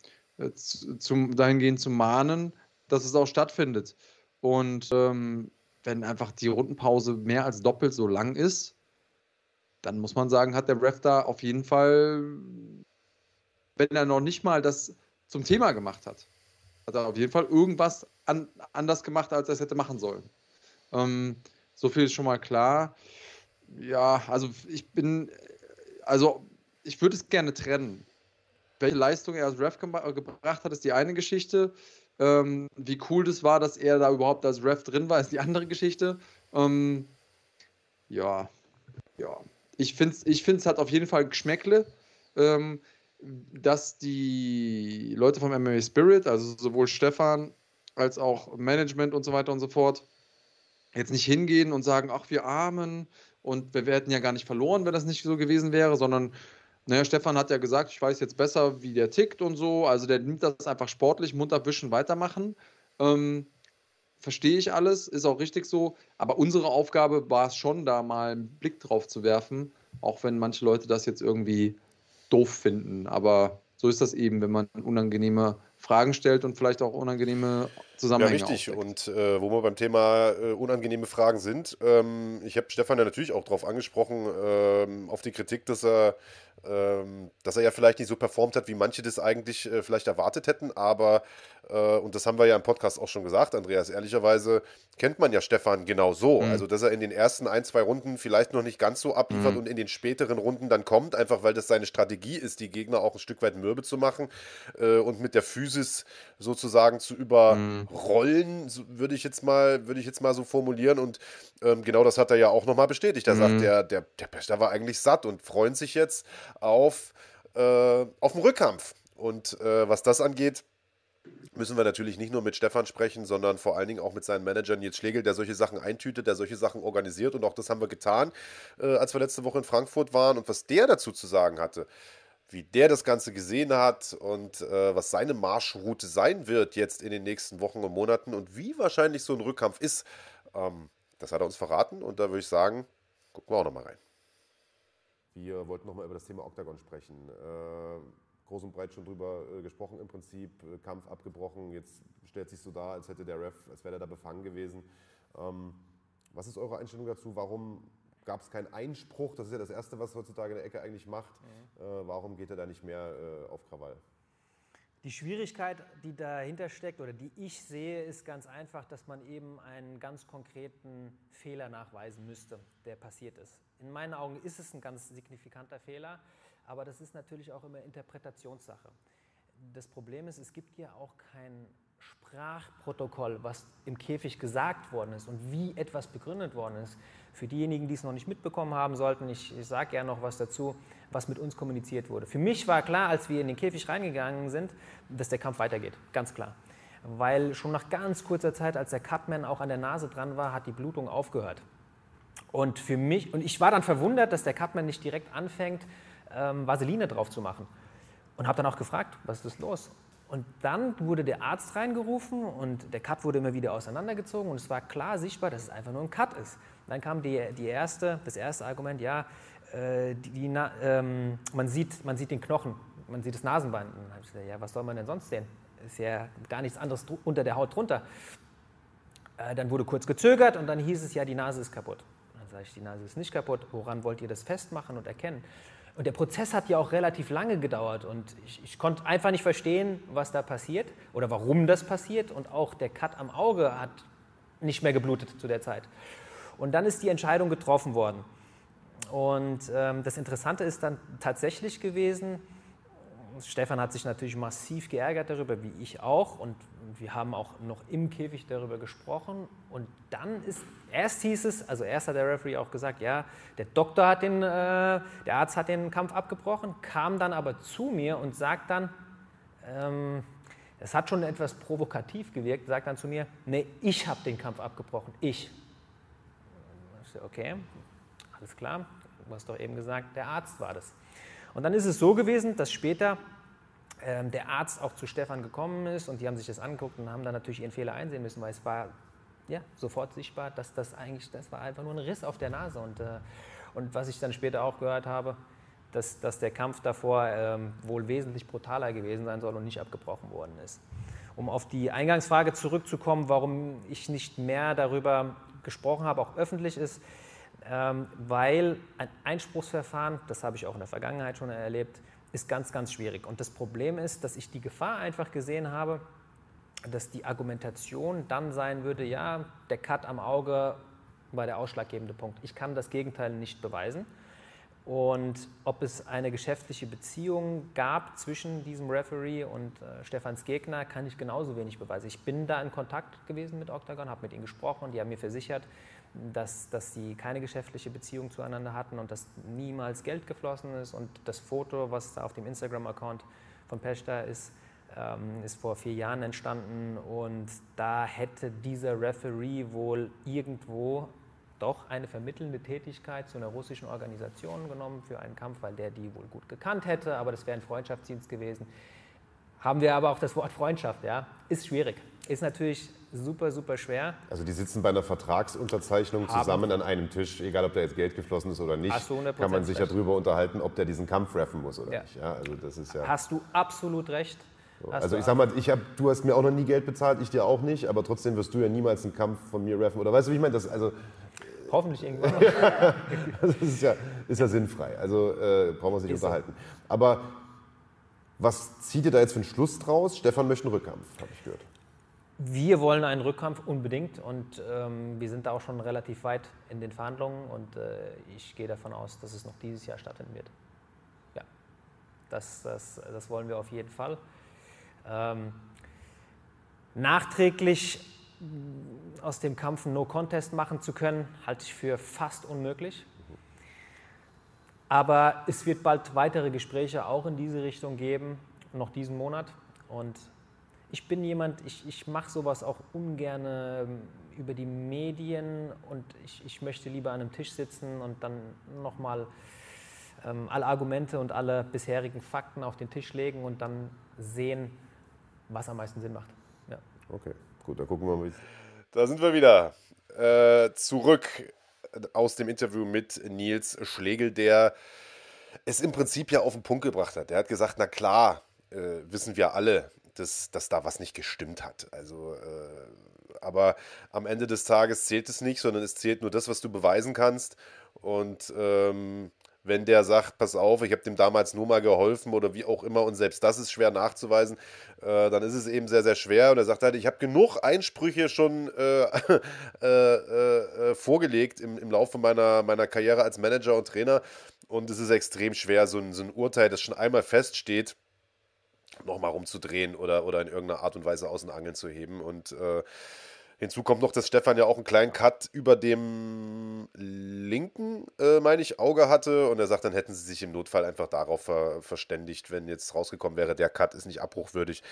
zum, dahingehend zu mahnen, dass es auch stattfindet. Und ähm, wenn einfach die Rundenpause mehr als doppelt so lang ist, dann muss man sagen, hat der Ref da auf jeden Fall, wenn er noch nicht mal das zum Thema gemacht hat, hat er auf jeden Fall irgendwas an, anders gemacht, als er es hätte machen sollen. Ähm, so viel ist schon mal klar. Ja, also ich bin, also ich würde es gerne trennen. Welche Leistung er als Ref gebracht hat, ist die eine Geschichte. Ähm, wie cool das war, dass er da überhaupt als Ref drin war, ist die andere Geschichte. Ähm, ja, ja. Ich finde es ich find's hat auf jeden Fall Geschmäckle, ähm, dass die Leute vom MMA Spirit, also sowohl Stefan als auch Management und so weiter und so fort, jetzt nicht hingehen und sagen, ach, wir Armen und wir hätten ja gar nicht verloren, wenn das nicht so gewesen wäre, sondern naja, Stefan hat ja gesagt, ich weiß jetzt besser, wie der tickt und so. Also der nimmt das einfach sportlich, munter wischen, weitermachen. Ähm, Verstehe ich alles, ist auch richtig so. Aber unsere Aufgabe war es schon, da mal einen Blick drauf zu werfen, auch wenn manche Leute das jetzt irgendwie doof finden. Aber so ist das eben, wenn man unangenehme Fragen stellt und vielleicht auch unangenehme Zusammenhänge. Ja, richtig. Aufdeckt. Und äh, wo wir beim Thema äh, unangenehme Fragen sind, ähm, ich habe Stefan ja natürlich auch darauf angesprochen, ähm, auf die Kritik, dass er, ähm, dass er ja vielleicht nicht so performt hat, wie manche das eigentlich äh, vielleicht erwartet hätten, aber äh, und das haben wir ja im Podcast auch schon gesagt, Andreas, ehrlicherweise kennt man ja Stefan genau so. Mhm. Also, dass er in den ersten ein, zwei Runden vielleicht noch nicht ganz so abliefert mhm. und in den späteren Runden dann kommt, einfach weil das seine Strategie ist, die Gegner auch ein Stück weit mürbe zu machen äh, und mit der Physis sozusagen zu überrollen, mhm. würde ich jetzt mal, würde ich jetzt mal so formulieren. Und ähm, genau das hat er ja auch nochmal bestätigt. Er sagt, mhm. der, der, der Pester war eigentlich satt und freut sich jetzt auf, äh, auf den Rückkampf. Und äh, was das angeht, müssen wir natürlich nicht nur mit Stefan sprechen, sondern vor allen Dingen auch mit seinen Managern Nils Schlegel, der solche Sachen eintütet, der solche Sachen organisiert. Und auch das haben wir getan, äh, als wir letzte Woche in Frankfurt waren. Und was der dazu zu sagen hatte, wie der das Ganze gesehen hat und äh, was seine Marschroute sein wird jetzt in den nächsten Wochen und Monaten und wie wahrscheinlich so ein Rückkampf ist, ähm, das hat er uns verraten. Und da würde ich sagen, gucken wir auch nochmal rein. Wir wollten nochmal über das Thema Octagon sprechen. Äh groß und breit schon drüber äh, gesprochen im Prinzip. Äh, Kampf abgebrochen, jetzt stellt sich so dar, als hätte der Ref, als wäre er da befangen gewesen. Ähm, was ist eure Einstellung dazu? Warum gab es keinen Einspruch? Das ist ja das Erste, was heutzutage in der Ecke eigentlich macht. Mhm. Äh, warum geht er da nicht mehr äh, auf Krawall? Die Schwierigkeit, die dahinter steckt oder die ich sehe, ist ganz einfach, dass man eben einen ganz konkreten Fehler nachweisen müsste, der passiert ist. In meinen Augen ist es ein ganz signifikanter Fehler, aber das ist natürlich auch immer Interpretationssache. Das Problem ist, es gibt ja auch kein Sprachprotokoll, was im Käfig gesagt worden ist und wie etwas begründet worden ist. Für diejenigen, die es noch nicht mitbekommen haben sollten, ich, ich sage gerne noch was dazu, was mit uns kommuniziert wurde. Für mich war klar, als wir in den Käfig reingegangen sind, dass der Kampf weitergeht, ganz klar. Weil schon nach ganz kurzer Zeit, als der Cutman auch an der Nase dran war, hat die Blutung aufgehört. Und für mich, und ich war dann verwundert, dass der Cutman nicht direkt anfängt, ähm, Vaseline drauf zu machen. Und habe dann auch gefragt, was ist los? Und dann wurde der Arzt reingerufen und der Cut wurde immer wieder auseinandergezogen und es war klar sichtbar, dass es einfach nur ein Cut ist. dann kam die, die erste, das erste Argument, ja, äh, die, die, ähm, man, sieht, man sieht den Knochen, man sieht das Nasenbein. Und dann habe ich gesagt, ja, was soll man denn sonst sehen? Ist ja gar nichts anderes unter der Haut drunter. Äh, dann wurde kurz gezögert und dann hieß es, ja, die Nase ist kaputt. Dann sage ich, die Nase ist nicht kaputt. Woran wollt ihr das festmachen und erkennen? Und der Prozess hat ja auch relativ lange gedauert und ich, ich, konnte einfach nicht verstehen, was da passiert oder warum das passiert. Und auch der Cut am Auge hat nicht mehr geblutet zu der Zeit. Und dann ist die Entscheidung getroffen worden. Und ähm, das Interessante ist dann tatsächlich gewesen, Stefan hat sich natürlich massiv geärgert darüber, wie ich auch. Und wir haben auch noch im Käfig darüber gesprochen. Und dann ist, erst hieß es, also erst hat der Referee auch gesagt, ja, der Doktor hat den, äh, der Arzt hat den Kampf abgebrochen, kam dann aber zu mir und sagt dann, ähm, es hat schon etwas provokativ gewirkt, sagt dann zu mir, nee, ich habe den Kampf abgebrochen, ich. Okay, alles klar, du hast doch eben gesagt, der Arzt war das. Und dann ist es so gewesen, dass später ähm, der Arzt auch zu Stefan gekommen ist und die haben sich das angeguckt und haben dann natürlich ihren Fehler einsehen müssen, weil es war ja, sofort sichtbar, dass das eigentlich, das war einfach nur ein Riss auf der Nase. Und, äh, und was ich dann später auch gehört habe, dass, dass der Kampf davor ähm, wohl wesentlich brutaler gewesen sein soll und nicht abgebrochen worden ist. Um auf die Eingangsfrage zurückzukommen, warum ich nicht mehr darüber gesprochen habe, auch öffentlich ist, weil ein Einspruchsverfahren, das habe ich auch in der Vergangenheit schon erlebt, ist ganz, ganz schwierig. Und das Problem ist, dass ich die Gefahr einfach gesehen habe, dass die Argumentation dann sein würde, ja, der Cut am Auge war der ausschlaggebende Punkt. Ich kann das Gegenteil nicht beweisen. Und ob es eine geschäftliche Beziehung gab zwischen diesem Referee und äh, Stefans Gegner, kann ich genauso wenig beweisen. Ich bin da in Kontakt gewesen mit Octagon, habe mit ihnen gesprochen, die haben mir versichert, dass, dass sie keine geschäftliche Beziehung zueinander hatten und dass niemals Geld geflossen ist. Und das Foto, was auf dem Instagram-Account von Peshta ist, ähm, ist vor vier Jahren entstanden und da hätte dieser Referee wohl irgendwo doch eine vermittelnde Tätigkeit zu einer russischen Organisation genommen für einen Kampf, weil der die wohl gut gekannt hätte, aber das wäre ein Freundschaftsdienst gewesen. Haben wir aber auch das Wort Freundschaft, ja, ist schwierig. Ist natürlich super, super schwer. Also die sitzen bei einer Vertragsunterzeichnung Haben zusammen an einem Tisch, egal ob da jetzt Geld geflossen ist oder nicht, kann man sich recht. ja darüber unterhalten, ob der diesen Kampf reffen muss oder ja. nicht. Ja, also das ist ja Hast du absolut recht. So. Also ich sag mal, ich hab, du hast mir auch noch nie Geld bezahlt, ich dir auch nicht, aber trotzdem wirst du ja niemals einen Kampf von mir reffen. Oder weißt du, wie ich meine? Das, also, Hoffentlich irgendwann. das ist ja, ist ja sinnfrei. Also äh, brauchen wir sich ist unterhalten. Aber was zieht ihr da jetzt für einen Schluss draus? Stefan möchte einen Rückkampf, habe ich gehört. Wir wollen einen Rückkampf unbedingt und ähm, wir sind da auch schon relativ weit in den Verhandlungen und äh, ich gehe davon aus, dass es noch dieses Jahr stattfinden wird. Ja, das, das, das wollen wir auf jeden Fall. Ähm, nachträglich aus dem Kampf einen No-Contest machen zu können, halte ich für fast unmöglich. Aber es wird bald weitere Gespräche auch in diese Richtung geben, noch diesen Monat. Und ich bin jemand, ich, ich mache sowas auch ungern ähm, über die Medien und ich, ich möchte lieber an einem Tisch sitzen und dann nochmal ähm, alle Argumente und alle bisherigen Fakten auf den Tisch legen und dann sehen, was am meisten Sinn macht. Ja. Okay, gut, dann gucken wir mal. Da sind wir wieder äh, zurück aus dem Interview mit Nils Schlegel, der es im Prinzip ja auf den Punkt gebracht hat. Er hat gesagt, na klar, äh, wissen wir alle, dass, dass da was nicht gestimmt hat. Also, äh, aber am Ende des Tages zählt es nicht, sondern es zählt nur das, was du beweisen kannst. Und ähm, wenn der sagt, pass auf, ich habe dem damals nur mal geholfen oder wie auch immer und selbst das ist schwer nachzuweisen, äh, dann ist es eben sehr, sehr schwer. Und er sagt halt, ich habe genug Einsprüche schon äh, äh, äh, vorgelegt im, im Laufe meiner, meiner Karriere als Manager und Trainer und es ist extrem schwer, so ein, so ein Urteil, das schon einmal feststeht, nochmal rumzudrehen oder, oder in irgendeiner Art und Weise aus den Angeln zu heben. Und äh, Hinzu kommt noch, dass Stefan ja auch einen kleinen Cut über dem linken, äh, meine ich, Auge hatte. Und er sagt, dann hätten sie sich im Notfall einfach darauf ver verständigt, wenn jetzt rausgekommen wäre, der Cut ist nicht abbruchwürdig.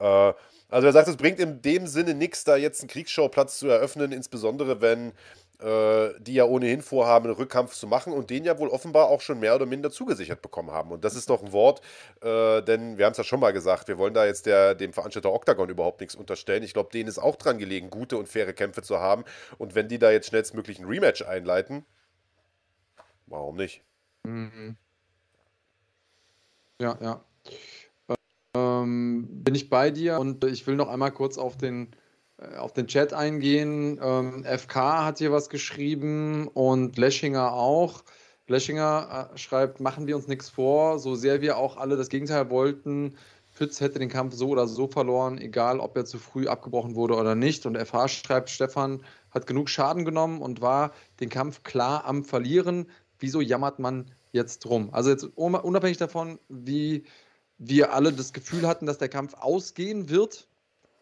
Äh, also er sagt, es bringt in dem Sinne nichts, da jetzt einen Kriegsschauplatz zu eröffnen, insbesondere wenn die ja ohnehin vorhaben, einen Rückkampf zu machen und den ja wohl offenbar auch schon mehr oder minder zugesichert bekommen haben. Und das ist doch ein Wort, äh, denn wir haben es ja schon mal gesagt, wir wollen da jetzt der, dem Veranstalter Octagon überhaupt nichts unterstellen. Ich glaube, denen ist auch dran gelegen, gute und faire Kämpfe zu haben. Und wenn die da jetzt schnellstmöglich ein Rematch einleiten, warum nicht? Mhm. Ja, ja. Ähm, bin ich bei dir und ich will noch einmal kurz auf den äh, auf den Chat eingehen. Ähm, FK hat hier was geschrieben und Leschinger auch. Leschinger äh, schreibt, machen wir uns nichts vor, so sehr wir auch alle das Gegenteil wollten. Pütz hätte den Kampf so oder so verloren, egal ob er zu früh abgebrochen wurde oder nicht. Und FH schreibt, Stefan hat genug Schaden genommen und war den Kampf klar am Verlieren. Wieso jammert man jetzt drum? Also jetzt unabhängig davon, wie wir alle das Gefühl hatten, dass der Kampf ausgehen wird,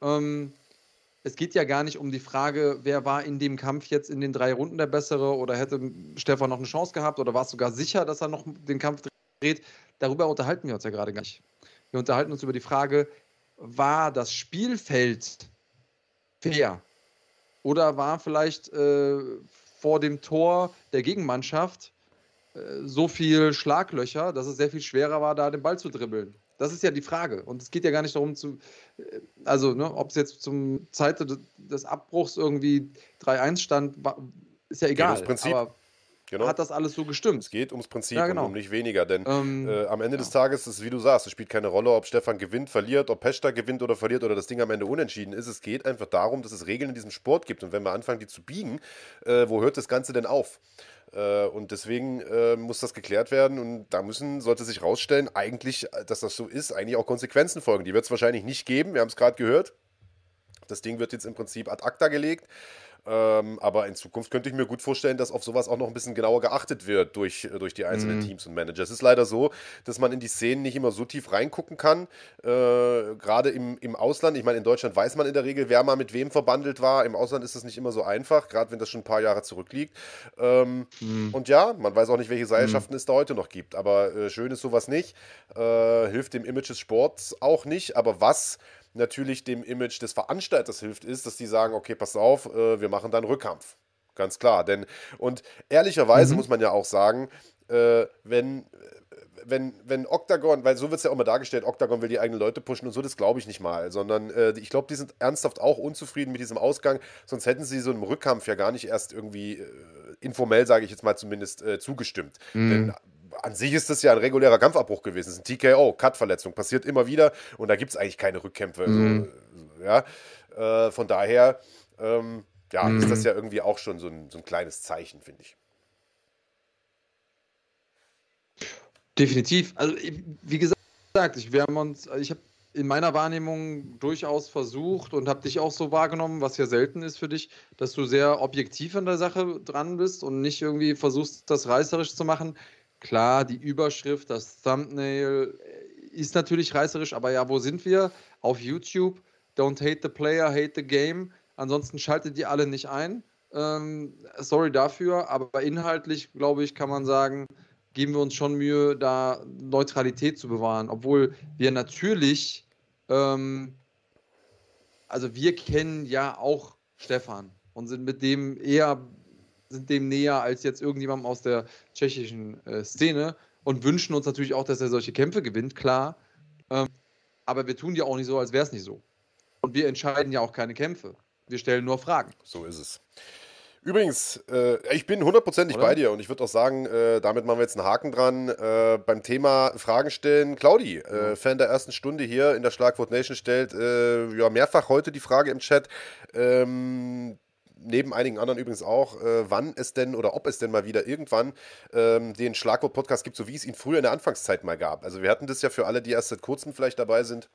ähm, es geht ja gar nicht um die Frage, wer war in dem Kampf jetzt in den drei Runden der Bessere oder hätte Stefan noch eine Chance gehabt oder war es sogar sicher, dass er noch den Kampf dreht. Darüber unterhalten wir uns ja gerade gar nicht. Wir unterhalten uns über die Frage, war das Spielfeld fair? Oder war vielleicht äh, vor dem Tor der Gegenmannschaft äh, so viel Schlaglöcher, dass es sehr viel schwerer war, da den Ball zu dribbeln? Das ist ja die Frage. Und es geht ja gar nicht darum, zu, äh, also ne, ob es jetzt zum Zeit des Abbruchs irgendwie 3-1 stand, ist ja egal. Geht Prinzip. Aber Genau. hat das alles so gestimmt. Es geht ums Prinzip ja, genau. und um nicht weniger. Denn ähm, äh, am Ende ja. des Tages ist es, wie du sagst, es spielt keine Rolle, ob Stefan gewinnt, verliert, ob Pesta gewinnt oder verliert oder das Ding am Ende unentschieden ist. Es geht einfach darum, dass es Regeln in diesem Sport gibt. Und wenn wir anfangen, die zu biegen, äh, wo hört das Ganze denn auf? Äh, und deswegen äh, muss das geklärt werden und da müssen, sollte sich rausstellen, eigentlich, äh, dass das so ist, eigentlich auch Konsequenzen folgen. Die wird es wahrscheinlich nicht geben, wir haben es gerade gehört. Das Ding wird jetzt im Prinzip ad acta gelegt. Ähm, aber in Zukunft könnte ich mir gut vorstellen, dass auf sowas auch noch ein bisschen genauer geachtet wird durch, äh, durch die einzelnen mhm. Teams und Manager. Es ist leider so, dass man in die Szenen nicht immer so tief reingucken kann. Äh, Gerade im, im Ausland. Ich meine, in Deutschland weiß man in der Regel, wer mal mit wem verbandelt war. Im Ausland ist das nicht immer so einfach, gerade wenn das schon ein paar Jahre zurückliegt. Ähm, mhm. Und ja, man weiß auch nicht, welche Seilschaften mhm. es da heute noch gibt. Aber äh, schön ist sowas nicht. Äh, hilft dem Image des Sports auch nicht. Aber was natürlich dem Image des Veranstalters hilft, ist, dass die sagen, okay, pass auf, äh, wir machen dann Rückkampf. Ganz klar. Denn, und ehrlicherweise mhm. muss man ja auch sagen, äh, wenn, wenn, wenn Octagon, weil so wird es ja auch immer dargestellt, Octagon will die eigenen Leute pushen und so, das glaube ich nicht mal, sondern äh, ich glaube, die sind ernsthaft auch unzufrieden mit diesem Ausgang, sonst hätten sie so einem Rückkampf ja gar nicht erst irgendwie äh, informell, sage ich jetzt mal zumindest, äh, zugestimmt. Mhm. Denn an sich ist das ja ein regulärer Kampfabbruch gewesen. Es ist ein TKO, Cut-Verletzung, passiert immer wieder und da gibt es eigentlich keine Rückkämpfe. Mhm. Also, ja, äh, von daher ähm, ja, mhm. ist das ja irgendwie auch schon so ein, so ein kleines Zeichen, finde ich. Definitiv. Also, wie gesagt, ich, wir haben uns, ich habe in meiner Wahrnehmung durchaus versucht und habe dich auch so wahrgenommen, was ja selten ist für dich, dass du sehr objektiv an der Sache dran bist und nicht irgendwie versuchst, das reißerisch zu machen. Klar, die Überschrift, das Thumbnail äh, ist natürlich reißerisch, aber ja, wo sind wir? Auf YouTube. Don't hate the player, hate the game. Ansonsten schaltet ihr alle nicht ein. Ähm, sorry dafür, aber inhaltlich, glaube ich, kann man sagen, geben wir uns schon Mühe, da Neutralität zu bewahren. Obwohl wir natürlich, ähm, also wir kennen ja auch Stefan und sind mit dem eher sind dem näher als jetzt irgendjemandem aus der tschechischen äh, Szene und wünschen uns natürlich auch, dass er solche Kämpfe gewinnt, klar. Ähm, aber wir tun ja auch nicht so, als wäre es nicht so. Und wir entscheiden ja auch keine Kämpfe. Wir stellen nur Fragen. So ist es. Übrigens, äh, ich bin hundertprozentig bei dir und ich würde auch sagen, äh, damit machen wir jetzt einen Haken dran. Äh, beim Thema Fragen stellen, Claudi, äh, Fan der ersten Stunde hier in der Schlagwort Nation, stellt äh, ja mehrfach heute die Frage im Chat. Ähm, neben einigen anderen übrigens auch, äh, wann es denn oder ob es denn mal wieder irgendwann ähm, den Schlagwort-Podcast gibt, so wie es ihn früher in der Anfangszeit mal gab. Also wir hatten das ja für alle, die erst seit kurzem vielleicht dabei sind.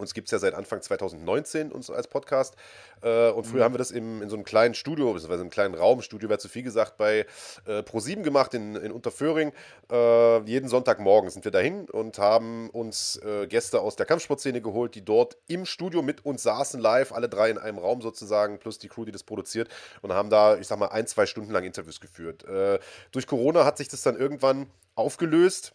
Uns gibt es ja seit Anfang 2019 uns als Podcast. Äh, und früher mhm. haben wir das im, in so einem kleinen Studio, beziehungsweise einem kleinen Raum, Studio wäre zu viel gesagt, bei äh, Pro7 gemacht in, in Unterföhring. Äh, jeden Sonntagmorgen sind wir dahin und haben uns äh, Gäste aus der Kampfsportszene geholt, die dort im Studio mit uns saßen, live, alle drei in einem Raum sozusagen, plus die Crew, die das produziert. Und haben da, ich sag mal, ein, zwei Stunden lang Interviews geführt. Äh, durch Corona hat sich das dann irgendwann aufgelöst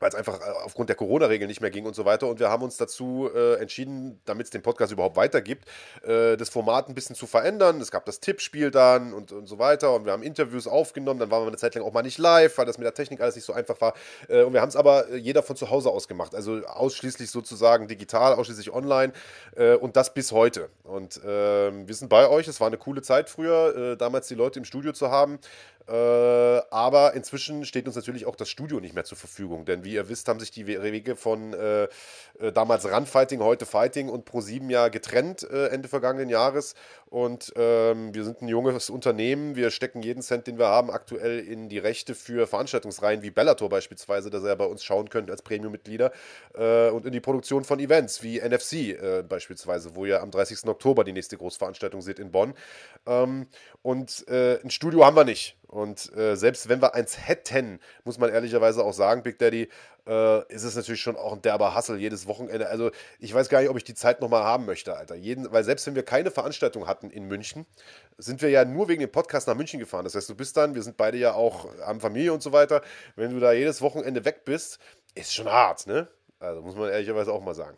weil es einfach äh, aufgrund der Corona-Regeln nicht mehr ging und so weiter. Und wir haben uns dazu äh, entschieden, damit es den Podcast überhaupt weitergibt, äh, das Format ein bisschen zu verändern. Es gab das Tippspiel dann und, und so weiter. Und wir haben Interviews aufgenommen. Dann waren wir eine Zeit lang auch mal nicht live, weil das mit der Technik alles nicht so einfach war. Äh, und wir haben es aber äh, jeder von zu Hause aus gemacht. Also ausschließlich sozusagen digital, ausschließlich online. Äh, und das bis heute. Und ähm, wir sind bei euch. Es war eine coole Zeit früher, damals die Leute im Studio zu haben. Aber inzwischen steht uns natürlich auch das Studio nicht mehr zur Verfügung, denn wie ihr wisst, haben sich die Wege von äh, äh damals Runfighting, heute Fighting und Pro7 ja getrennt äh, Ende vergangenen Jahres. Und ähm, wir sind ein junges Unternehmen. Wir stecken jeden Cent, den wir haben, aktuell in die Rechte für Veranstaltungsreihen wie Bellator beispielsweise, dass ihr bei uns schauen könnt als Premium-Mitglieder. Äh, und in die Produktion von Events wie NFC äh, beispielsweise, wo ihr am 30. Oktober die nächste Großveranstaltung seht in Bonn. Ähm, und äh, ein Studio haben wir nicht. Und äh, selbst wenn wir eins hätten, muss man ehrlicherweise auch sagen, Big Daddy, äh, ist es natürlich schon auch ein derber Hassel jedes Wochenende. Also ich weiß gar nicht, ob ich die Zeit nochmal haben möchte, Alter. Jeden, weil selbst wenn wir keine Veranstaltung hatten in München, sind wir ja nur wegen dem Podcast nach München gefahren. Das heißt, du bist dann, wir sind beide ja auch, haben Familie und so weiter. Wenn du da jedes Wochenende weg bist, ist schon hart, ne? Also muss man ehrlicherweise auch mal sagen.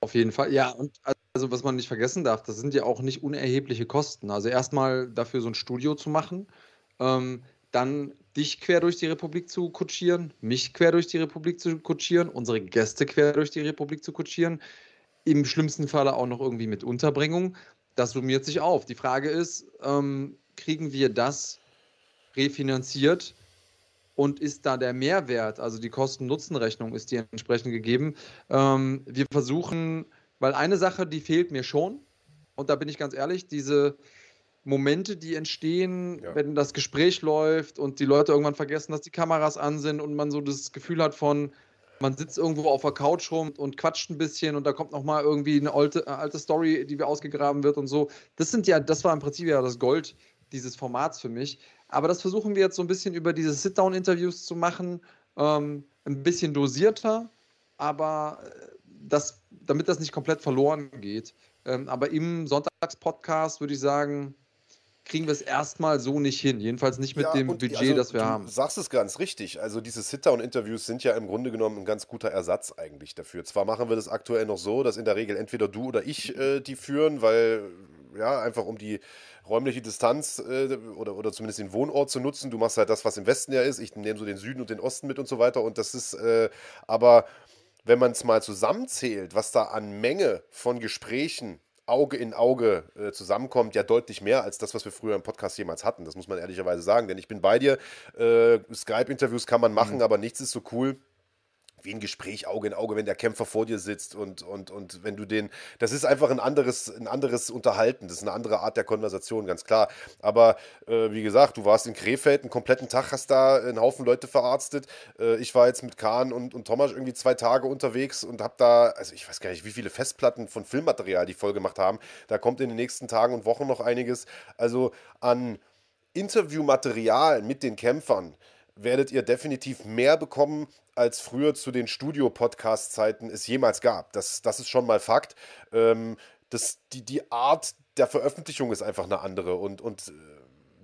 Auf jeden Fall, ja. Und also was man nicht vergessen darf, das sind ja auch nicht unerhebliche Kosten. Also erstmal dafür so ein Studio zu machen, ähm, dann dich quer durch die Republik zu kutschieren, mich quer durch die Republik zu kutschieren, unsere Gäste quer durch die Republik zu kutschieren, im schlimmsten Falle auch noch irgendwie mit Unterbringung. Das summiert sich auf. Die Frage ist, ähm, kriegen wir das refinanziert und ist da der Mehrwert, also die Kosten-Nutzen-Rechnung ist die entsprechend gegeben. Ähm, wir versuchen, weil eine Sache, die fehlt mir schon, und da bin ich ganz ehrlich, diese Momente, die entstehen, ja. wenn das Gespräch läuft und die Leute irgendwann vergessen, dass die Kameras an sind und man so das Gefühl hat von, man sitzt irgendwo auf der Couch rum und quatscht ein bisschen und da kommt nochmal irgendwie eine alte, alte Story, die wir ausgegraben wird und so. Das sind ja, das war im Prinzip ja das Gold dieses Formats für mich. Aber das versuchen wir jetzt so ein bisschen über diese Sit-Down-Interviews zu machen, ähm, ein bisschen dosierter, aber äh, das, damit das nicht komplett verloren geht. Ähm, aber im Sonntagspodcast würde ich sagen, kriegen wir es erstmal so nicht hin. Jedenfalls nicht mit ja, dem Budget, also, das wir du haben. Du sagst es ganz richtig. Also diese Sit-Down-Interviews sind ja im Grunde genommen ein ganz guter Ersatz eigentlich dafür. Zwar machen wir das aktuell noch so, dass in der Regel entweder du oder ich äh, die führen, weil ja, einfach um die räumliche Distanz äh, oder, oder zumindest den Wohnort zu nutzen. Du machst halt das, was im Westen ja ist. Ich nehme so den Süden und den Osten mit und so weiter. Und das ist äh, aber, wenn man es mal zusammenzählt, was da an Menge von Gesprächen Auge in Auge äh, zusammenkommt, ja deutlich mehr als das, was wir früher im Podcast jemals hatten. Das muss man ehrlicherweise sagen, denn ich bin bei dir. Äh, Skype-Interviews kann man machen, mhm. aber nichts ist so cool wie ein Gespräch Auge in Auge, wenn der Kämpfer vor dir sitzt und, und, und wenn du den, das ist einfach ein anderes, ein anderes Unterhalten, das ist eine andere Art der Konversation, ganz klar. Aber äh, wie gesagt, du warst in Krefeld, einen kompletten Tag hast da einen Haufen Leute verarztet. Äh, ich war jetzt mit Kahn und, und Thomas irgendwie zwei Tage unterwegs und habe da, also ich weiß gar nicht, wie viele Festplatten von Filmmaterial die voll gemacht haben. Da kommt in den nächsten Tagen und Wochen noch einiges. Also an Interviewmaterial mit den Kämpfern werdet ihr definitiv mehr bekommen, als früher zu den Studio-Podcast-Zeiten es jemals gab. Das, das ist schon mal Fakt. Ähm, das, die, die Art der Veröffentlichung ist einfach eine andere und, und äh,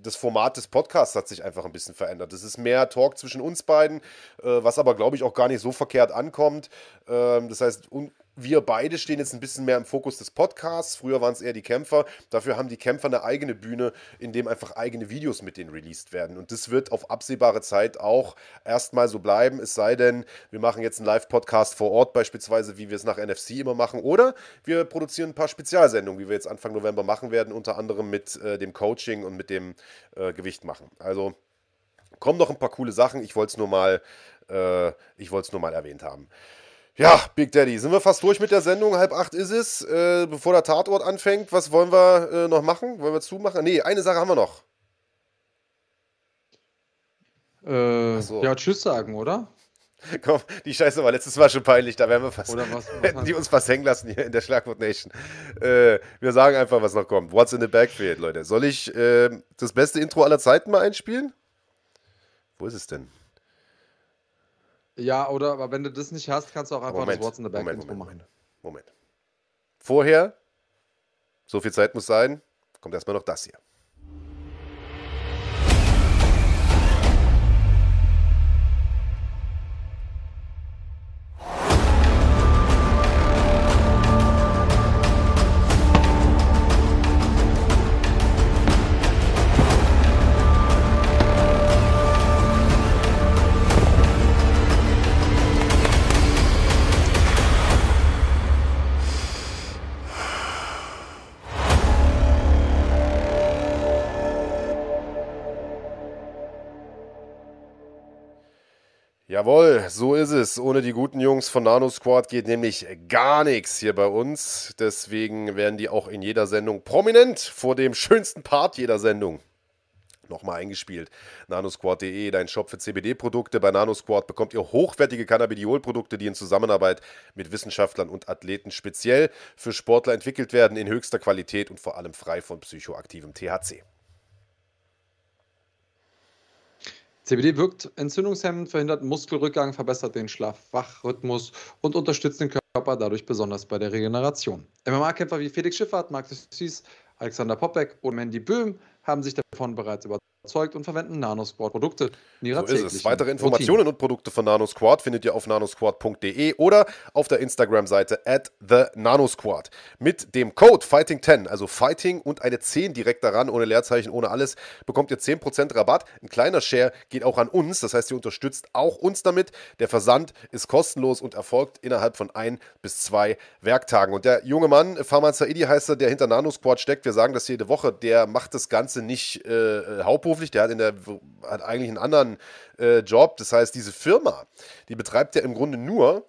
das Format des Podcasts hat sich einfach ein bisschen verändert. Es ist mehr Talk zwischen uns beiden, äh, was aber, glaube ich, auch gar nicht so verkehrt ankommt. Ähm, das heißt, un wir beide stehen jetzt ein bisschen mehr im Fokus des Podcasts. Früher waren es eher die Kämpfer. Dafür haben die Kämpfer eine eigene Bühne, in dem einfach eigene Videos mit denen released werden. Und das wird auf absehbare Zeit auch erstmal so bleiben. Es sei denn, wir machen jetzt einen Live-Podcast vor Ort, beispielsweise, wie wir es nach NFC immer machen. Oder wir produzieren ein paar Spezialsendungen, wie wir jetzt Anfang November machen werden, unter anderem mit äh, dem Coaching und mit dem äh, Gewicht machen. Also kommen noch ein paar coole Sachen. Ich wollte es nur äh, ich wollte es nur mal erwähnt haben. Ja, Big Daddy, sind wir fast durch mit der Sendung? Halb acht ist es. Äh, bevor der Tatort anfängt, was wollen wir äh, noch machen? Wollen wir zumachen? Nee, eine Sache haben wir noch. Äh, so. Ja, Tschüss sagen, oder? Komm, die Scheiße war letztes Mal schon peinlich, da wären wir fast. Oder was, was hätten die uns fast hängen lassen hier in der Schlagwort Nation. Äh, wir sagen einfach, was noch kommt. What's in the backfield, Leute? Soll ich äh, das beste Intro aller Zeiten mal einspielen? Wo ist es denn? Ja, oder aber wenn du das nicht hast, kannst du auch einfach Moment, das What's in the Back Moment, Moment, machen. Moment. Vorher, so viel Zeit muss sein, kommt erstmal noch das hier. Jawohl, so ist es. Ohne die guten Jungs von Nano Squad geht nämlich gar nichts hier bei uns. Deswegen werden die auch in jeder Sendung prominent vor dem schönsten Part jeder Sendung nochmal eingespielt. nanosquad.de, dein Shop für CBD-Produkte. Bei Nanosquad bekommt ihr hochwertige Cannabidiol-Produkte, die in Zusammenarbeit mit Wissenschaftlern und Athleten speziell für Sportler entwickelt werden, in höchster Qualität und vor allem frei von psychoaktivem THC. CBD wirkt entzündungshemmend, verhindert Muskelrückgang, verbessert den Schlaf-Wach-Rhythmus und unterstützt den Körper dadurch besonders bei der Regeneration. MMA-Kämpfer wie Felix Schiffert, Markus Süß, Alexander Popek und Mandy Böhm haben sich davon bereits überzeugt erzeugt und verwenden Nanosquad-Produkte in ihrer so ist es. Weitere Informationen Routine. und Produkte von Nanosquad findet ihr auf nanosquad.de oder auf der Instagram-Seite at the Nanosquad. Mit dem Code Fighting10, also Fighting und eine 10 direkt daran, ohne Leerzeichen, ohne alles, bekommt ihr 10% Rabatt. Ein kleiner Share geht auch an uns, das heißt, ihr unterstützt auch uns damit. Der Versand ist kostenlos und erfolgt innerhalb von ein bis zwei Werktagen. Und der junge Mann, Farman Saidi heißt er, der hinter Nanosquad steckt, wir sagen das jede Woche, der macht das Ganze nicht äh, äh hauptberuflich der hat, in der, hat eigentlich einen anderen äh, Job. Das heißt, diese Firma, die betreibt ja im Grunde nur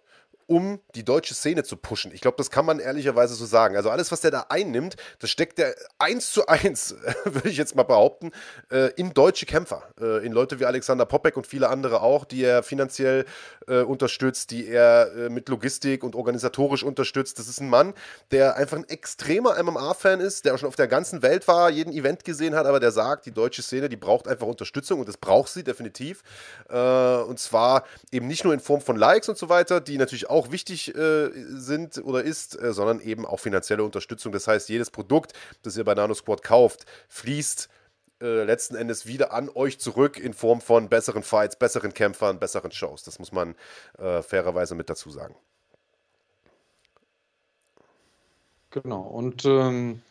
um die deutsche Szene zu pushen. Ich glaube, das kann man ehrlicherweise so sagen. Also alles, was der da einnimmt, das steckt der eins zu eins, würde ich jetzt mal behaupten, äh, in deutsche Kämpfer. Äh, in Leute wie Alexander Popek und viele andere auch, die er finanziell äh, unterstützt, die er mit Logistik und organisatorisch unterstützt. Das ist ein Mann, der einfach ein extremer MMA-Fan ist, der auch schon auf der ganzen Welt war, jeden Event gesehen hat, aber der sagt, die deutsche Szene, die braucht einfach Unterstützung und das braucht sie definitiv. Und zwar eben nicht nur in Form von Likes und so weiter, die natürlich auch auch wichtig äh, sind oder ist, äh, sondern eben auch finanzielle Unterstützung. Das heißt, jedes Produkt, das ihr bei NanoSquad kauft, fließt äh, letzten Endes wieder an euch zurück in Form von besseren Fights, besseren Kämpfern, besseren Shows. Das muss man äh, fairerweise mit dazu sagen. Genau. Und ähm,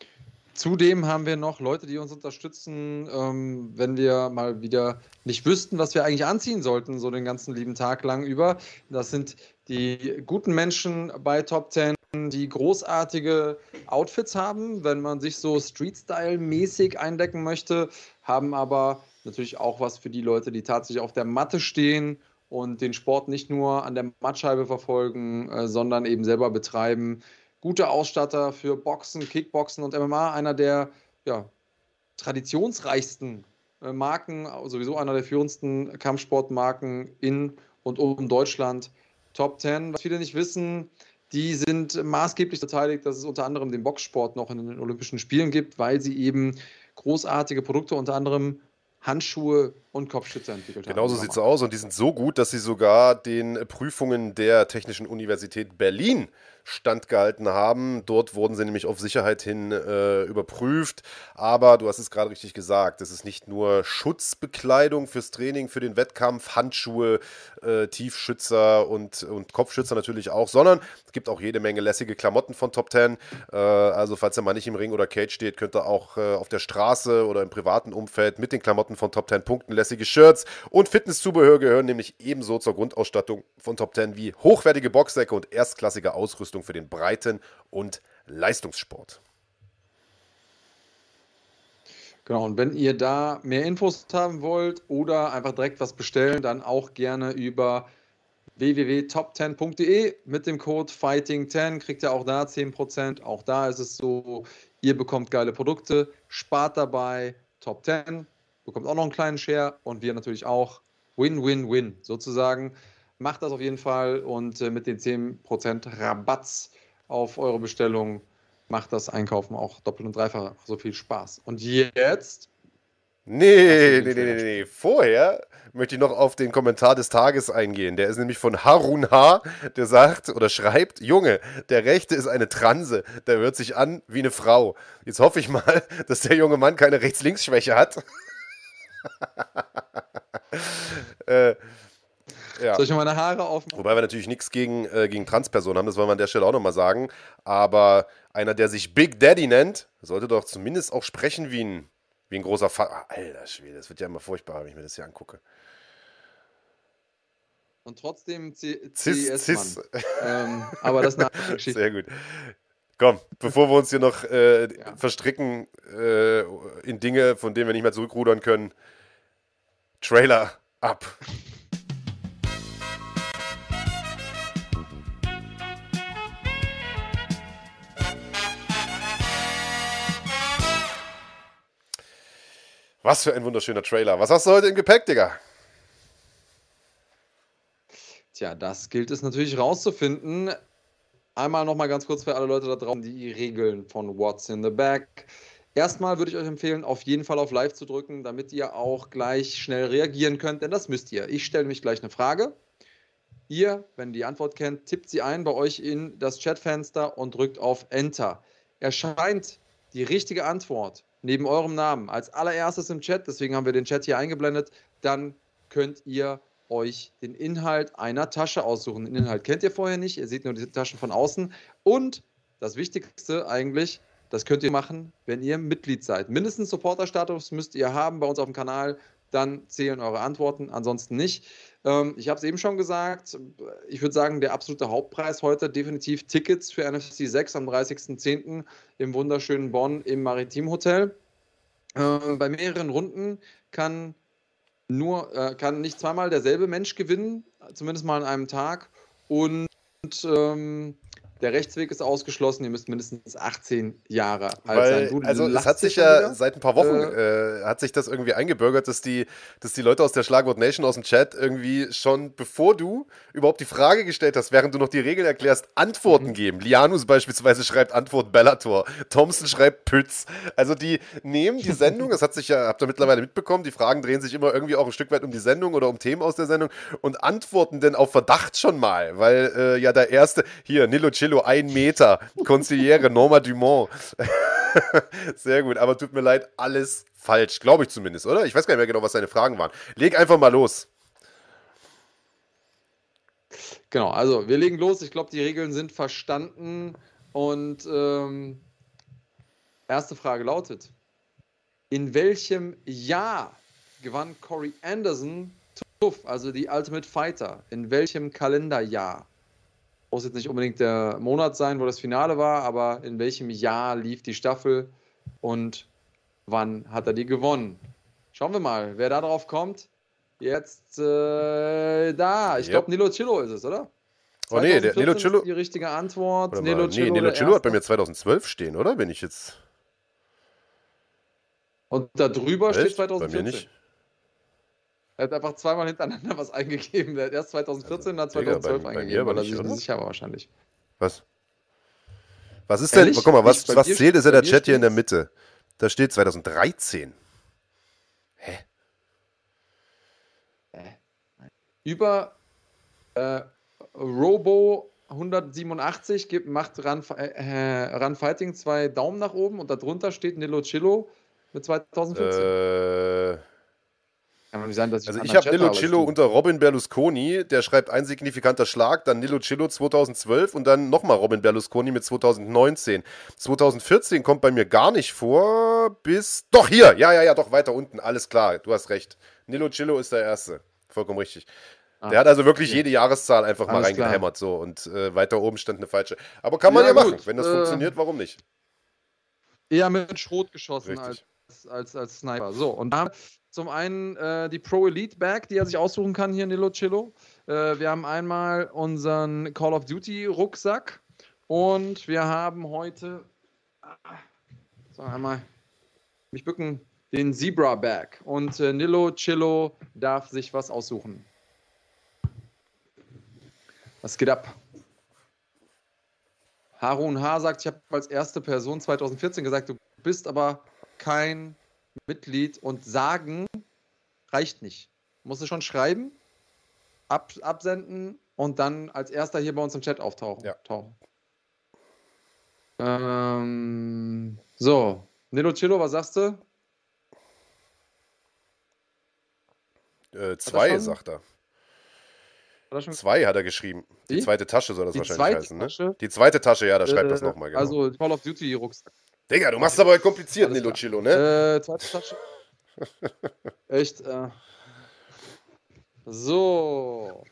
Zudem haben wir noch Leute, die uns unterstützen, ähm, wenn wir mal wieder nicht wüssten, was wir eigentlich anziehen sollten, so den ganzen lieben Tag lang über. Das sind die guten Menschen bei Top 10, die großartige Outfits haben, wenn man sich so Street-Style-mäßig eindecken möchte, haben aber natürlich auch was für die Leute, die tatsächlich auf der Matte stehen und den Sport nicht nur an der Mattscheibe verfolgen, äh, sondern eben selber betreiben gute Ausstatter für Boxen, Kickboxen und MMA. Einer der ja, traditionsreichsten äh, Marken, sowieso einer der führendsten Kampfsportmarken in und um Deutschland. Top 10. Was viele nicht wissen, die sind maßgeblich beteiligt, dass es unter anderem den Boxsport noch in den Olympischen Spielen gibt, weil sie eben großartige Produkte, unter anderem Handschuhe und Kopfschützer entwickelt haben. Genauso sieht es aus und die sind so gut, dass sie sogar den Prüfungen der Technischen Universität Berlin standgehalten haben. Dort wurden sie nämlich auf Sicherheit hin äh, überprüft. Aber du hast es gerade richtig gesagt, es ist nicht nur Schutzbekleidung fürs Training, für den Wettkampf, Handschuhe, äh, Tiefschützer und, und Kopfschützer natürlich auch, sondern es gibt auch jede Menge lässige Klamotten von Top 10. Äh, also falls er mal nicht im Ring oder Cage steht, könnt ihr auch äh, auf der Straße oder im privaten Umfeld mit den Klamotten von Top 10 punkten. Lässige Shirts und Fitnesszubehör gehören nämlich ebenso zur Grundausstattung von Top 10 wie hochwertige Boxsäcke und erstklassige Ausrüstung für den Breiten- und Leistungssport. Genau, und wenn ihr da mehr Infos haben wollt oder einfach direkt was bestellen, dann auch gerne über www.top10.de mit dem Code Fighting10 kriegt ihr auch da 10%. Auch da ist es so, ihr bekommt geile Produkte, spart dabei Top 10, bekommt auch noch einen kleinen Share und wir natürlich auch. Win-Win-Win sozusagen. Macht das auf jeden Fall und äh, mit den 10% Rabatts auf eure Bestellung macht das Einkaufen auch doppelt und dreifach so viel Spaß. Und jetzt Nee, nee, nee, nee, nee. Vorher möchte ich noch auf den Kommentar des Tages eingehen. Der ist nämlich von Harun H., der sagt oder schreibt: Junge, der Rechte ist eine Transe, der hört sich an wie eine Frau. Jetzt hoffe ich mal, dass der junge Mann keine Rechts-Links-Schwäche hat. äh, ja. Soll ich meine Haare aufmachen? Wobei wir natürlich nichts gegen, äh, gegen Transpersonen haben, das wollen wir an der Stelle auch nochmal sagen. Aber einer, der sich Big Daddy nennt, sollte doch zumindest auch sprechen wie ein wie ein großer Vater. Alter Schwede, das wird ja immer furchtbar, wenn ich mir das hier angucke. Und trotzdem cis, cis. ähm, aber das ist eine andere Geschichte. Sehr gut. Komm, bevor wir uns hier noch äh, ja. verstricken äh, in Dinge, von denen wir nicht mehr zurückrudern können, Trailer ab. Was für ein wunderschöner Trailer. Was hast du heute im Gepäck, Digga? Tja, das gilt es natürlich rauszufinden. Einmal nochmal ganz kurz für alle Leute da draußen die Regeln von What's in the Back. Erstmal würde ich euch empfehlen, auf jeden Fall auf Live zu drücken, damit ihr auch gleich schnell reagieren könnt, denn das müsst ihr. Ich stelle mich gleich eine Frage. Ihr, wenn ihr die Antwort kennt, tippt sie ein bei euch in das Chatfenster und drückt auf Enter. Erscheint die richtige Antwort neben eurem Namen als allererstes im Chat, deswegen haben wir den Chat hier eingeblendet, dann könnt ihr euch den Inhalt einer Tasche aussuchen. Den Inhalt kennt ihr vorher nicht, ihr seht nur die Taschen von außen. Und das Wichtigste eigentlich, das könnt ihr machen, wenn ihr Mitglied seid. Mindestens Supporter-Status müsst ihr haben bei uns auf dem Kanal, dann zählen eure Antworten, ansonsten nicht. Ähm, ich habe es eben schon gesagt, ich würde sagen, der absolute Hauptpreis heute definitiv Tickets für NFC 6 am 30.10. im wunderschönen Bonn im Maritim Hotel. Äh, bei mehreren Runden kann nur äh, kann nicht zweimal derselbe Mensch gewinnen, zumindest mal an einem Tag. Und ähm, der Rechtsweg ist ausgeschlossen, ihr müsst mindestens 18 Jahre alt Weil, sein. Du also es hat sich ja wieder. seit ein paar Wochen äh, äh, hat sich das irgendwie eingebürgert, dass die, dass die Leute aus der Schlagwort Nation aus dem Chat irgendwie schon, bevor du überhaupt die Frage gestellt hast, während du noch die Regeln erklärst, Antworten mhm. geben. Lianus beispielsweise schreibt Antwort Bellator, Thompson schreibt Pütz. Also die nehmen die Sendung, das hat sich ja, habt ihr mittlerweile mitbekommen, die Fragen drehen sich immer irgendwie auch ein Stück weit um die Sendung oder um Themen aus der Sendung und antworten denn auf Verdacht schon mal, weil äh, ja der erste, hier, Nilo Chill Kilo, ein Meter. Consigliere Norma Dumont. Sehr gut, aber tut mir leid, alles falsch. Glaube ich zumindest, oder? Ich weiß gar nicht mehr genau, was seine Fragen waren. Leg einfach mal los. Genau, also wir legen los. Ich glaube, die Regeln sind verstanden. Und ähm, erste Frage lautet: In welchem Jahr gewann Corey Anderson TUF, also die Ultimate Fighter? In welchem Kalenderjahr? Muss jetzt nicht unbedingt der Monat sein, wo das Finale war, aber in welchem Jahr lief die Staffel und wann hat er die gewonnen? Schauen wir mal, wer da drauf kommt. Jetzt äh, da, ich yep. glaube Nilo Chillo ist es, oder? Oh nee, der Nilo Chillo. Die richtige Antwort. Nilo Chillo, nee, Nilo Chillo hat bei mir 2012 stehen, oder? Bin ich jetzt. Und da drüber Echt? steht 2014. Bei mir nicht. Er hat einfach zweimal hintereinander was eingegeben. Er hat erst 2014 und dann 2012 Digga, bei, eingegeben, bei weil er sich nicht sicher war wahrscheinlich. Was? Was ist Ehrlich? denn, guck mal, was, was zählt, ist ja der Chat hier in der Mitte. Da steht 2013. Hä? Über äh, Robo 187 gibt, macht Run, äh, Run Fighting zwei Daumen nach oben und darunter steht Nilo Chillo mit 2014. Äh, Kann doch nicht sein, dass ich also ich habe Nilo du. unter Robin Berlusconi, der schreibt ein signifikanter Schlag, dann Nilo Chillo 2012 und dann nochmal Robin Berlusconi mit 2019. 2014 kommt bei mir gar nicht vor, bis. Doch, hier! Ja, ja, ja, doch, weiter unten, alles klar, du hast recht. Nilo Chillo ist der Erste. Vollkommen richtig. Ah, Der hat also wirklich okay. jede Jahreszahl einfach mal Alles klar. reingehämmert so und äh, weiter oben stand eine falsche. Aber kann man ja, Ja, machen. gut, Wenn das äh, funktioniert, warum nicht? Eher mit Schrot geschossen Richtig. als, als, als Sniper. So, und da zum einen äh, die Pro Elite Bag, die er sich aussuchen kann hier in Nilo Chillo. Äh, wir haben einmal unseren Call of Duty Rucksack und wir haben heute, ah, so einmal mich bücken, den Zebra Bag. Und äh, Nilo Chillo darf sich was aussuchen. Was geht ab? Harun H. sagt, ich habe als erste Person 2014 gesagt, du bist aber kein Mitglied und sagen reicht nicht. Musst du schon schreiben, ab, absenden und dann als erster hier bei uns im Chat auftauchen. Ja. Tauchen. Ähm, so, Nilo Chillo, was sagst du? Äh, zwei, sagt er. Hat er Zwei hat er geschrieben. Die Wie? zweite Tasche soll das Die wahrscheinlich heißen, ne? Die zweite Tasche, ja, da schreibt Äh, das nochmal, genau. Also Call of Duty Rucksack. Digga, du machst aber kompliziert, Alles Nilo klar. Chillo, ne? Äh, zweite Tasche. Echt. Äh. So.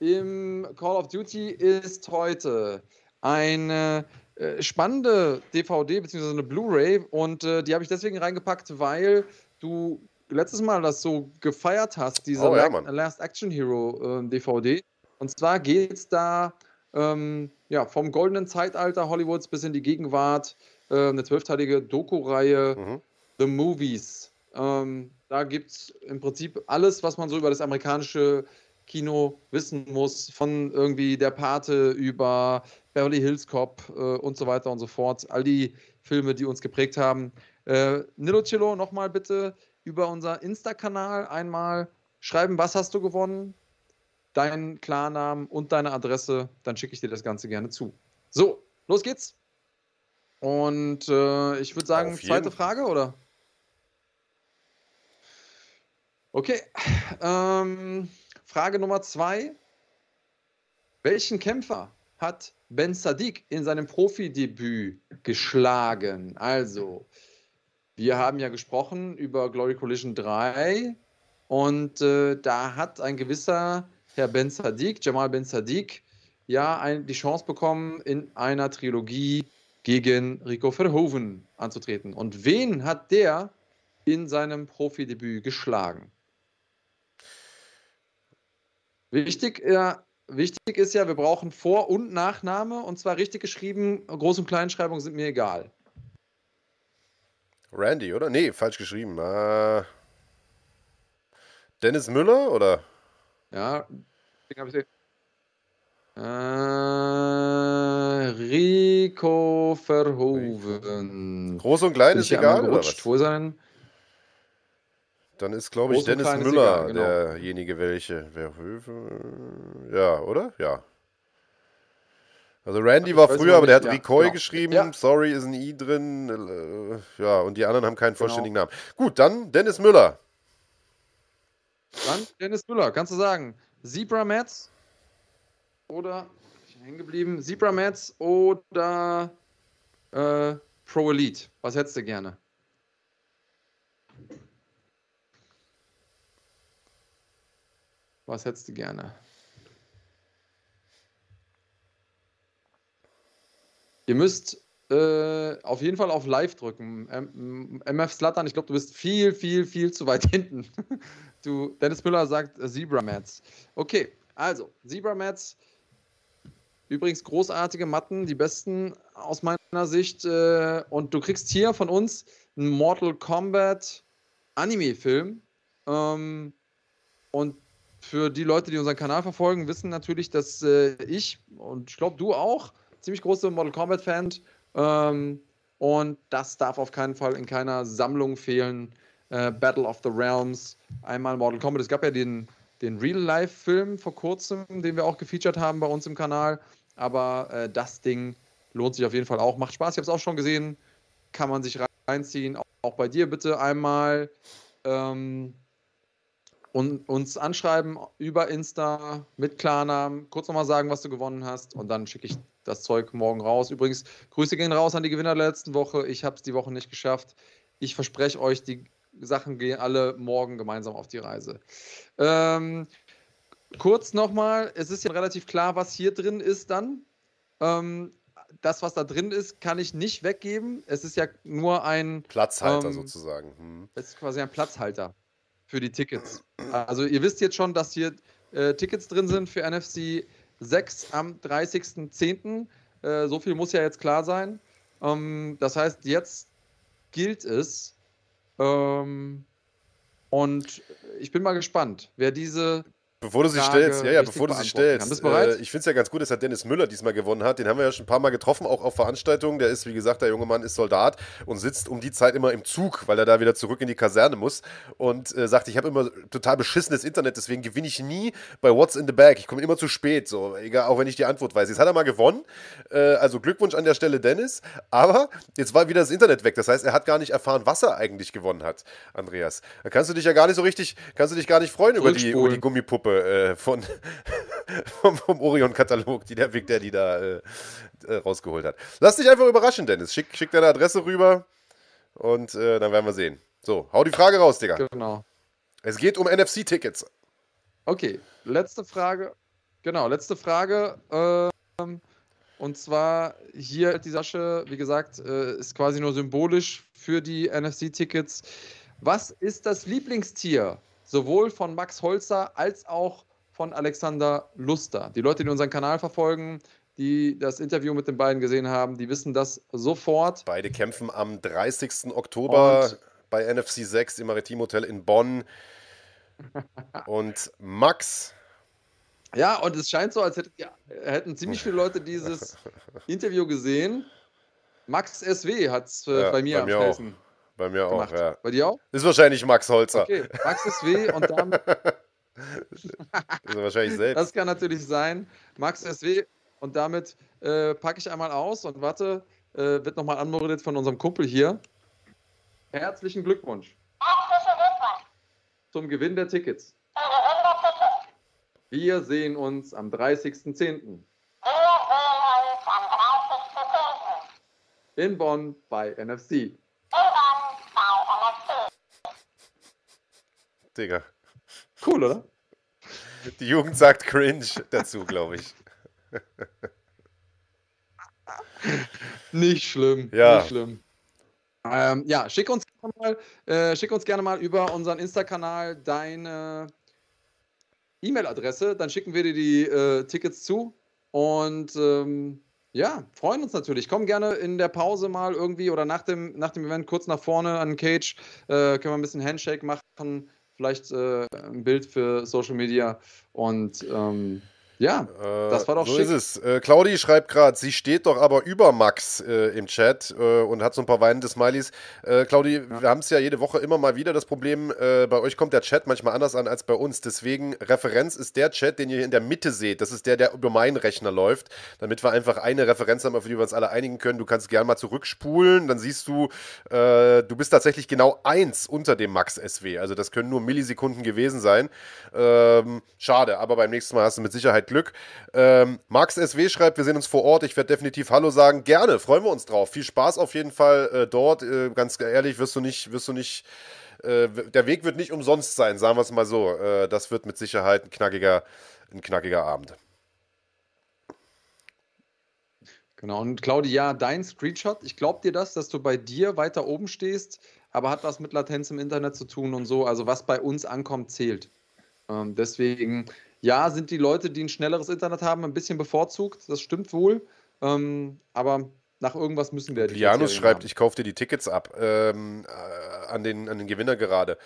Im Call of Duty ist heute eine äh, spannende DVD bzw. eine Blu-ray und äh, die habe ich deswegen reingepackt, weil du letztes Mal das so gefeiert hast, diese Oh, ja. Last Action Hero äh, DVD. Und zwar geht es da ähm, ja, vom goldenen Zeitalter Hollywoods bis in die Gegenwart. Äh, eine zwölfteilige Doku-Reihe. Mhm. The Movies. Ähm, da gibt es im Prinzip alles, was man so über das amerikanische Kino wissen muss, von irgendwie Der Pate über Beverly Hills Cop äh, und so weiter und so fort. All die Filme, die uns geprägt haben. Äh, Nilo Chillo, nochmal bitte über unser Insta-Kanal einmal schreiben, was hast du gewonnen, deinen Klarnamen und deine Adresse. Dann schicke ich dir das Ganze gerne zu. So, los geht's. Und äh, ich würde sagen, Auf jeden zweite Frage, oder? Okay. Ähm, Frage Nummer zwei. Welchen Kämpfer hat Ben Sadiq in seinem Profidebüt geschlagen? Also, wir haben ja gesprochen über Glory Collision 3 und äh, da hat ein gewisser Herr Ben Sadiq, Jamal Ben Sadiq, ja ein, die Chance bekommen, in einer Trilogie gegen Rico Verhoeven anzutreten. Und wen hat der in seinem Profidebüt geschlagen? Wichtig, ja, wichtig ist ja, wir brauchen Vor- und Nachname und zwar richtig geschrieben. Groß- und Kleinschreibung sind mir egal. Randy, oder? Nee, falsch geschrieben. Äh, Dennis Müller, oder? Ja, deswegen habe ich äh, Rico Verhoeven. Groß und klein ist egal, oder gerutscht. was? Wo ist er denn? Dann ist, glaube ich, Dennis Müller egal, genau. derjenige, welche. Verhoeven, Ja, oder? Ja. Also Randy war früher, aber der hat ja, Ricoy genau. geschrieben. Ja. Sorry ist ein I drin. äh, Ja, und die anderen haben keinen Genau. vollständigen Namen. Gut, dann Dennis Müller. Dann Dennis Müller, kannst du sagen, Zebra Mats oder, hängen geblieben, Zebra Mats oder äh, Pro Elite? Was hättest du gerne? Was hättest du gerne? Ihr müsst äh, auf jeden Fall auf Live drücken. M MF Slattern, ich glaube, du bist viel, viel, viel zu weit hinten. Du, Dennis Müller sagt äh, Zebra Mats. Okay, also Zebra Mats. Übrigens großartige Matten, die besten aus meiner Sicht. Äh, und du kriegst hier von uns einen Mortal Kombat Anime-Film. Ähm, und für die Leute, die unseren Kanal verfolgen, wissen natürlich, dass äh, ich und ich glaube du auch ziemlich große Mortal Kombat-Fan. Ähm, und das darf auf keinen Fall in keiner Sammlung fehlen. Äh, Battle of the Realms, einmal Mortal Kombat. Es gab ja den den Real-Life-Film vor kurzem, den wir auch gefeatured haben bei uns im Kanal. Aber äh, das Ding lohnt sich auf jeden Fall auch. Macht Spaß, ich habe es auch schon gesehen. Kann man sich reinziehen. Auch, bei dir bitte einmal ähm, und uns anschreiben über Insta mit Klarnamen. Kurz nochmal sagen, was du gewonnen hast. Und dann schicke ich das Zeug morgen raus. Übrigens, Grüße gehen raus an die Gewinner der letzten Woche. Ich habe es die Woche nicht geschafft. Ich verspreche euch, die Sachen gehen alle morgen gemeinsam auf die Reise. Ähm, kurz nochmal, es ist ja relativ klar, was hier drin ist dann. Ähm, das, was da drin ist, kann ich nicht weggeben. Es ist ja nur ein Platzhalter ähm, sozusagen. Hm. Es ist quasi ein Platzhalter für die Tickets. Also ihr wisst jetzt schon, dass hier äh, Tickets drin sind für NFC 6 am 30.10. Äh, so viel muss ja jetzt klar sein. Ähm, das heißt, jetzt gilt es. Ähm, und ich bin mal gespannt, wer diese Bevor du sie stellst, ja, ja, bevor du sie stellst. Bist bereit? Äh, ich finde es ja ganz gut, dass er Dennis Müller diesmal gewonnen hat. Den haben wir ja schon ein paar Mal getroffen, auch auf Veranstaltungen. Der ist, wie gesagt, der junge Mann ist Soldat und sitzt um die Zeit immer im Zug, weil er da wieder zurück in die Kaserne muss und äh, sagt, ich habe immer total beschissenes Internet, deswegen gewinne ich nie bei What's in the Bag. Ich komme immer zu spät, so, egal, auch wenn ich die Antwort weiß. Jetzt hat er mal gewonnen. Äh, also Glückwunsch an der Stelle, Dennis. Aber jetzt war wieder das Internet weg. Das heißt, er hat gar nicht erfahren, was er eigentlich gewonnen hat, Andreas. Da kannst du dich ja gar nicht so richtig, kannst du dich gar nicht freuen über die, über die Gummipuppe äh, von vom, vom Orion-Katalog, die der Big Daddy da äh, äh, rausgeholt hat. Lass dich einfach überraschen, Dennis. Schick, schick deine Adresse rüber und äh, dann werden wir sehen. So, hau die Frage raus, Digga. Genau. Es geht um NFC-Tickets. Okay, letzte Frage. Genau, letzte Frage. Ähm, und zwar hier die Sasche, wie gesagt, äh, ist quasi nur symbolisch für die NFC-Tickets. Was ist das Lieblingstier sowohl von Max Holzer als auch von Alexander Luster. Die Leute, die unseren Kanal verfolgen, die das Interview mit den beiden gesehen haben, die wissen das sofort. Beide kämpfen am 30. Oktober Und bei NFC 6 im Maritim Hotel in Bonn. Und Max. Ja, und es scheint so, als hätten, ja, hätten ziemlich viele Leute dieses Interview gesehen. Max SW hat es äh, ja, bei mir am schnellsten Bei mir gemacht. auch, ja. Bei dir auch? Ist wahrscheinlich Max Holzer. Okay, Max SW und damit ist wahrscheinlich selbst. Das kann natürlich sein. Max SW. Und damit äh, packe ich einmal aus und warte, äh, wird nochmal anmoderiert von unserem Kumpel hier. Herzlichen Glückwunsch. Herzlichen Glückwunsch. Zum Gewinn der Tickets. Wir sehen uns am 30.10. In Bonn bei NFC. In Bonn bei NFC. Digga. Cool, oder? Die Jugend sagt cringe dazu, glaube ich. Nicht schlimm. Ja. Nicht schlimm. Ähm, ja, schick uns, mal, äh, schick uns gerne mal über unseren Insta-Kanal deine E-Mail-Adresse. Dann schicken wir dir die äh, Tickets zu. Und ähm, ja, freuen uns natürlich. Komm gerne in der Pause mal irgendwie oder nach dem, nach dem Event kurz nach vorne an den Cage. Äh, können wir ein bisschen Handshake machen vielleicht äh, ein Bild für Social Media. Und ähm, ja, das war doch so schick. ist es. Äh, Claudi schreibt gerade, sie steht doch aber über Max äh, im Chat äh, und hat so ein paar weinende Smileys. Äh, Claudi, ja. wir haben es ja jede Woche immer mal wieder das Problem, äh, bei euch kommt der Chat manchmal anders an als bei uns. Deswegen, Referenz ist der Chat, den ihr in der Mitte seht. Das ist der, der über meinen Rechner läuft, damit wir einfach eine Referenz haben, auf die wir uns alle einigen können. Du kannst gerne mal zurückspulen, dann siehst du, äh, du bist tatsächlich genau eins unter dem Max SW. Also das können nur Millisekunden gewesen sein. Ähm, schade, aber beim nächsten Mal hast du mit Sicherheit Glück. Ähm, Max SW schreibt, wir sehen uns vor Ort. Ich werde definitiv Hallo sagen. Gerne, freuen wir uns drauf. Viel Spaß auf jeden Fall äh, dort. Äh, ganz ehrlich, wirst du nicht, wirst du nicht. Äh, der Weg wird nicht umsonst sein, sagen wir es mal so. Äh, das wird mit Sicherheit ein knackiger, ein knackiger Abend. Genau, und Claudia, dein Screenshot, ich glaube dir das, dass du bei dir weiter oben stehst, aber hat was mit Latenz im Internet zu tun und so. Also was bei uns ankommt, zählt. Ähm, deswegen ja, sind die Leute, die ein schnelleres Internet haben, ein bisschen bevorzugt. Das stimmt wohl. Ähm, aber nach irgendwas müssen wir. Lianus schreibt, haben. ich kaufe dir die Tickets ab ähm, äh, an, den, an den Gewinner gerade.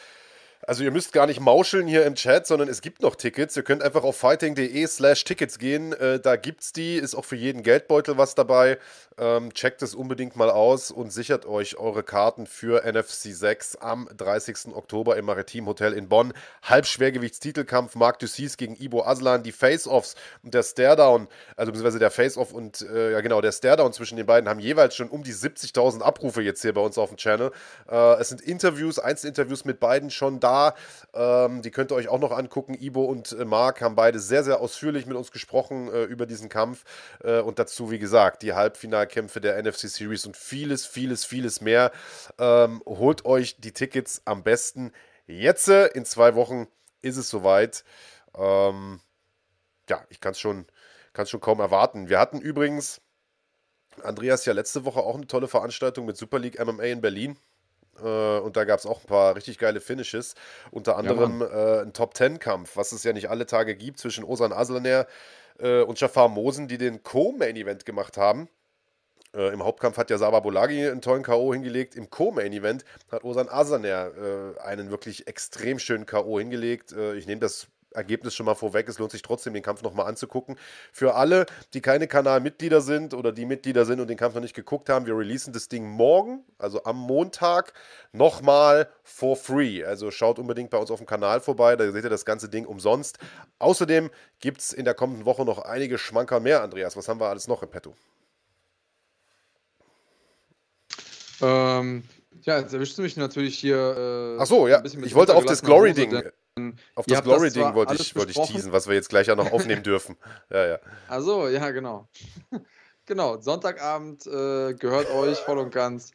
Also ihr müsst gar nicht mauscheln hier im Chat, sondern es gibt noch Tickets. Ihr könnt einfach auf fighting.de slash Tickets gehen. Äh, da gibt's die, ist auch für jeden Geldbeutel was dabei. Ähm, checkt es unbedingt mal aus und sichert euch eure Karten für NFC 6 am 30. Oktober im Maritim Hotel in Bonn. Halbschwergewichtstitelkampf Marc Dussis gegen Ibo Aslan. Die Face-Offs und der Stare-Down, also beziehungsweise der Face-Off und äh, ja genau, der Stare-Down zwischen den beiden haben jeweils schon um die 70.000 Abrufe jetzt hier bei uns auf dem Channel. Äh, es sind Interviews, Einzelinterviews mit beiden schon da. Ähm, die könnt ihr euch auch noch angucken. Ibo und äh, Marc haben beide sehr, sehr ausführlich mit uns gesprochen äh, über diesen Kampf. Äh, und dazu, wie gesagt, die Halbfinalkämpfe der NFC Series und vieles, vieles, vieles mehr. Ähm, holt euch die Tickets am besten jetzt. In zwei Wochen ist es soweit. Ähm, ja, ich kann es schon, schon kaum erwarten. Wir hatten übrigens, Andreas, ja letzte Woche auch eine tolle Veranstaltung mit Super League MMA in Berlin. Äh, und da gab es auch ein paar richtig geile Finishes. Unter anderem ja, äh, ein Top-10-Kampf, was es ja nicht alle Tage gibt, zwischen Osan Aslaner äh, und Jafar Mosen, die den Co-Main-Event gemacht haben. Äh, Im Hauptkampf hat ja Saba Bolagi einen tollen K.O. hingelegt. Im Co-Main-Event hat Osan Asaner äh, einen wirklich extrem schönen K.O. hingelegt. Äh, ich nehme das Ergebnis schon mal vorweg. Es lohnt sich trotzdem, den Kampf nochmal anzugucken. Für alle, die keine Kanalmitglieder sind oder die Mitglieder sind und den Kampf noch nicht geguckt haben, wir releasen das Ding morgen, also am Montag, nochmal for free. Also schaut unbedingt bei uns auf dem Kanal vorbei, da seht ihr das ganze Ding umsonst. Außerdem gibt es in der kommenden Woche noch einige Schmanker mehr, Andreas. Was haben wir alles noch im Petto? Ähm, ja, jetzt erwischst du mich natürlich hier. Äh, Ach so, ja. Ich wollte auf das Glory-Ding. Auf das Glory-Ding wollte ich, wollte ich teasen, was wir jetzt gleich ja noch aufnehmen dürfen. Ja, ja. Also, ja, genau. genau, Sonntagabend äh, gehört euch voll und ganz.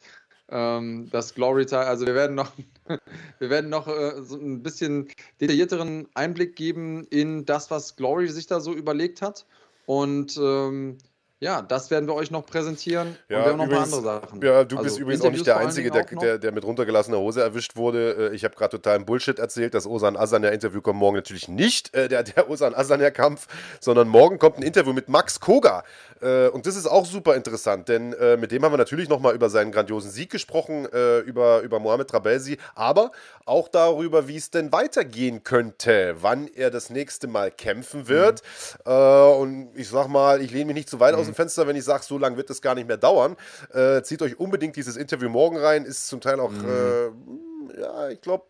Ähm, das Glory-Teil, also wir werden noch, wir werden noch äh, so ein bisschen detaillierteren Einblick geben in das, was Glory sich da so überlegt hat. Und ähm, ja, das werden wir euch noch präsentieren. Ja, und wir haben noch übrigens, ein paar andere Sachen. Ja, du also bist übrigens auch nicht der Einzige, der, der, der, mit runtergelassener Hose erwischt wurde. Äh, ich habe gerade totalen Bullshit erzählt. Das Osan Asaner Interview kommt morgen natürlich nicht, äh, der, der Osan Asaner Kampf, sondern morgen kommt ein Interview mit Max Koga. Äh, und das ist auch super interessant, denn äh, mit dem haben wir natürlich nochmal über seinen grandiosen Sieg gesprochen, äh, über, über Mohamed Trabelsi, aber auch darüber, wie es denn weitergehen könnte, wann er das nächste Mal kämpfen wird. Mhm. Äh, und ich sag mal, ich lehne mich nicht zu weit mhm. aus dem Fenster, wenn ich sage, so lange wird es gar nicht mehr dauern. Äh, zieht euch unbedingt dieses Interview morgen rein, ist zum Teil auch, mhm. äh, ja, ich glaube,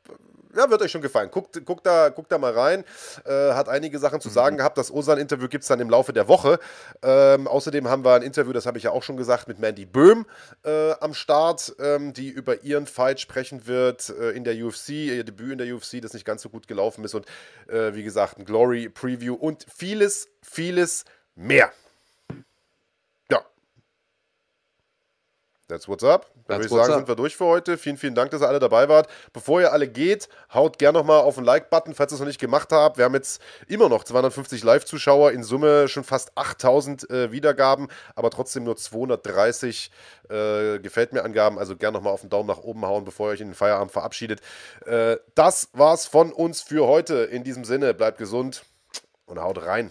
ja, wird euch schon gefallen. Guckt, guckt, da, guckt da mal rein. Äh, hat einige Sachen zu sagen mhm. gehabt. Das Osan-Interview gibt es dann im Laufe der Woche. Ähm, außerdem haben wir ein Interview, das habe ich ja auch schon gesagt, mit Mandy Böhm äh, am Start, ähm, die über ihren Fight sprechen wird äh, in der UFC, ihr Debüt in der UFC, das nicht ganz so gut gelaufen ist. Und äh, wie gesagt, ein Glory-Preview und vieles, vieles mehr. That's what's up. Dann würde ich sagen, up. sind wir durch für heute. Vielen, vielen Dank, dass ihr alle dabei wart. Bevor ihr alle geht, haut gerne nochmal auf den Like-Button, falls ihr es noch nicht gemacht habt. Wir haben jetzt immer noch 250 Live-Zuschauer, in Summe schon fast 8000 äh, Wiedergaben, aber trotzdem nur 230 äh, gefällt mir Angaben. Also gerne nochmal auf den Daumen nach oben hauen, bevor ihr euch in den Feierabend verabschiedet. Äh, das war's von uns für heute. In diesem Sinne, bleibt gesund und haut rein.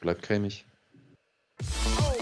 Bleibt cremig. Oh.